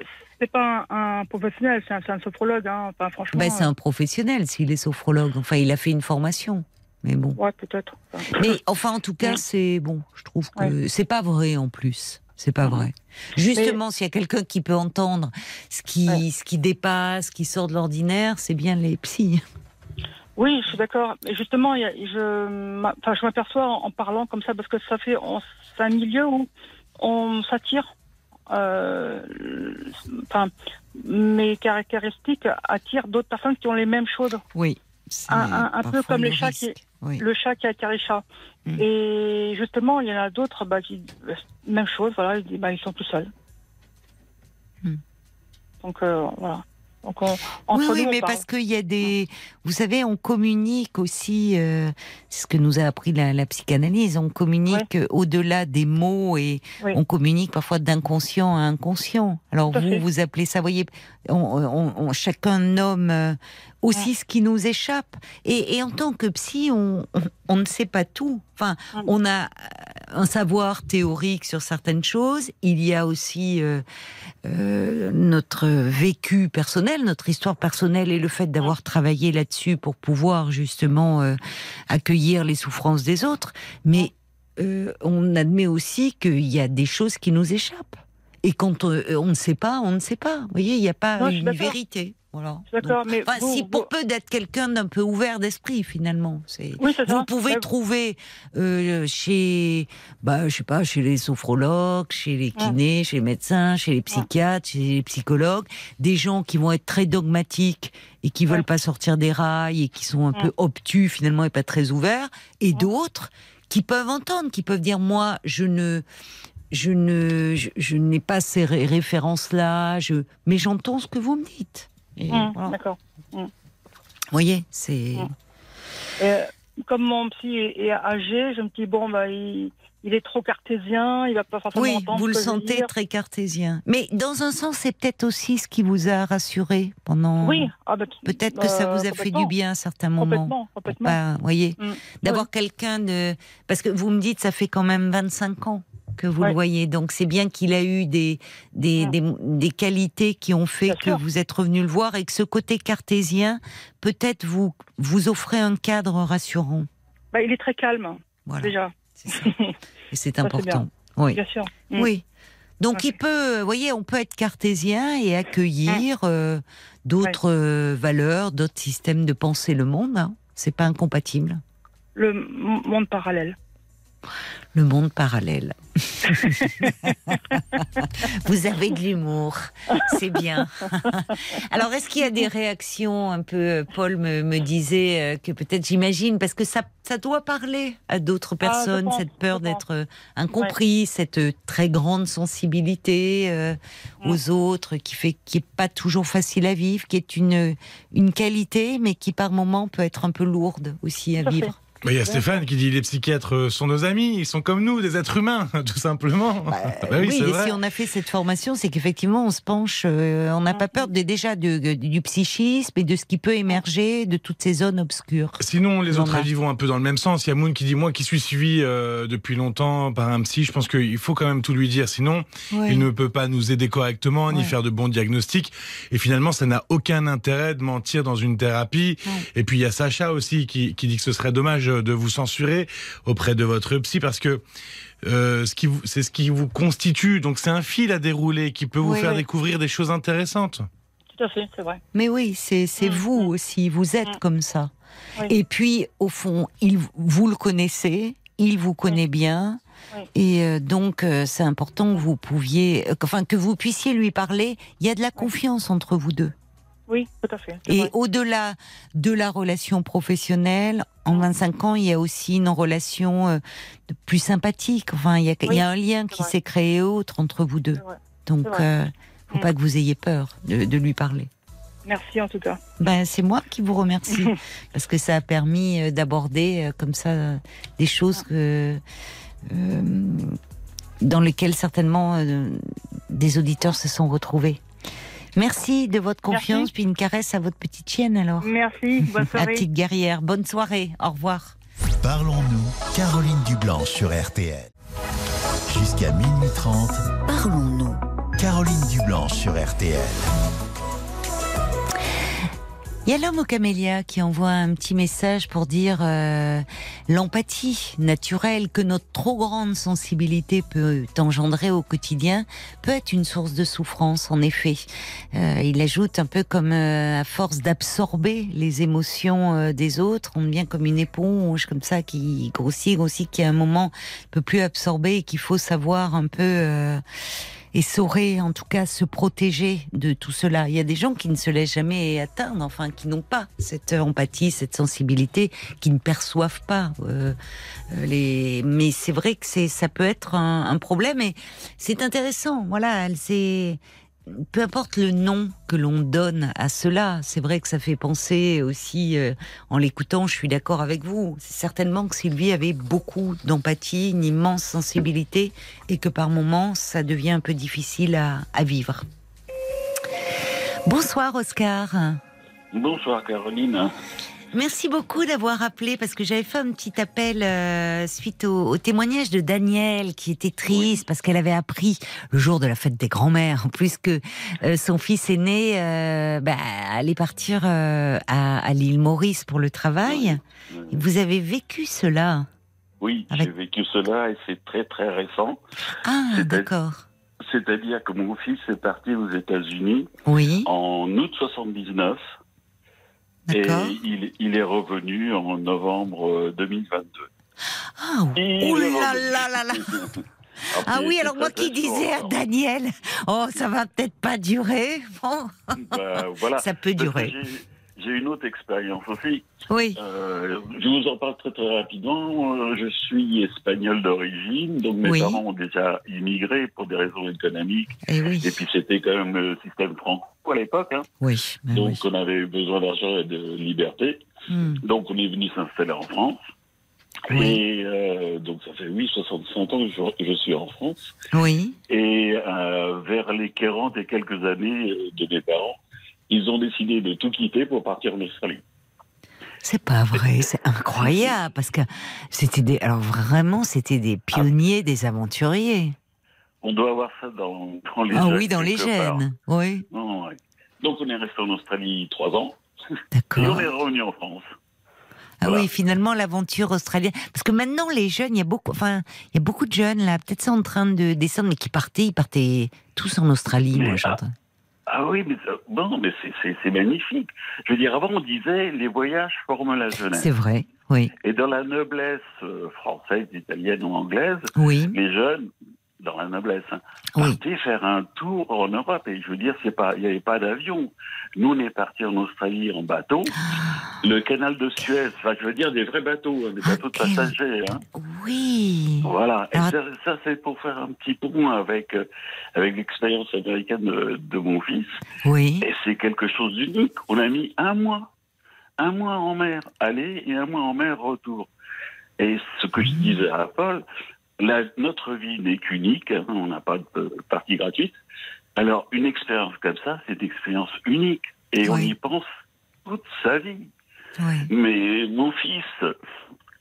c'est pas un, un professionnel, c'est un, c'est un sophrologue. Hein. Enfin, franchement. Ben, c'est un professionnel s'il est sophrologue. Enfin, il a fait une formation. Mais bon. euh, Ouais, peut-être. Enfin, Mais enfin, en tout cas, c'est bon. Je trouve que c'est pas vrai en plus. C'est pas vrai. Justement, s'il y a quelqu'un qui peut entendre ce qui, Ouais. ce qui dépasse, qui sort de l'ordinaire, c'est bien les psys. Oui, je suis d'accord. Et justement, je, m'a- enfin, je m'aperçois en, en parlant comme ça parce que ça fait, on- c'est un milieu où on s'attire. Euh, Enfin, mes caractéristiques attirent d'autres personnes qui ont les mêmes choses. Oui. Un, un- un peu comme le les chats qui. Oui. le chat qui a attiré le chat. Mm. Et justement, il y en a d'autres, bah, qui, même chose, voilà, ils, bah, ils sont tout seuls. Mm. Donc euh, voilà. Donc on, entre oui, oui, nous, on mais parce qu'il y a des. Vous savez, on communique aussi. euh, c'est ce que nous a appris la, la psychanalyse. On communique euh, au-delà des mots et Oui. on communique parfois d'inconscient à inconscient. Alors Tout vous, fait. vous appelez ça, voyez, on, on- on- chacun nomme aussi ce qui nous échappe. Et, et en tant que psy, on, on, on ne sait pas tout. Enfin, on a euh, un savoir théorique sur certaines choses. Il y a aussi euh, euh, notre vécu personnel, notre histoire personnelle et le fait d'avoir travaillé là-dessus pour pouvoir justement euh, accueillir les souffrances des autres. Mais on admet aussi qu'il y a des choses qui nous échappent. Et quand on, on ne sait pas, on ne sait pas. Vous voyez, il n'y a pas Non, une vérité. Voilà. D'accord, mais enfin, vous- si vous- pour peu d'être quelqu'un d'un peu ouvert d'esprit, finalement, c'est. Oui, c'est ça. Vous pouvez Ouais. trouver euh, chez, bah, je sais pas, chez les sophrologues, chez les kinés, chez les médecins, chez les psychiatres, chez les psychologues, des gens qui vont être très dogmatiques et qui veulent pas sortir des rails et qui sont un peu obtus finalement et pas très ouverts, et d'autres qui peuvent entendre, qui peuvent dire moi je ne je ne je, je n'ai pas ces ré- références là, je mais j'entends ce que vous me dites. Voilà. D'accord. Vous voyez, c'est Hum. Et, comme mon psy est, âgé, je me dis bon bah il, il est trop cartésien, il va pas forcément Oui, vous le sentez dire. très cartésien. Mais dans un sens, c'est peut-être aussi ce qui vous a rassuré pendant. Oui, ah, bah, Peut-être que ça euh, vous a fait du bien à certains moments. Complètement, complètement. Pas- voyez, Mm. d'avoir quelqu'un de. Parce que vous me dites, ça fait quand même 25 ans que vous Ouais. le voyez. Donc c'est bien qu'il a eu des, des, Mm. des, des qualités qui ont fait Bien que sûr. vous êtes revenu le voir et que ce côté cartésien, peut-être vous, vous offrez un cadre rassurant. Bah, il est très calme Voilà. déjà, ça. Et c'est important. Oui. bien sûr. Mm. Oui. Donc il peut, vous voyez, on peut être cartésien et Mm. accueillir euh, d'autres euh, valeurs, d'autres systèmes de penser le monde. hein. C'est pas incompatible. Le monde parallèle. Le monde parallèle. Vous avez de l'humour, c'est bien. Alors, est-ce qu'il y a des réactions un peu Paul me, me disait euh, que peut-être, j'imagine, parce que ça, ça doit parler à d'autres Ah, personnes, pense, cette peur d'être euh, incompris, cette euh, très grande sensibilité euh, Mm. aux autres, qui fait, qui est pas toujours facile à vivre, qui est une une qualité, mais qui par moments peut être un peu lourde aussi à Tout fait. Bah, Il y a Stéphane qui dit les psychiatres euh, sont nos amis, ils sont comme nous, des êtres humains, tout simplement. Bah oui, oui, c'est et vrai. si on a fait cette formation, c'est qu'effectivement, on se penche, euh, on n'a pas peur de, déjà de- de- du psychisme et de ce qui peut émerger de toutes ces zones obscures. Sinon, les autres a- avis vont un peu dans le même sens. Il y a Moon qui dit moi qui suis suivi euh, depuis longtemps par un psy, je pense qu'il faut quand même tout lui dire, sinon Ouais. il ne peut pas nous aider correctement ni faire de bons diagnostics. Et finalement, ça n'a aucun intérêt de mentir dans une thérapie. Ouais. Et puis il y a Sacha aussi qui, qui dit que ce serait dommage de vous censurer auprès de votre psy parce que euh, ce qui vous- c'est ce qui vous constitue. Donc c'est un fil à dérouler qui peut vous Oui, faire oui. découvrir des choses intéressantes. Tout à fait, c'est vrai. Mais oui, c'est c'est Mm, vous mm. aussi, vous êtes Mm. comme ça. Oui. Et puis, au fond, il, vous le connaissez, il vous connaît bien. Et euh, donc, euh, c'est important que vous pouviez, enfin, que vous puissiez lui parler. Il y a de la confiance entre vous deux. Oui, tout à fait. Et au-delà de la relation professionnelle, en 25 ans, il y a aussi une relation euh, plus sympathique. Enfin, il y a, il y a un lien qui s'est créé autre entre vous deux. Donc, vrai. euh, faut Mm. pas que vous ayez peur de, de lui parler. Merci en tout cas. Ben, c'est moi qui vous remercie parce que ça a permis euh, d'aborder euh, comme ça des choses que, euh, dans lesquelles certainement euh, des auditeurs se sont retrouvés. Merci de votre confiance, Merci. puis une caresse à votre petite chienne alors. Merci, bonne La soirée. petite guerrière. Bonne soirée. Au revoir. Parlons-nous, Caroline Dublanche sur RTL. Jusqu'à minuit 30, Parlons-nous. Caroline Dublanche sur RTL. Il y a l'homme au camélia qui envoie un petit message pour dire euh, l'empathie naturelle que notre trop grande sensibilité peut engendrer au quotidien peut être une source de souffrance, en effet. Euh, il ajoute un peu comme euh, à force d'absorber les émotions euh, des autres, on devient comme une éponge comme ça qui grossit, grossit, qui à un moment ne peut plus absorber et qu'il faut savoir un peu... euh, et saurait en tout cas se protéger de tout cela. Il y a des gens qui ne se laissent jamais atteindre, enfin qui n'ont pas cette empathie, cette sensibilité, qui ne perçoivent pas euh, euh. Mais c'est vrai que ça peut être un, un problème et c'est intéressant. Voilà, elle c'est peu importe le nom que l'on donne à cela, c'est vrai que ça fait penser aussi, euh, en l'écoutant, je suis d'accord avec vous, c'est certainement que Sylvie avait beaucoup d'empathie, une immense sensibilité, et que par moments, ça devient un peu difficile à, à vivre. Bonsoir Oscar. Bonsoir Caroline. Merci beaucoup d'avoir appelé parce que j'avais fait un petit appel euh, suite au, au témoignage de Daniel qui était triste parce qu'elle avait appris le jour de la fête des grands-mères. En plus que euh, son fils aîné euh, bah, allait partir à, à l'île Maurice pour le travail. Vous avez vécu cela? Oui, Avec- j'ai vécu cela et c'est très très récent. Ah, d'accord. C'est-à-dire que mon fils est parti aux États-Unis en août 79 et il, il est revenu en novembre euh, 2022. Ah, Il oh là là là Ah Après, oui, alors moi qui disais à. Daniel, oh ça va peut-être pas durer. Bon, Bah, voilà. ça peut durer. J'ai- une autre expérience aussi. Oui, Euh, je vous en parle très très rapidement. Euh, Je suis espagnol d'origine, donc mes Oui. parents ont déjà immigré pour des raisons économiques. et oui, Et puis c'était quand même le système franco à l'époque. Hein. oui, ben Donc oui. on avait besoin d'argent et de liberté. Hmm. Donc on est venu s'installer en France. Oui. Et euh, donc ça fait oui 65 ans que je, je suis en France. Oui. Et euh, vers les 40 et quelques années de mes parents, ils ont décidé de tout quitter pour partir en Australie. C'est pas vrai, c'est incroyable parce que c'était des, alors vraiment c'était des pionniers, des aventuriers. On doit avoir ça dans, dans les Ah gènes oui, dans les quelque part. gènes. Oui, Non, ouais. Donc on est resté en Australie trois ans et on d'accord. est revenu en France. Ah voilà. oui, finalement l'aventure australienne. Parce que maintenant les jeunes, il y a beaucoup, enfin, il y a beaucoup de jeunes là, peut-être en train de descendre, mais qui partaient, ils partaient tous en Australie, Mais moi ah, j'entends. Ah oui, mais bon, mais c'est- c'est c'est magnifique. Je veux dire, avant on disait les voyages forment la jeunesse. C'est vrai, oui. Et dans la noblesse euh, française, italienne ou anglaise, Oui, les jeunes, dans la noblesse, hein, oui. partaient faire un tour en Europe. Et je veux dire, c'est pas, il n'y avait pas d'avion. Nous, on est partis en Australie en bateau. Le canal de Suez, enfin, je veux dire, des vrais bateaux, hein, des Ah, bateaux de passagers. Hein. Oui. Voilà. Et Alors- ça, ça, c'est pour faire un petit pont avec, euh, avec l'expérience américaine de, de mon fils. Oui. Et c'est quelque chose d'unique. On a mis un mois. Un mois en mer aller et un mois en mer retour. Et ce que je disais à Paul, la- notre vie n'est qu'unique. hein, on n'a pas de partie gratuite. Alors, une expérience comme ça, c'est une expérience unique. Et on y pense toute sa vie. Oui. Mais mon fils,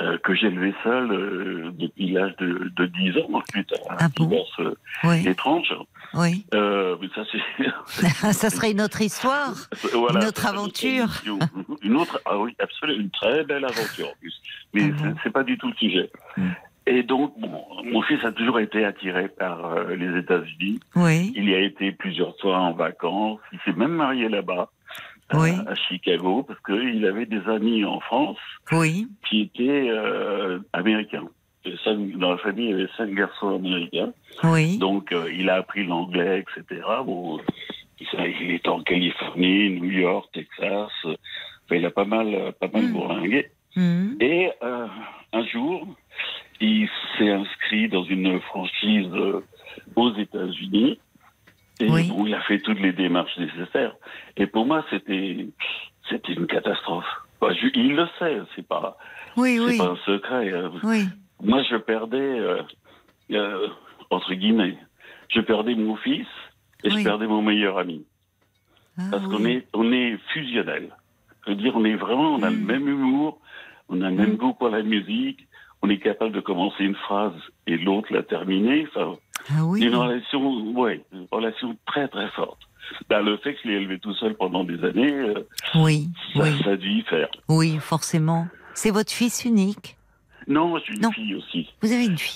euh, que j'ai élevé seul euh, depuis l'âge de, de 10 ans, suite à un Ah divorce euh, étrange, Oui. euh, mais ça c'est Ça serait une autre histoire. Voilà, Une autre aventure. Une autre, ah oui, absolument, une très belle aventure en plus. Mais Ah bon? c'est- pas du tout le sujet. Hmm. Et donc, bon, mon fils a toujours été attiré par euh, les États-Unis. Oui. Il y a été plusieurs fois en vacances. Il s'est même marié là-bas, Oui. à, Chicago, parce qu'il avait des amis en France Oui. qui étaient euh, américains. Cinq- dans la famille, il y avait cinq garçons américains. Oui. Donc, euh, il a appris l'anglais, etc. Bon, il est en Californie, New York, Texas. enfin, il a pas mal, pas mal Mm. bourlingué. Mhm. Et euh, un jour, il s'est inscrit dans une franchise euh, aux États-Unis. Et Oui. bon, il a fait toutes les démarches nécessaires. Et pour moi, c'était, c'était une catastrophe. Enfin, je- il le sait, c'est pas, Oui, c'est oui. pas un secret. euh, moi, je perdais, euh, euh, entre guillemets, je perdais mon fils et je perdais mon meilleur ami. Ah, Parce qu'on est, on est fusionnel. Je veux dire, on est vraiment, on a le Mm. même humour, on a le même Mm. goût pour la musique, on est capable de commencer une phrase et l'autre la terminer. Enfin, Ah oui. une relation, ouais, une relation très très forte. Ben, le fait que je l'ai élevé tout seul pendant des années, euh, Oui. ça, Oui. ça a dû y faire. Oui, forcément. C'est votre fils unique? Non, j'ai une Non. fille aussi. Vous avez une fille.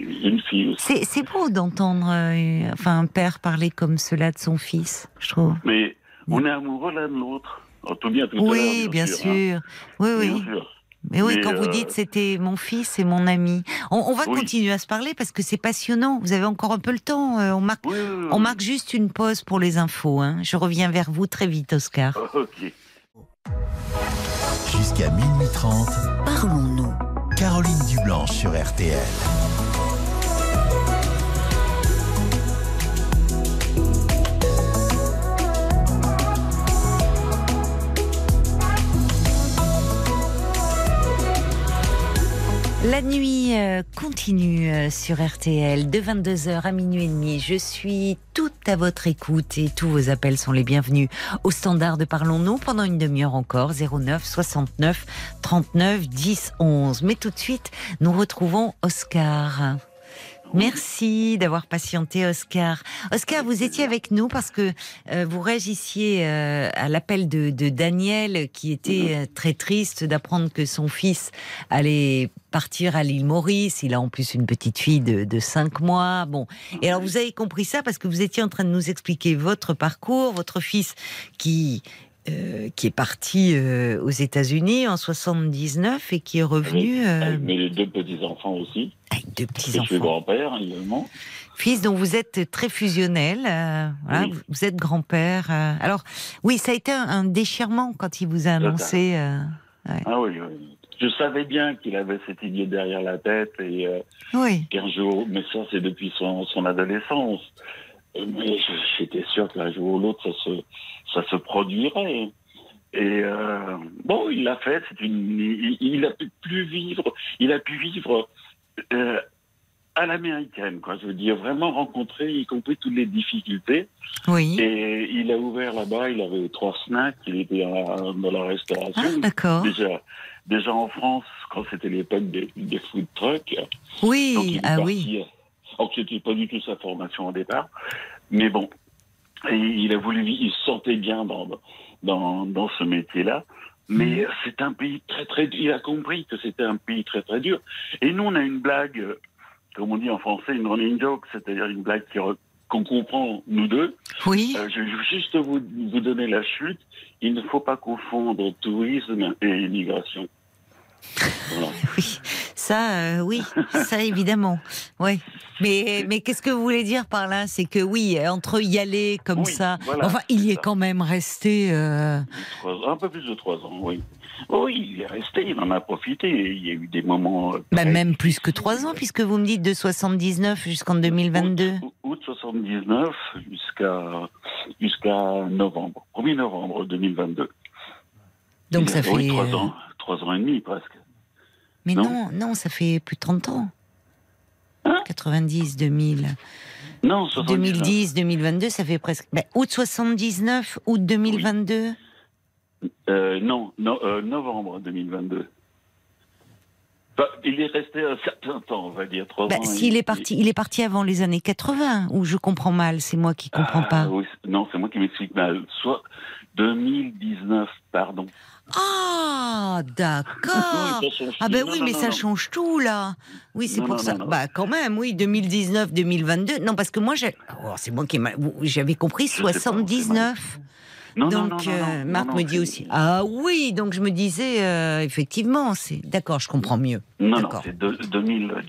Une fille aussi. C'est beau d'entendre euh, enfin, un père parler comme cela de son fils, je trouve. Mais on est amoureux l'un de l'autre. Tout bien, tout à Oui, bien sûr. hein. sûr. Oui, oui. Bien sûr. Mais oui, Mais, quand vous euh, dites c'était mon fils et mon ami. On, on va Oui. continuer à se parler parce que c'est passionnant. Vous avez encore un peu le temps. euh, on marque, Oui, oui, oui. on marque juste une pause pour les infos. hein. Je reviens vers vous très vite, Oscar. Ok. Jusqu'à minuit 30, Parlons-nous. Caroline Dublanche sur RTL. La nuit euh, continue euh, sur RTL de 22h à minuit et demi. Je suis toute à votre écoute et tous vos appels sont les bienvenus au standard de Parlons-nous pendant une demi-heure encore 09 69 39 10 11. Mais tout de suite, nous retrouvons Oscar. Merci d'avoir patienté, Oscar. Oscar, vous étiez avec nous parce que euh, vous réagissiez euh, à l'appel de, de Daniel, qui était euh, très triste d'apprendre que son fils allait partir à l'île Maurice. Il a en plus une petite fille de, de 5 mois. Bon, et alors vous avez compris ça parce que vous étiez en train de nous expliquer votre parcours, votre fils qui euh, qui est parti euh, aux États-Unis en 79 et qui est revenu euh, Avec mes deux petits-enfants aussi. avec deux Je suis grand-père également. Fils dont vous êtes très fusionnel, euh, voilà, Oui. vous êtes grand-père. alors, oui, ça a été un, un déchirement quand il vous a annoncé. Ah oui, oui. Je savais bien qu'il avait cette idée derrière la tête et oui, qu'un jour, mais ça c'est depuis son, son adolescence. Mais j'étais sûr qu'un jour ou l'autre ça se, ça se produirait. Et euh, bon, il l'a fait. C'est une, il, il a pu plus vivre. Il a pu vivre euh, à l'américaine, quoi. Je veux dire, vraiment rencontrer, y compris toutes les difficultés. oui. Et il a ouvert là-bas. Il avait trois snacks. Il était dans la, dans la restauration. Ah, d'accord. Déjà, déjà en France, quand c'était l'époque des, des food trucks. donc Oui, il est ah parti, oui. Alors que c'était pas du tout sa formation au départ. Mais bon, et il a voulu, il se sentait bien dans, dans, dans ce métier-là. Mais Mhm. c'est un pays très très dur. Il a compris que c'était un pays très très dur. Et nous, on a une blague, comme on dit en français, une running joke, c'est-à-dire une blague qu'on comprend nous deux. Oui. Euh, je vais juste vous, vous donner la chute. Il ne faut pas confondre tourisme et immigration. Voilà. Oui, ça, euh, oui, ça évidemment. Oui. Mais, mais qu'est-ce que vous voulez dire par là? C'est que oui, entre y aller comme Oui, ça, voilà, enfin, il y est quand même resté. euh, un peu plus de trois ans, oui. Oui, il est resté, il en a profité. Il y a eu des moments. euh, bah, même plus que trois ans, puisque vous me dites de 79 jusqu'en 2022. Août, août 79 jusqu'à jusqu'à novembre, 1er novembre 2022. Donc Il ça fait. trois ans, trois ans et demi presque. Mais non non, non, ça fait plus de 30 ans. Hein 90, 2000. Non, 79. 2010, 2022, ça fait presque. bah, août 79, août 2022. Euh, non, no- euh, novembre 2022. Enfin, il est resté un certain temps, on va dire trois Bah, ans. S'il est parti, il est parti avant les années 80, ou je comprends mal, c'est moi qui comprends Ah, pas. oui, non, c'est moi qui m'explique mal. Soit 2019, pardon. Ah, d'accord. Ah ben oui, non, mais non, ça non. change tout là. Oui, c'est pour ça. Bah quand même, oui, 2019, 2022. Non, parce que moi, j'ai- oh, c'est moi qui j'avais compris sais pas, 79. Non, non, donc euh, Marc me dit aussi. Ah oui, donc je me disais euh, effectivement, c'est d'accord, je comprends mieux. Non, non, D'accord. c'est de- 2019.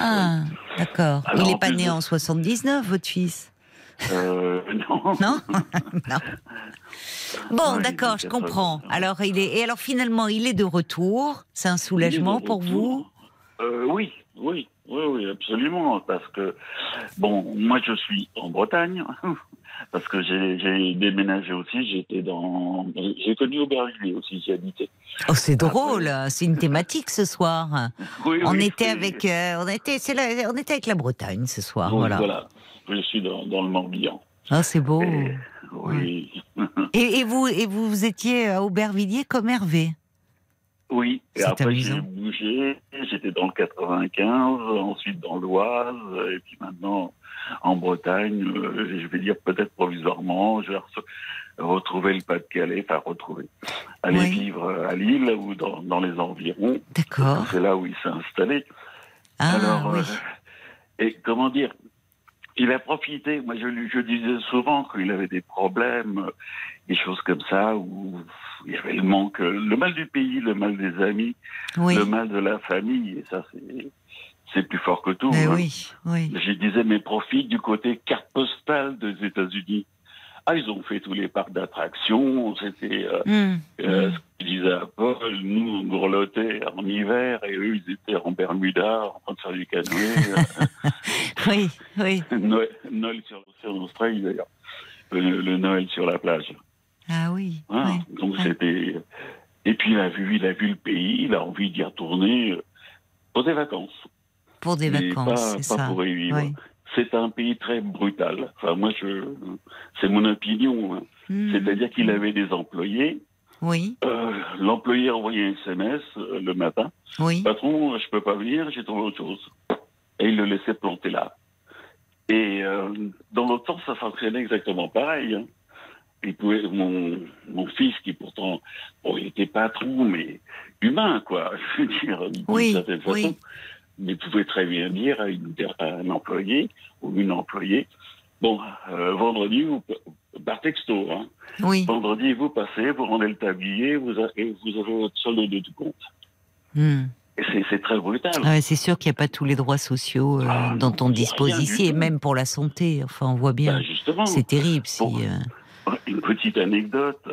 Ah, d'accord. Il est en pas né de- en 79, votre fils Euh, non. Non? Non. Bon, Ouais, d'accord, je comprends. 80. Alors il est et alors finalement, il est de retour? C'est un soulagement pour vous? Euh, Oui, oui, oui, oui, absolument. Parce que, bon, moi je suis en Bretagne, parce que j'ai déménagé aussi, j'étais dans. J'ai connu Aubervilliers aussi, j'y habitais. Oh, c'est drôle. C'est une thématique ce soir. Oui, On oui, était avec, euh, on était, c'est la- on était avec la Bretagne ce soir. Oui, voilà. voilà. Je suis dans, dans le Morbihan. Ah, c'est beau. Et- oui. Et, et vous, et vous étiez à Aubervilliers comme Hervé. Oui, et après j'ai bougé, j'étais dans le 95, ensuite dans l'Oise, et puis maintenant en Bretagne, euh, je vais dire peut-être provisoirement, je vais re- retrouver le Pas-de-Calais, enfin retrouver, aller Oui. vivre à Lille ou dans, dans les environs, D'accord. c'est là où il s'est installé. Ah Alors, oui. euh, et comment dire il a profité. Moi, je, je disais souvent qu'il avait des problèmes, des choses comme ça, où il y avait le manque, le mal du pays, le mal des amis, oui. le mal de la famille. Et ça, c'est, c'est plus fort que tout. Mais hein. oui, oui. Je disais, mais profite du côté carte postale des États-Unis. Ah, ils ont fait tous les parcs d'attractions. C'était euh, Hmm. euh, ce que disait à Paul. Nous, on gourlotait en hiver et eux, ils étaient en Bermuda en train de faire du canoë. Oui, oui. Noël, Noël sur, sur l'Australie d'ailleurs. Le, le Noël sur la plage. Ah oui. Oui. Donc c'était. Et puis il a vu, il a vu le pays, il a envie d'y retourner euh, pour des vacances. Pour des Mais vacances, pas, c'est pas ça. pour y vivre. Oui. C'est un pays très brutal. Enfin moi je, c'est mon opinion. hein. Hmm. C'est-à-dire qu'il avait des employés. Oui, Euh, L'employé envoyait un SMS euh, le matin. oui. Patron, je peux pas venir, j'ai trouvé autre chose. Et il le laissait planter là. Et euh, dans l'autre sens, ça fonctionnait exactement pareil. hein. Il pouvait, mon, mon fils, qui pourtant, bon, il était patron, mais humain, quoi, je veux dire, d'une Oui, certaine façon. oui. Mais pouvait très bien dire à, une- à un employé ou une employée, bon, euh, vendredi, vous, par texto, hein, Oui. vendredi, vous passez, vous rendez le tablier, vous, a- et vous avez votre solde de tout compte. Hmm. C'est- très brutal. Ah c'est sûr qu'il n'y a pas tous les droits sociaux euh, Ah, dont on dispose ici, et tout. même pour la santé. Enfin, on voit bien. Ben, c'est terrible. Si, Bon. euh, une petite anecdote.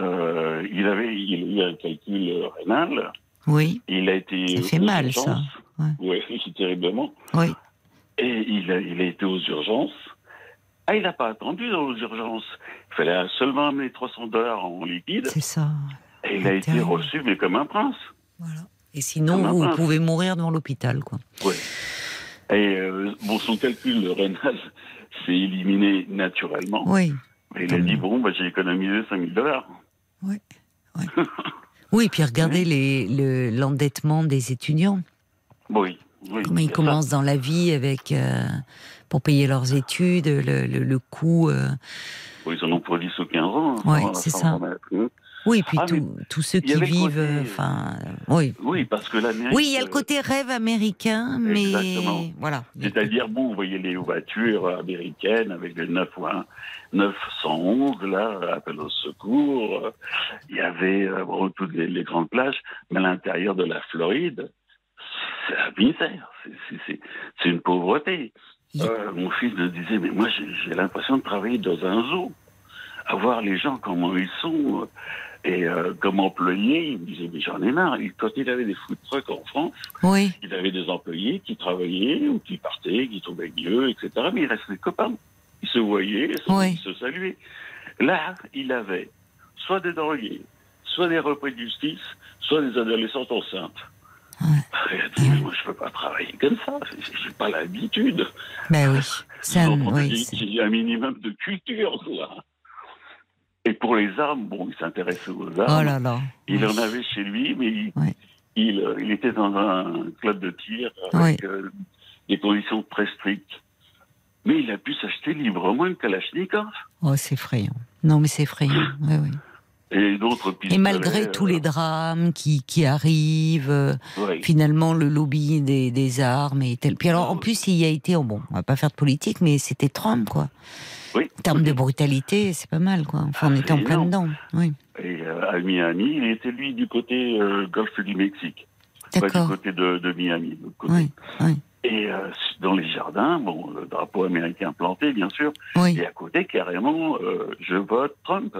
euh, il avait il a eu un calcul rénal. Oui, Il a été. Ça fait mal, urgences. ça. Oui, terriblement. oui. Et il a, il a été aux urgences. Ah, il n'a pas attendu dans les urgences. Il fallait seulement amener 300 dollars en liquide. C'est ça. Et il a été terrible. reçu, mais comme un prince. Voilà. Et sinon, vous prince. pouvez mourir devant l'hôpital, quoi. Ouais. Et euh, bon, son calcul rénal s'est éliminé naturellement. Oui. Et il a dit bon, bah, j'ai économisé 5000 dollars. Oui, puis regardez les, le- l'endettement des étudiants. Oui. oui Comment ils ça. commencent dans la vie avec euh, pour payer leurs études, le, le, le coût. euh, Bon, ils en ont pour 10 ou 15 ans. sans- c'est ça. Oui, puis Ah, tous- ceux qui vivent, enfin, oui. Oui, parce que l'Amérique. Oui, il y a le côté rêve américain, mais Exactement. voilà. C'est-à-dire, bon, vous voyez les voitures américaines avec le 9 ou un 911, là, appel au secours. Il y avait euh, bon, toutes les, les grandes plages, mais à l'intérieur de la Floride, c'est la misère. C'est- une pauvreté. Euh, mon fils me disait, mais moi, j'ai j'ai l'impression de travailler dans un zoo. À voir les gens, comment ils sont. Et euh, comme employés, il me disait, mais j'en ai marre. Quand il avait des food trucks en France, Oui, il avait des employés qui travaillaient ou qui partaient, qui tombaient mieux, etc. Mais il restait copains. Ils se voyaient, Oui. ils se saluaient. Là, il avait soit des drogués, soit des repris de justice, soit des adolescentes enceintes. Mais moi, je peux pas travailler comme ça. J'ai- pas l'habitude. ben oui. Oui, c'est- y ait un minimum de culture, quoi. Et pour les armes, bon, il s'intéressait aux armes. Oh là là. Il Oui. en avait chez lui, mais il, Ouais. il, euh, il était dans un club de tir avec euh, des conditions très strictes. Mais il a pu s'acheter librement une Kalachnikov Oh, c'est effrayant. Non, mais c'est effrayant. Oui, oui. et. Et malgré tous euh, les drames qui, qui arrivent, euh, finalement, le lobby des, des armes est tel. Puis alors, en plus, il y a été, oh, bon, on va pas faire de politique, mais c'était Trump, quoi. Oui. En termes de brutalité, c'est pas mal, quoi. Enfin, on Ah, était en plein dedans. Oui. Et euh, à Miami, il était lui du côté euh, golfe du Mexique, pas du côté de, de Miami. de côté. Oui, oui. Et euh, dans les jardins, bon, le drapeau américain planté, bien sûr, Oui, et à côté, carrément, euh, je vote Trump.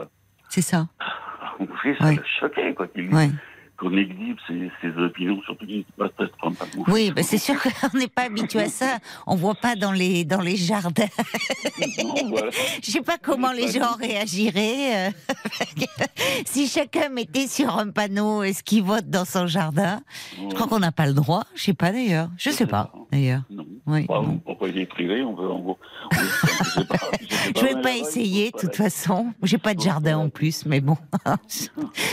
c'est ça. Ah, Mon fils, ça Oui. l'a choqué, quoi, qu'il Oui. Qu'on exhibe ses, ses opinions, surtout qu'il ne pas très Trump. à mon Oui, bah c'est sûr qu'on n'est pas habitué à ça. On voit pas dans les dans les jardins. Non, voilà. Je sais pas comment les gens réagiraient euh, si chacun mettait sur un panneau est-ce qu'il vote dans son jardin. Je crois qu'on n'a pas le droit. Je sais pas d'ailleurs. Je sais pas d'ailleurs. Oui. Bah, bon. propriété privée, on veut en gros. on- je pas, je Je vais pas essayer, il de toute pas façon. J'ai pas de jardin en plus, mais bon,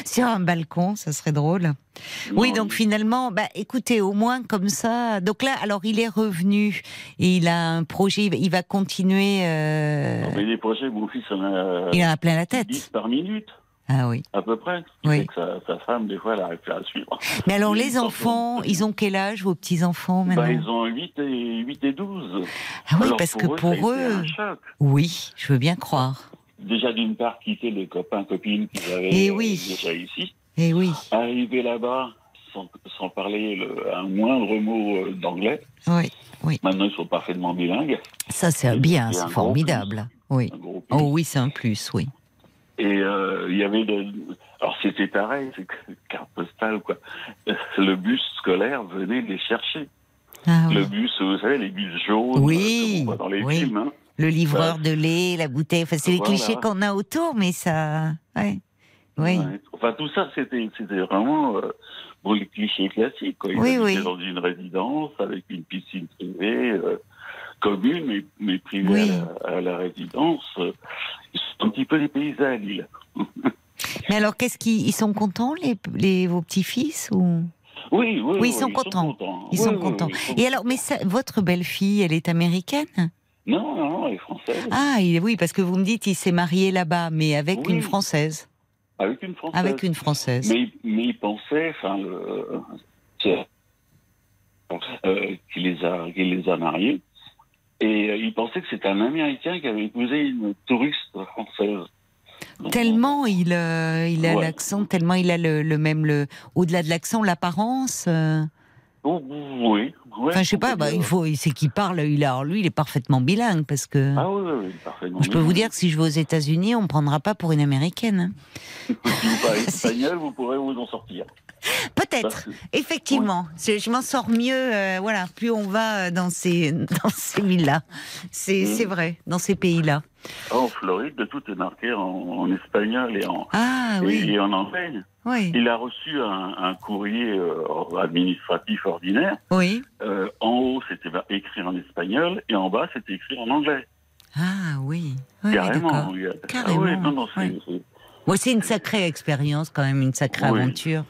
sur un balcon, ça serait drôle. Oui, donc finalement, bah, écoutez, au moins comme ça. Donc là, alors il est revenu et il a un projet. il va- continuer. euh, non, mais les projets, mon fils en a il en a plein la tête. 10 par minute, Ah oui. à peu près. Oui. que sa, sa femme, des fois, elle n'arrive plus à suivre. Mais alors les enfants, ils ont quel âge vos petits enfants maintenant Bah, ils ont 8 et, 8 et 12. Ah oui, Alors, parce que eux, pour eux, oui, je veux bien croire. Déjà, d'une part, quitter les copains, copines qu'ils avaient Eh oui. déjà ici. Eh oui, Arriver là-bas, sans, sans parler le- un moindre mot euh, d'anglais. oui, Maintenant, ils sont parfaitement bilingues. ça c'est Et bien, c'est formidable. Oui. Un gros plus. Oh oui, c'est un plus, oui. Et euh, il y avait de... Alors c'était pareil, c'est carte postale quoi. Le bus scolaire venait les chercher. Ah, Le oui. bus, vous savez, les bus jaunes, Oui, voit dans les oui. films. hein. Le livreur de lait, la bouteille, enfin, c'est les clichés qu'on a autour, mais ça. Ouais. Oui. Ouais. Enfin tout ça, c'était vraiment euh, bon, les clichés classiques. Quoi. Oui, oui. dans une résidence avec une piscine privée euh, commune, mais, mais privée Oui. à, la, à la résidence. Ils sont un petit peu des paysans à Lille. Mais alors, qu'est-ce qu'ils ils sont contents, les, les, vos petits-fils ou... Oui, oui, Oui, ils sont contents. Ils sont contents. Et alors, mais ça, votre belle-fille, elle est américaine? Non, non, non, elle est française. Ah, il- oui, parce que vous me dites, il s'est marié là-bas, mais avec une Française. Avec une française. Avec une Française. Mais, mais il pensait, enfin, c'est- euh, qu'il les a, les a mariés, et euh, il pensait que c'était un Américain qui avait épousé une touriste française. Donc, Tellement il, euh, il a Ouais. l'accent, tellement il a le, le même, le, au-delà de l'accent, l'apparence. Euh. oh, oui. ouais, Enfin, je sais pas, bah, il faut, c'est qu'il parle, il a, lui, il est parfaitement bilingue, parce que. Ah oui, oui, oui, parfaitement. je peux vous dire que si je vais aux États-Unis, on me prendra pas pour une américaine. hein. si vous parlez espagnol, vous pourrez vous en sortir. Peut-être, que- effectivement. Je m'en sors mieux, euh, voilà, plus on va euh, dans ces, dans ces villes-là. C'est, Mhm. c'est vrai, dans ces pays-là. En Floride, tout est marqué en, en espagnol et en, Ah et, oui, et en anglais. oui, Il a reçu un, un courrier euh, administratif ordinaire. oui. Euh, en haut, c'était écrit en espagnol et en bas, c'était écrit en anglais. Ah oui, oui, Carrément. a- Carrément, Ah oui, non, non, c'est- une sacrée expérience quand même, une sacrée Oui. aventure.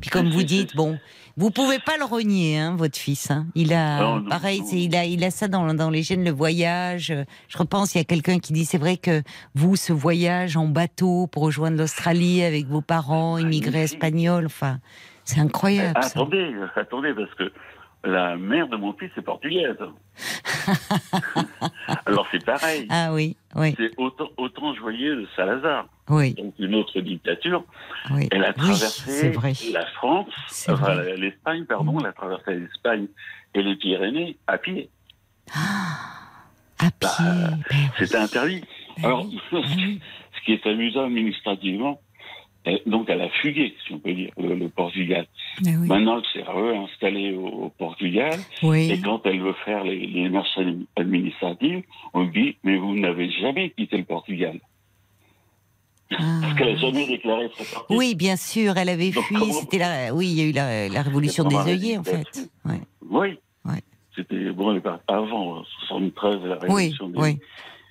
Puis comme vous dites, bon, vous pouvez pas le renier, hein, votre fils. Hein. Il a, Non, non, pareil, non. il a, il a ça dans, dans les gènes, le voyage. Je repense, il y a quelqu'un qui dit, c'est vrai que vous, ce voyage en bateau pour rejoindre l'Australie avec vos parents, immigrés Magnifique. espagnols, enfin, c'est incroyable. Ah, attendez, attendez, parce que la mère de mon fils est portugaise. Alors c'est pareil. Ah oui, oui, C'est autant, autant voyais le Salazar, oui, donc une autre dictature. oui. Elle a traversé la France, enfin l'Espagne, pardon, elle a traversé l'Espagne et les Pyrénées à pied. À pied. ben C'était interdit. Alors, Ah oui. ce qui est amusant administrativement, donc elle a fugué, si on peut dire, le, le Portugal. Ah oui. Maintenant, elle s'est réinstallée au, au Portugal. Et quand elle veut faire les, les démarches administratives, on lui dit Mais vous n'avez jamais quitté le Portugal. Parce qu'elle n'a jamais déclaré sa partie. Ah. Oui, bien sûr, elle avait Donc, fui. C'était la, oui, il y a eu la, la révolution des œillets, en fait. Ouais. Oui. Ouais. C'était bon, avant, euh, 73, la Oui, révolution des, oui.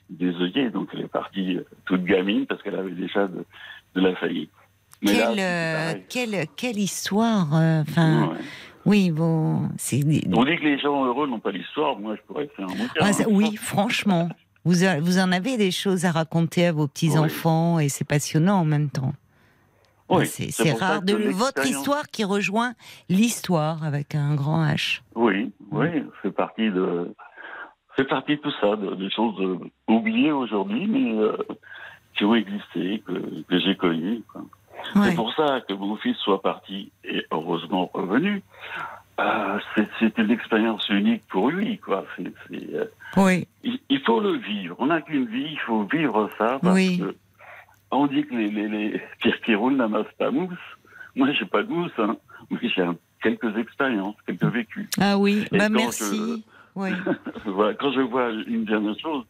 des œillets. Donc elle est partie euh, toute gamine parce qu'elle avait déjà de, de la faillite. Mais Quelle, euh, quelle, quelle histoire. euh, Enfin, Ouais. oui, bon, c'est. On dit que les gens heureux n'ont pas l'histoire. Moi, je pourrais faire un bouquin. Ah, hein. oui, franchement, vous, a- vous en avez des choses à raconter à vos petits enfants et c'est passionnant en même temps. Oui, c'est rare de votre histoire qui rejoint l'histoire avec un grand H. Oui, oui, c'est parti de, c'est parti de tout ça, de, des choses euh, oubliées aujourd'hui, mais euh, qui ont existé, que, que j'ai connues. quoi. Ouais. C'est pour ça que mon fils soit parti et heureusement revenu. Euh, c'est- une expérience unique pour lui, quoi. Euh, Oui, il, il faut le vivre. On n'a qu'une vie, il faut vivre ça parce Oui. que on dit que les, les, les pierres qui roulent n'amassent pas mousse. Moi, j'ai pas de mousse, hein. Mais j'ai quelques expériences, quelques vécus. ah oui, Et bah merci. Oui. voilà, quand je vois une dernière chose,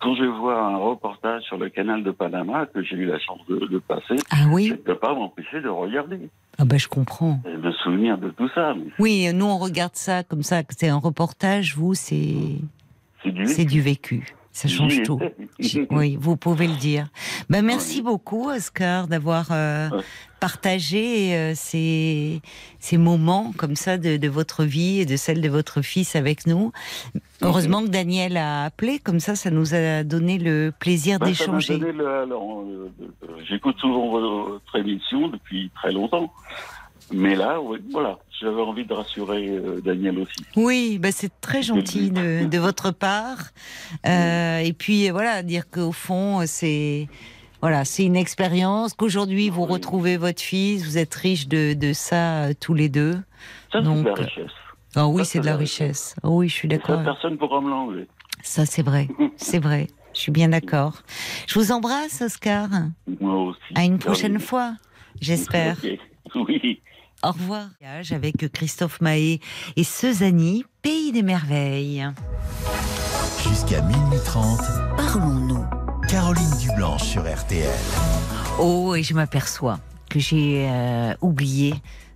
quand je vois un reportage sur le canal de Panama que j'ai eu la chance de, de passer, Ah je ne peux pas m'empêcher de regarder ah bah je comprends. et me souvenir de tout ça. Mais Oui, nous on regarde ça comme ça, que c'est un reportage, vous c'est c'est du vécu. Ça change tout. Oui, vous pouvez le dire. Ben, merci beaucoup, Oscar, d'avoir euh, partagé euh, ces, ces moments comme ça de, de votre vie et de celle de votre fils avec nous. Heureusement que Daniel a appelé, comme ça, ça nous a donné le plaisir m'a d'échanger. J'écoute souvent votre émission depuis très longtemps. Mais là, ouais, voilà, j'avais envie de rassurer euh, Daniel aussi. Oui, ben c'est très gentil de, de votre part. Euh, et puis voilà, dire qu'au fond, c'est voilà, c'est une expérience. Qu'aujourd'hui vous Oui. retrouvez votre fils, vous êtes riches de, de ça euh, tous les deux. Ça, c'est de la richesse. Ah oui, Ça, c'est de la richesse. Ah oui, je suis d'accord. personne ne pourra me l'enlever. Ça, c'est vrai. C'est vrai. Je suis bien d'accord. Je vous embrasse, Oscar. Moi aussi. À une prochaine fois, j'espère. Oui. Au revoir. Avec Christophe Mahé et Sezani, Pays des Merveilles. Jusqu'à minuit 30, Parlons-nous. Caroline Dublanche sur RTL. Oh, et je m'aperçois que j'ai euh, oublié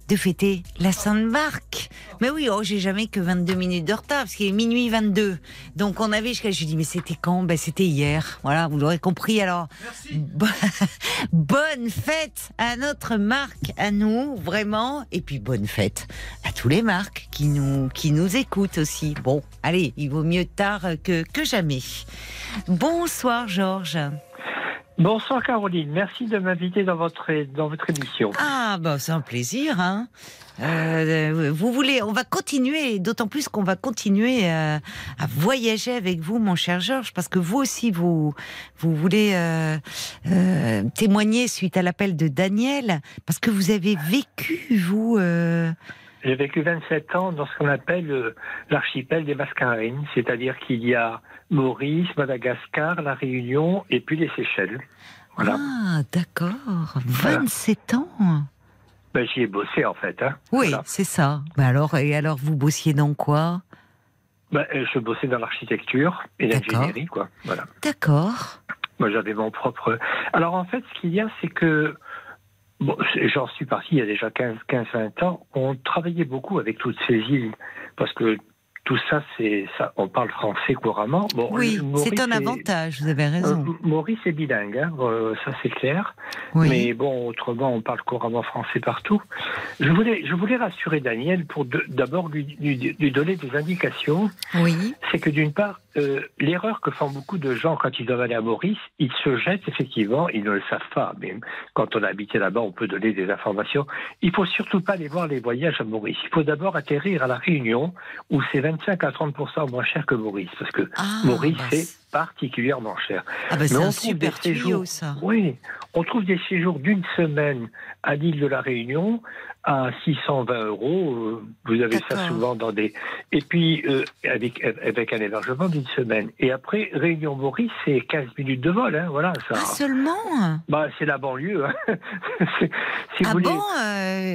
de fêter la Sainte-Barque. Mais oui, oh, j'ai jamais que 22 minutes de retard, parce qu'il est minuit 22. Donc on avait jusqu'à... Je dis, mais c'était quand? Ben c'était hier. Voilà, vous l'aurez compris. Alors, bo- bonne fête à notre marque, à nous, vraiment. Et puis bonne fête à tous les marques qui nous, qui nous écoutent aussi. Bon, allez, il vaut mieux tard que, que jamais. Bonsoir Georges. Bonsoir Caroline, merci de m'inviter dans votre, dans votre émission. Ah, bah, c'est un plaisir. Hein. Euh, vous voulez, on va continuer, d'autant plus qu'on va continuer à, à voyager avec vous, mon cher Georges, parce que vous aussi, vous, vous voulez euh, euh, témoigner suite à l'appel de Daniel, parce que vous avez vécu, vous. J'ai vécu 27 ans dans ce qu'on appelle euh, l'archipel des Mascarenes, c'est-à-dire qu'il y a Maurice, Madagascar, La Réunion et puis les Seychelles. Voilà. Ah, d'accord. 27 ans. Ben, J'y ai bossé en fait. Hein. Oui, Voilà. c'est ça. Bah alors, et alors, vous bossiez dans quoi? Ben, euh, je bossais dans l'architecture et l'ingénierie, quoi. Voilà. D'accord. Moi, j'avais mon propre. Alors, en fait, ce qu'il y a, c'est que. Bon, j'en suis parti il y a déjà 15-20 ans. On travaillait beaucoup avec toutes ces îles parce que tout ça, c'est ça. On parle français couramment. Bon, Oui, Maurice c'est un avantage, vous avez raison. euh, Maurice est bilingue, hein, euh, ça c'est clair. Oui. Mais bon, autrement, on parle couramment français partout. Je voulais, je voulais rassurer Daniel pour d'abord lui, lui- lui donner des indications. Oui. C'est que d'une part, euh, l'erreur que font beaucoup de gens quand ils doivent aller à Maurice, ils se jettent effectivement, ils ne le savent pas. Mais quand on a habité là-bas, on peut donner des informations. Il faut surtout pas aller voir les voyages à Maurice. Il faut d'abord atterrir à la Réunion, où c'est 25 à 30 moins cher que Maurice, parce que Ah, Maurice bah, c'est particulièrement cher. Ah bah, c'est un super tuyau, séjours- ça. Oui, on trouve des séjours d'une semaine à l'île de la Réunion à 620 euros. Euh, Vous avez ça souvent dans des. Et puis euh, avec avec un hébergement d'une semaine. Et après Réunion Maurice, c'est 15 minutes de vol. Hein, voilà ça. Ah, seulement Bah, c'est la banlieue. hein. Si Ah vous voulez- bon euh,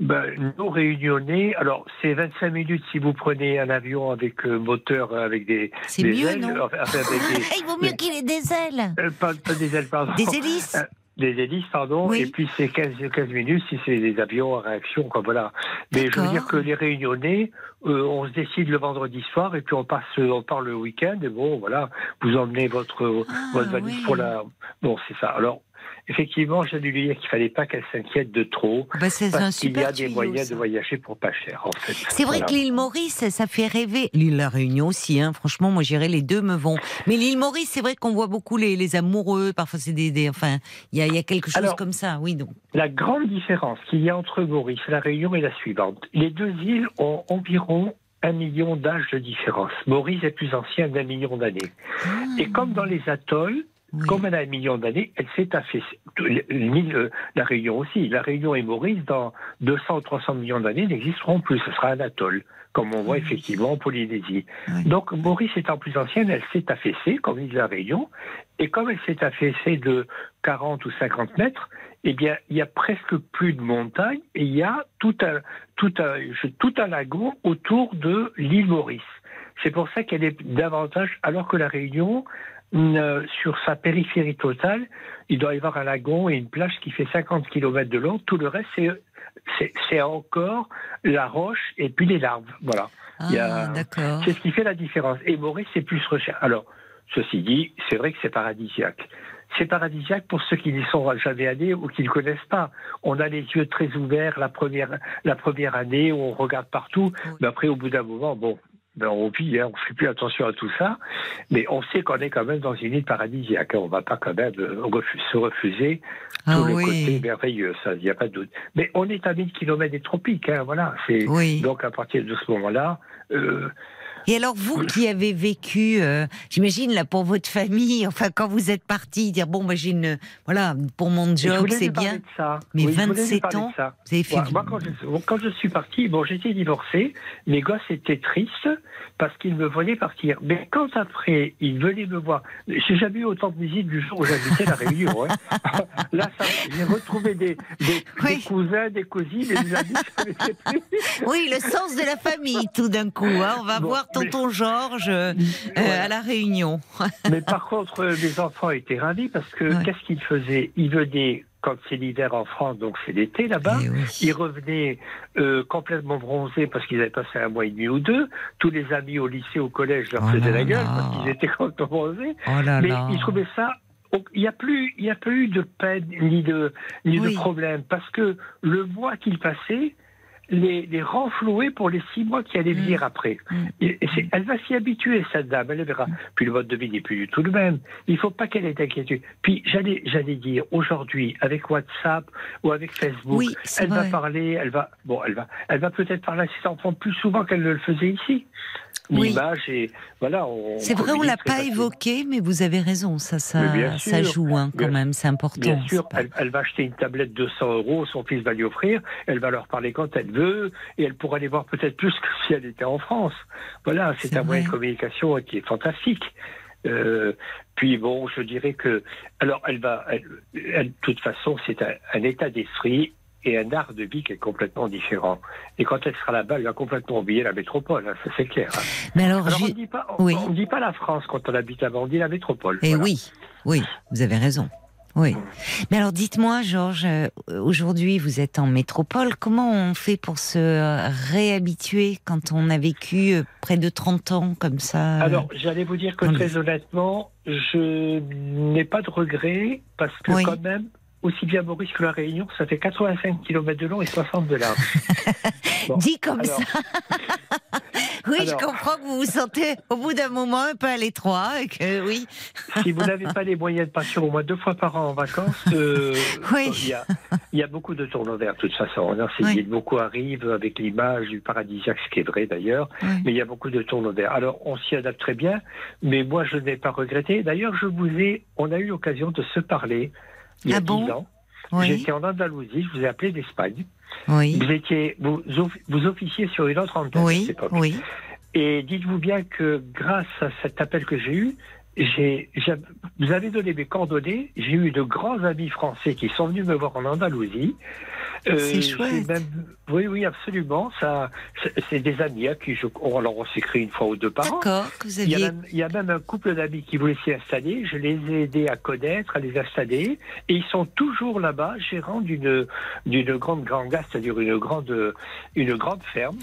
ben, nous réunionnais, alors c'est 25 minutes si vous prenez un avion avec euh, moteur, euh, avec des, C'est des mieux, ailes, non enfin, avec des- Il vaut mieux qu'il ait des ailes. euh, pas, pas des ailes, pardon. Des hélices Des hélices, pardon. Oui. Et puis c'est 15, 15 minutes si c'est des avions à réaction, quoi, voilà. Mais je veux dire que les réunionnais, euh, on se décide le vendredi soir et puis on passe, on part le week-end et bon, voilà, vous emmenez votre, Ah, votre valise oui. pour la. Bon, c'est ça. Alors, effectivement, j'ai dû lui dire qu'il fallait pas qu'elle s'inquiète de trop. Bah, c'est un Parce qu'il y a des tuyau, moyens ça. de voyager pour pas cher, en fait. C'est vrai que l'île Maurice, ça fait rêver. L'île La Réunion aussi, hein. franchement, moi j'irais, les deux me vont. Mais l'île Maurice, c'est vrai qu'on voit beaucoup les, les amoureux, parfois c'est des, des- Enfin, il y y a quelque chose Alors, comme ça, oui, donc. La grande différence qu'il y a entre Maurice et la Réunion est la suivante. Les deux îles ont environ un million d'âges de différence. Maurice est plus ancien d'un million d'années. Et comme dans les atolls, Oui. comme elle a un million d'années, elle s'est affaissée. Euh, La Réunion aussi. La Réunion et Maurice, dans 200 ou 300 millions d'années, n'existeront plus. Ce sera un atoll, comme on voit Oui. effectivement en Polynésie. Oui. Donc Maurice étant plus ancienne, elle s'est affaissée, comme l'île de la Réunion. Et comme elle s'est affaissée de 40 ou 50 mètres, eh bien, il y a presque plus de montagnes et il y a tout un, tout un, tout un lagon autour de l'île Maurice. C'est pour ça qu'elle est davantage, alors que la Réunion, euh, sur sa périphérie totale, il doit y avoir un lagon et une plage qui fait 50 km de long. Tout le reste, c'est, encore la roche et puis les larves. Voilà. Ah. C'est ce qui fait la différence. Et Maurice, c'est plus recherche. Alors, ceci dit, c'est vrai que c'est paradisiaque. C'est paradisiaque pour ceux qui n'y sont jamais allés ou qui ne connaissent pas. On a les yeux très ouverts la première, la première année, où on regarde partout. Oui. Mais après, au bout d'un moment, bon, ben on vit, hein, on fait plus attention à tout ça. Mais on sait qu'on est quand même dans une île paradisiaque. hein. On va pas quand même euh, se refuser Ah tout le oui. côté merveilleux, ça, il n'y a pas de doute. Mais on est à 1000 km des tropiques, hein, voilà. Oui. Donc à partir de ce moment-là, euh, Et alors, vous qui avez vécu, euh, j'imagine, là, pour votre famille, enfin, quand vous êtes parti, dire, bon, bah, j'ai une, voilà, pour mon job, c'est bien. Mais Oui, je voulais lui 27 parler de ans. Vous avez fait. Moi, du- moi, quand, je, quand je suis parti, bon, j'étais divorcé, mes gosses étaient tristes parce qu'ils me voyaient partir. Mais quand après, ils venaient me voir, j'ai jamais eu autant de visites du jour où j'habitais la Réunion. hein. Là, j'ai retrouvé des, des, Oui. des cousins, des cousines, des amis. Oui, le sens de la famille, tout d'un coup. hein. On va Bon, voir tonton Georges euh, Voilà. à la Réunion. Mais par contre, euh, mes enfants étaient ravis parce que Ouais. qu'est-ce qu'ils faisaient? Ils venaient quand c'est l'hiver en France, donc c'est l'été là-bas. Eh oui. Ils revenaient euh, complètement bronzés parce qu'ils avaient passé un mois et demi ou deux. Tous les amis au lycée, au collège leur Oh faisaient la gueule parce qu'ils étaient complètement bronzés. Oh là Mais là. ils trouvaient ça. Il n'y a plus, il y a plus eu de peine ni de ni Oui. de problème parce que le mois qu'ils passaient les, les renflouait pour les six mois qui allaient Mm. venir après. Mm. Et, et c'est- elle va s'y habituer cette dame, elle verra. Puis le mode de vie n'est plus du tout le même. Il faut pas qu'elle ait d'inquiétude. Puis j'allais j'allais dire aujourd'hui avec WhatsApp ou avec Facebook, Oui, elle va parler, elle va bon, elle va elle va peut-être parler à ses enfants plus souvent qu'elle ne le faisait ici. Oui. L'image et voilà. C'est vrai, on l'a pas évoqué, mais vous avez raison, ça, ça, joue hein, quand Bien- même, c'est important. Bien sûr, pas- elle, elle va acheter une tablette de 100 euros, son fils va lui offrir, elle va leur parler quand elle veut, et elle pourra les voir peut-être plus que si elle était en France. Voilà, c'est un moyen de communication qui est fantastique. Euh, puis bon, je dirais que, alors elle va, elle, elle- de toute façon, c'est un, un état d'esprit et un art de vie qui est complètement différent. Et quand elle sera là-bas, elle va complètement oublier la métropole, hein, ça c'est clair. hein. Mais alors, Alors on ne dit pas, on, Oui. on dit pas la France quand on habite là-bas, on dit la métropole. Eh voilà. oui, oui, vous avez raison. Oui. Mais alors dites-moi, Georges, euh, aujourd'hui vous êtes en métropole, comment on fait pour se réhabituer quand on a vécu euh, près de 30 ans comme ça euh, Alors, j'allais vous dire que très honnêtement, je n'ai pas de regrets parce que Oui. quand même, aussi bien Maurice que la Réunion, ça fait 85 km de long et 60 de large. Bon, Dit comme alors, ça. oui, je comprends que vous vous sentez au bout d'un moment un peu à l'étroit et que oui. si vous n'avez pas les moyens de partir au moins deux fois par an en vacances, euh, Oui. il, y a, il y a beaucoup de tournois verts de toute façon. Alors, c'est- Oui. Beaucoup arrivent avec l'image du paradisiaque, ce qui est vrai d'ailleurs, Oui. mais il y a beaucoup de tournois verts. Alors on s'y adapte très bien, mais moi je n'ai pas regretté. D'ailleurs, je vous ai, on a eu l'occasion de se parler il y a Ah bon dix ans. Oui. J'étais en Andalousie, je vous ai appelé d'Espagne. Oui. Vous étiez, vous, vous officiez sur une autre antenne à Oui. cette époque. Oui. Et dites-vous bien que grâce à cet appel que j'ai eu, j'ai, vous avez donné mes coordonnées. J'ai eu de grands amis français qui sont venus me voir en Andalousie. Euh, C'est chouette. même- oui, oui, absolument. Ça, c'est, des amis à qui je, on, alors on s'écrit une fois ou deux par an. D'accord, vous Il y, a aviez. même, il y a même un couple d'amis qui voulaient s'y installer. Je les ai aidés à connaître, à les installer. Et ils sont toujours là-bas, gérants d'une, d'une grande granga, c'est-à-dire une grande, une grande ferme.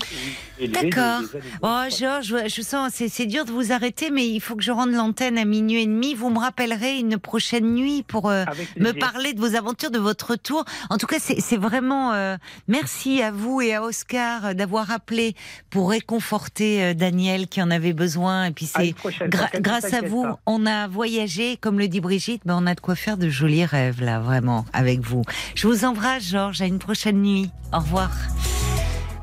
D'accord. Oh, Georges, je sens, c'est dur de vous arrêter, mais il faut que je rende l'antenne à minuit et demi. Vous me rappellerez une prochaine nuit pour euh, me parler de vos aventures, de votre retour. En tout cas, c'est, vraiment euh, merci à vous et à Oscar euh, d'avoir appelé pour réconforter euh, Daniel qui en avait besoin. Et puis c'est gra- grâce à vous, pas. on a voyagé, comme le dit Brigitte, ben on a de quoi faire de jolis rêves là, vraiment, avec vous. Je vous embrasse, Georges. À une prochaine nuit. Au revoir.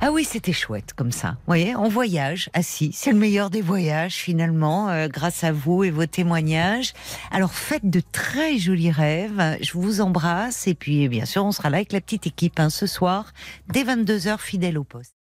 Ah oui, c'était chouette comme ça. Vous voyez, on voyage assis. C'est le meilleur des voyages finalement, euh, grâce à vous et vos témoignages. Alors faites de très jolis rêves. Je vous embrasse et puis bien sûr, on sera là avec la petite équipe hein, ce soir dès 22h fidèle au poste.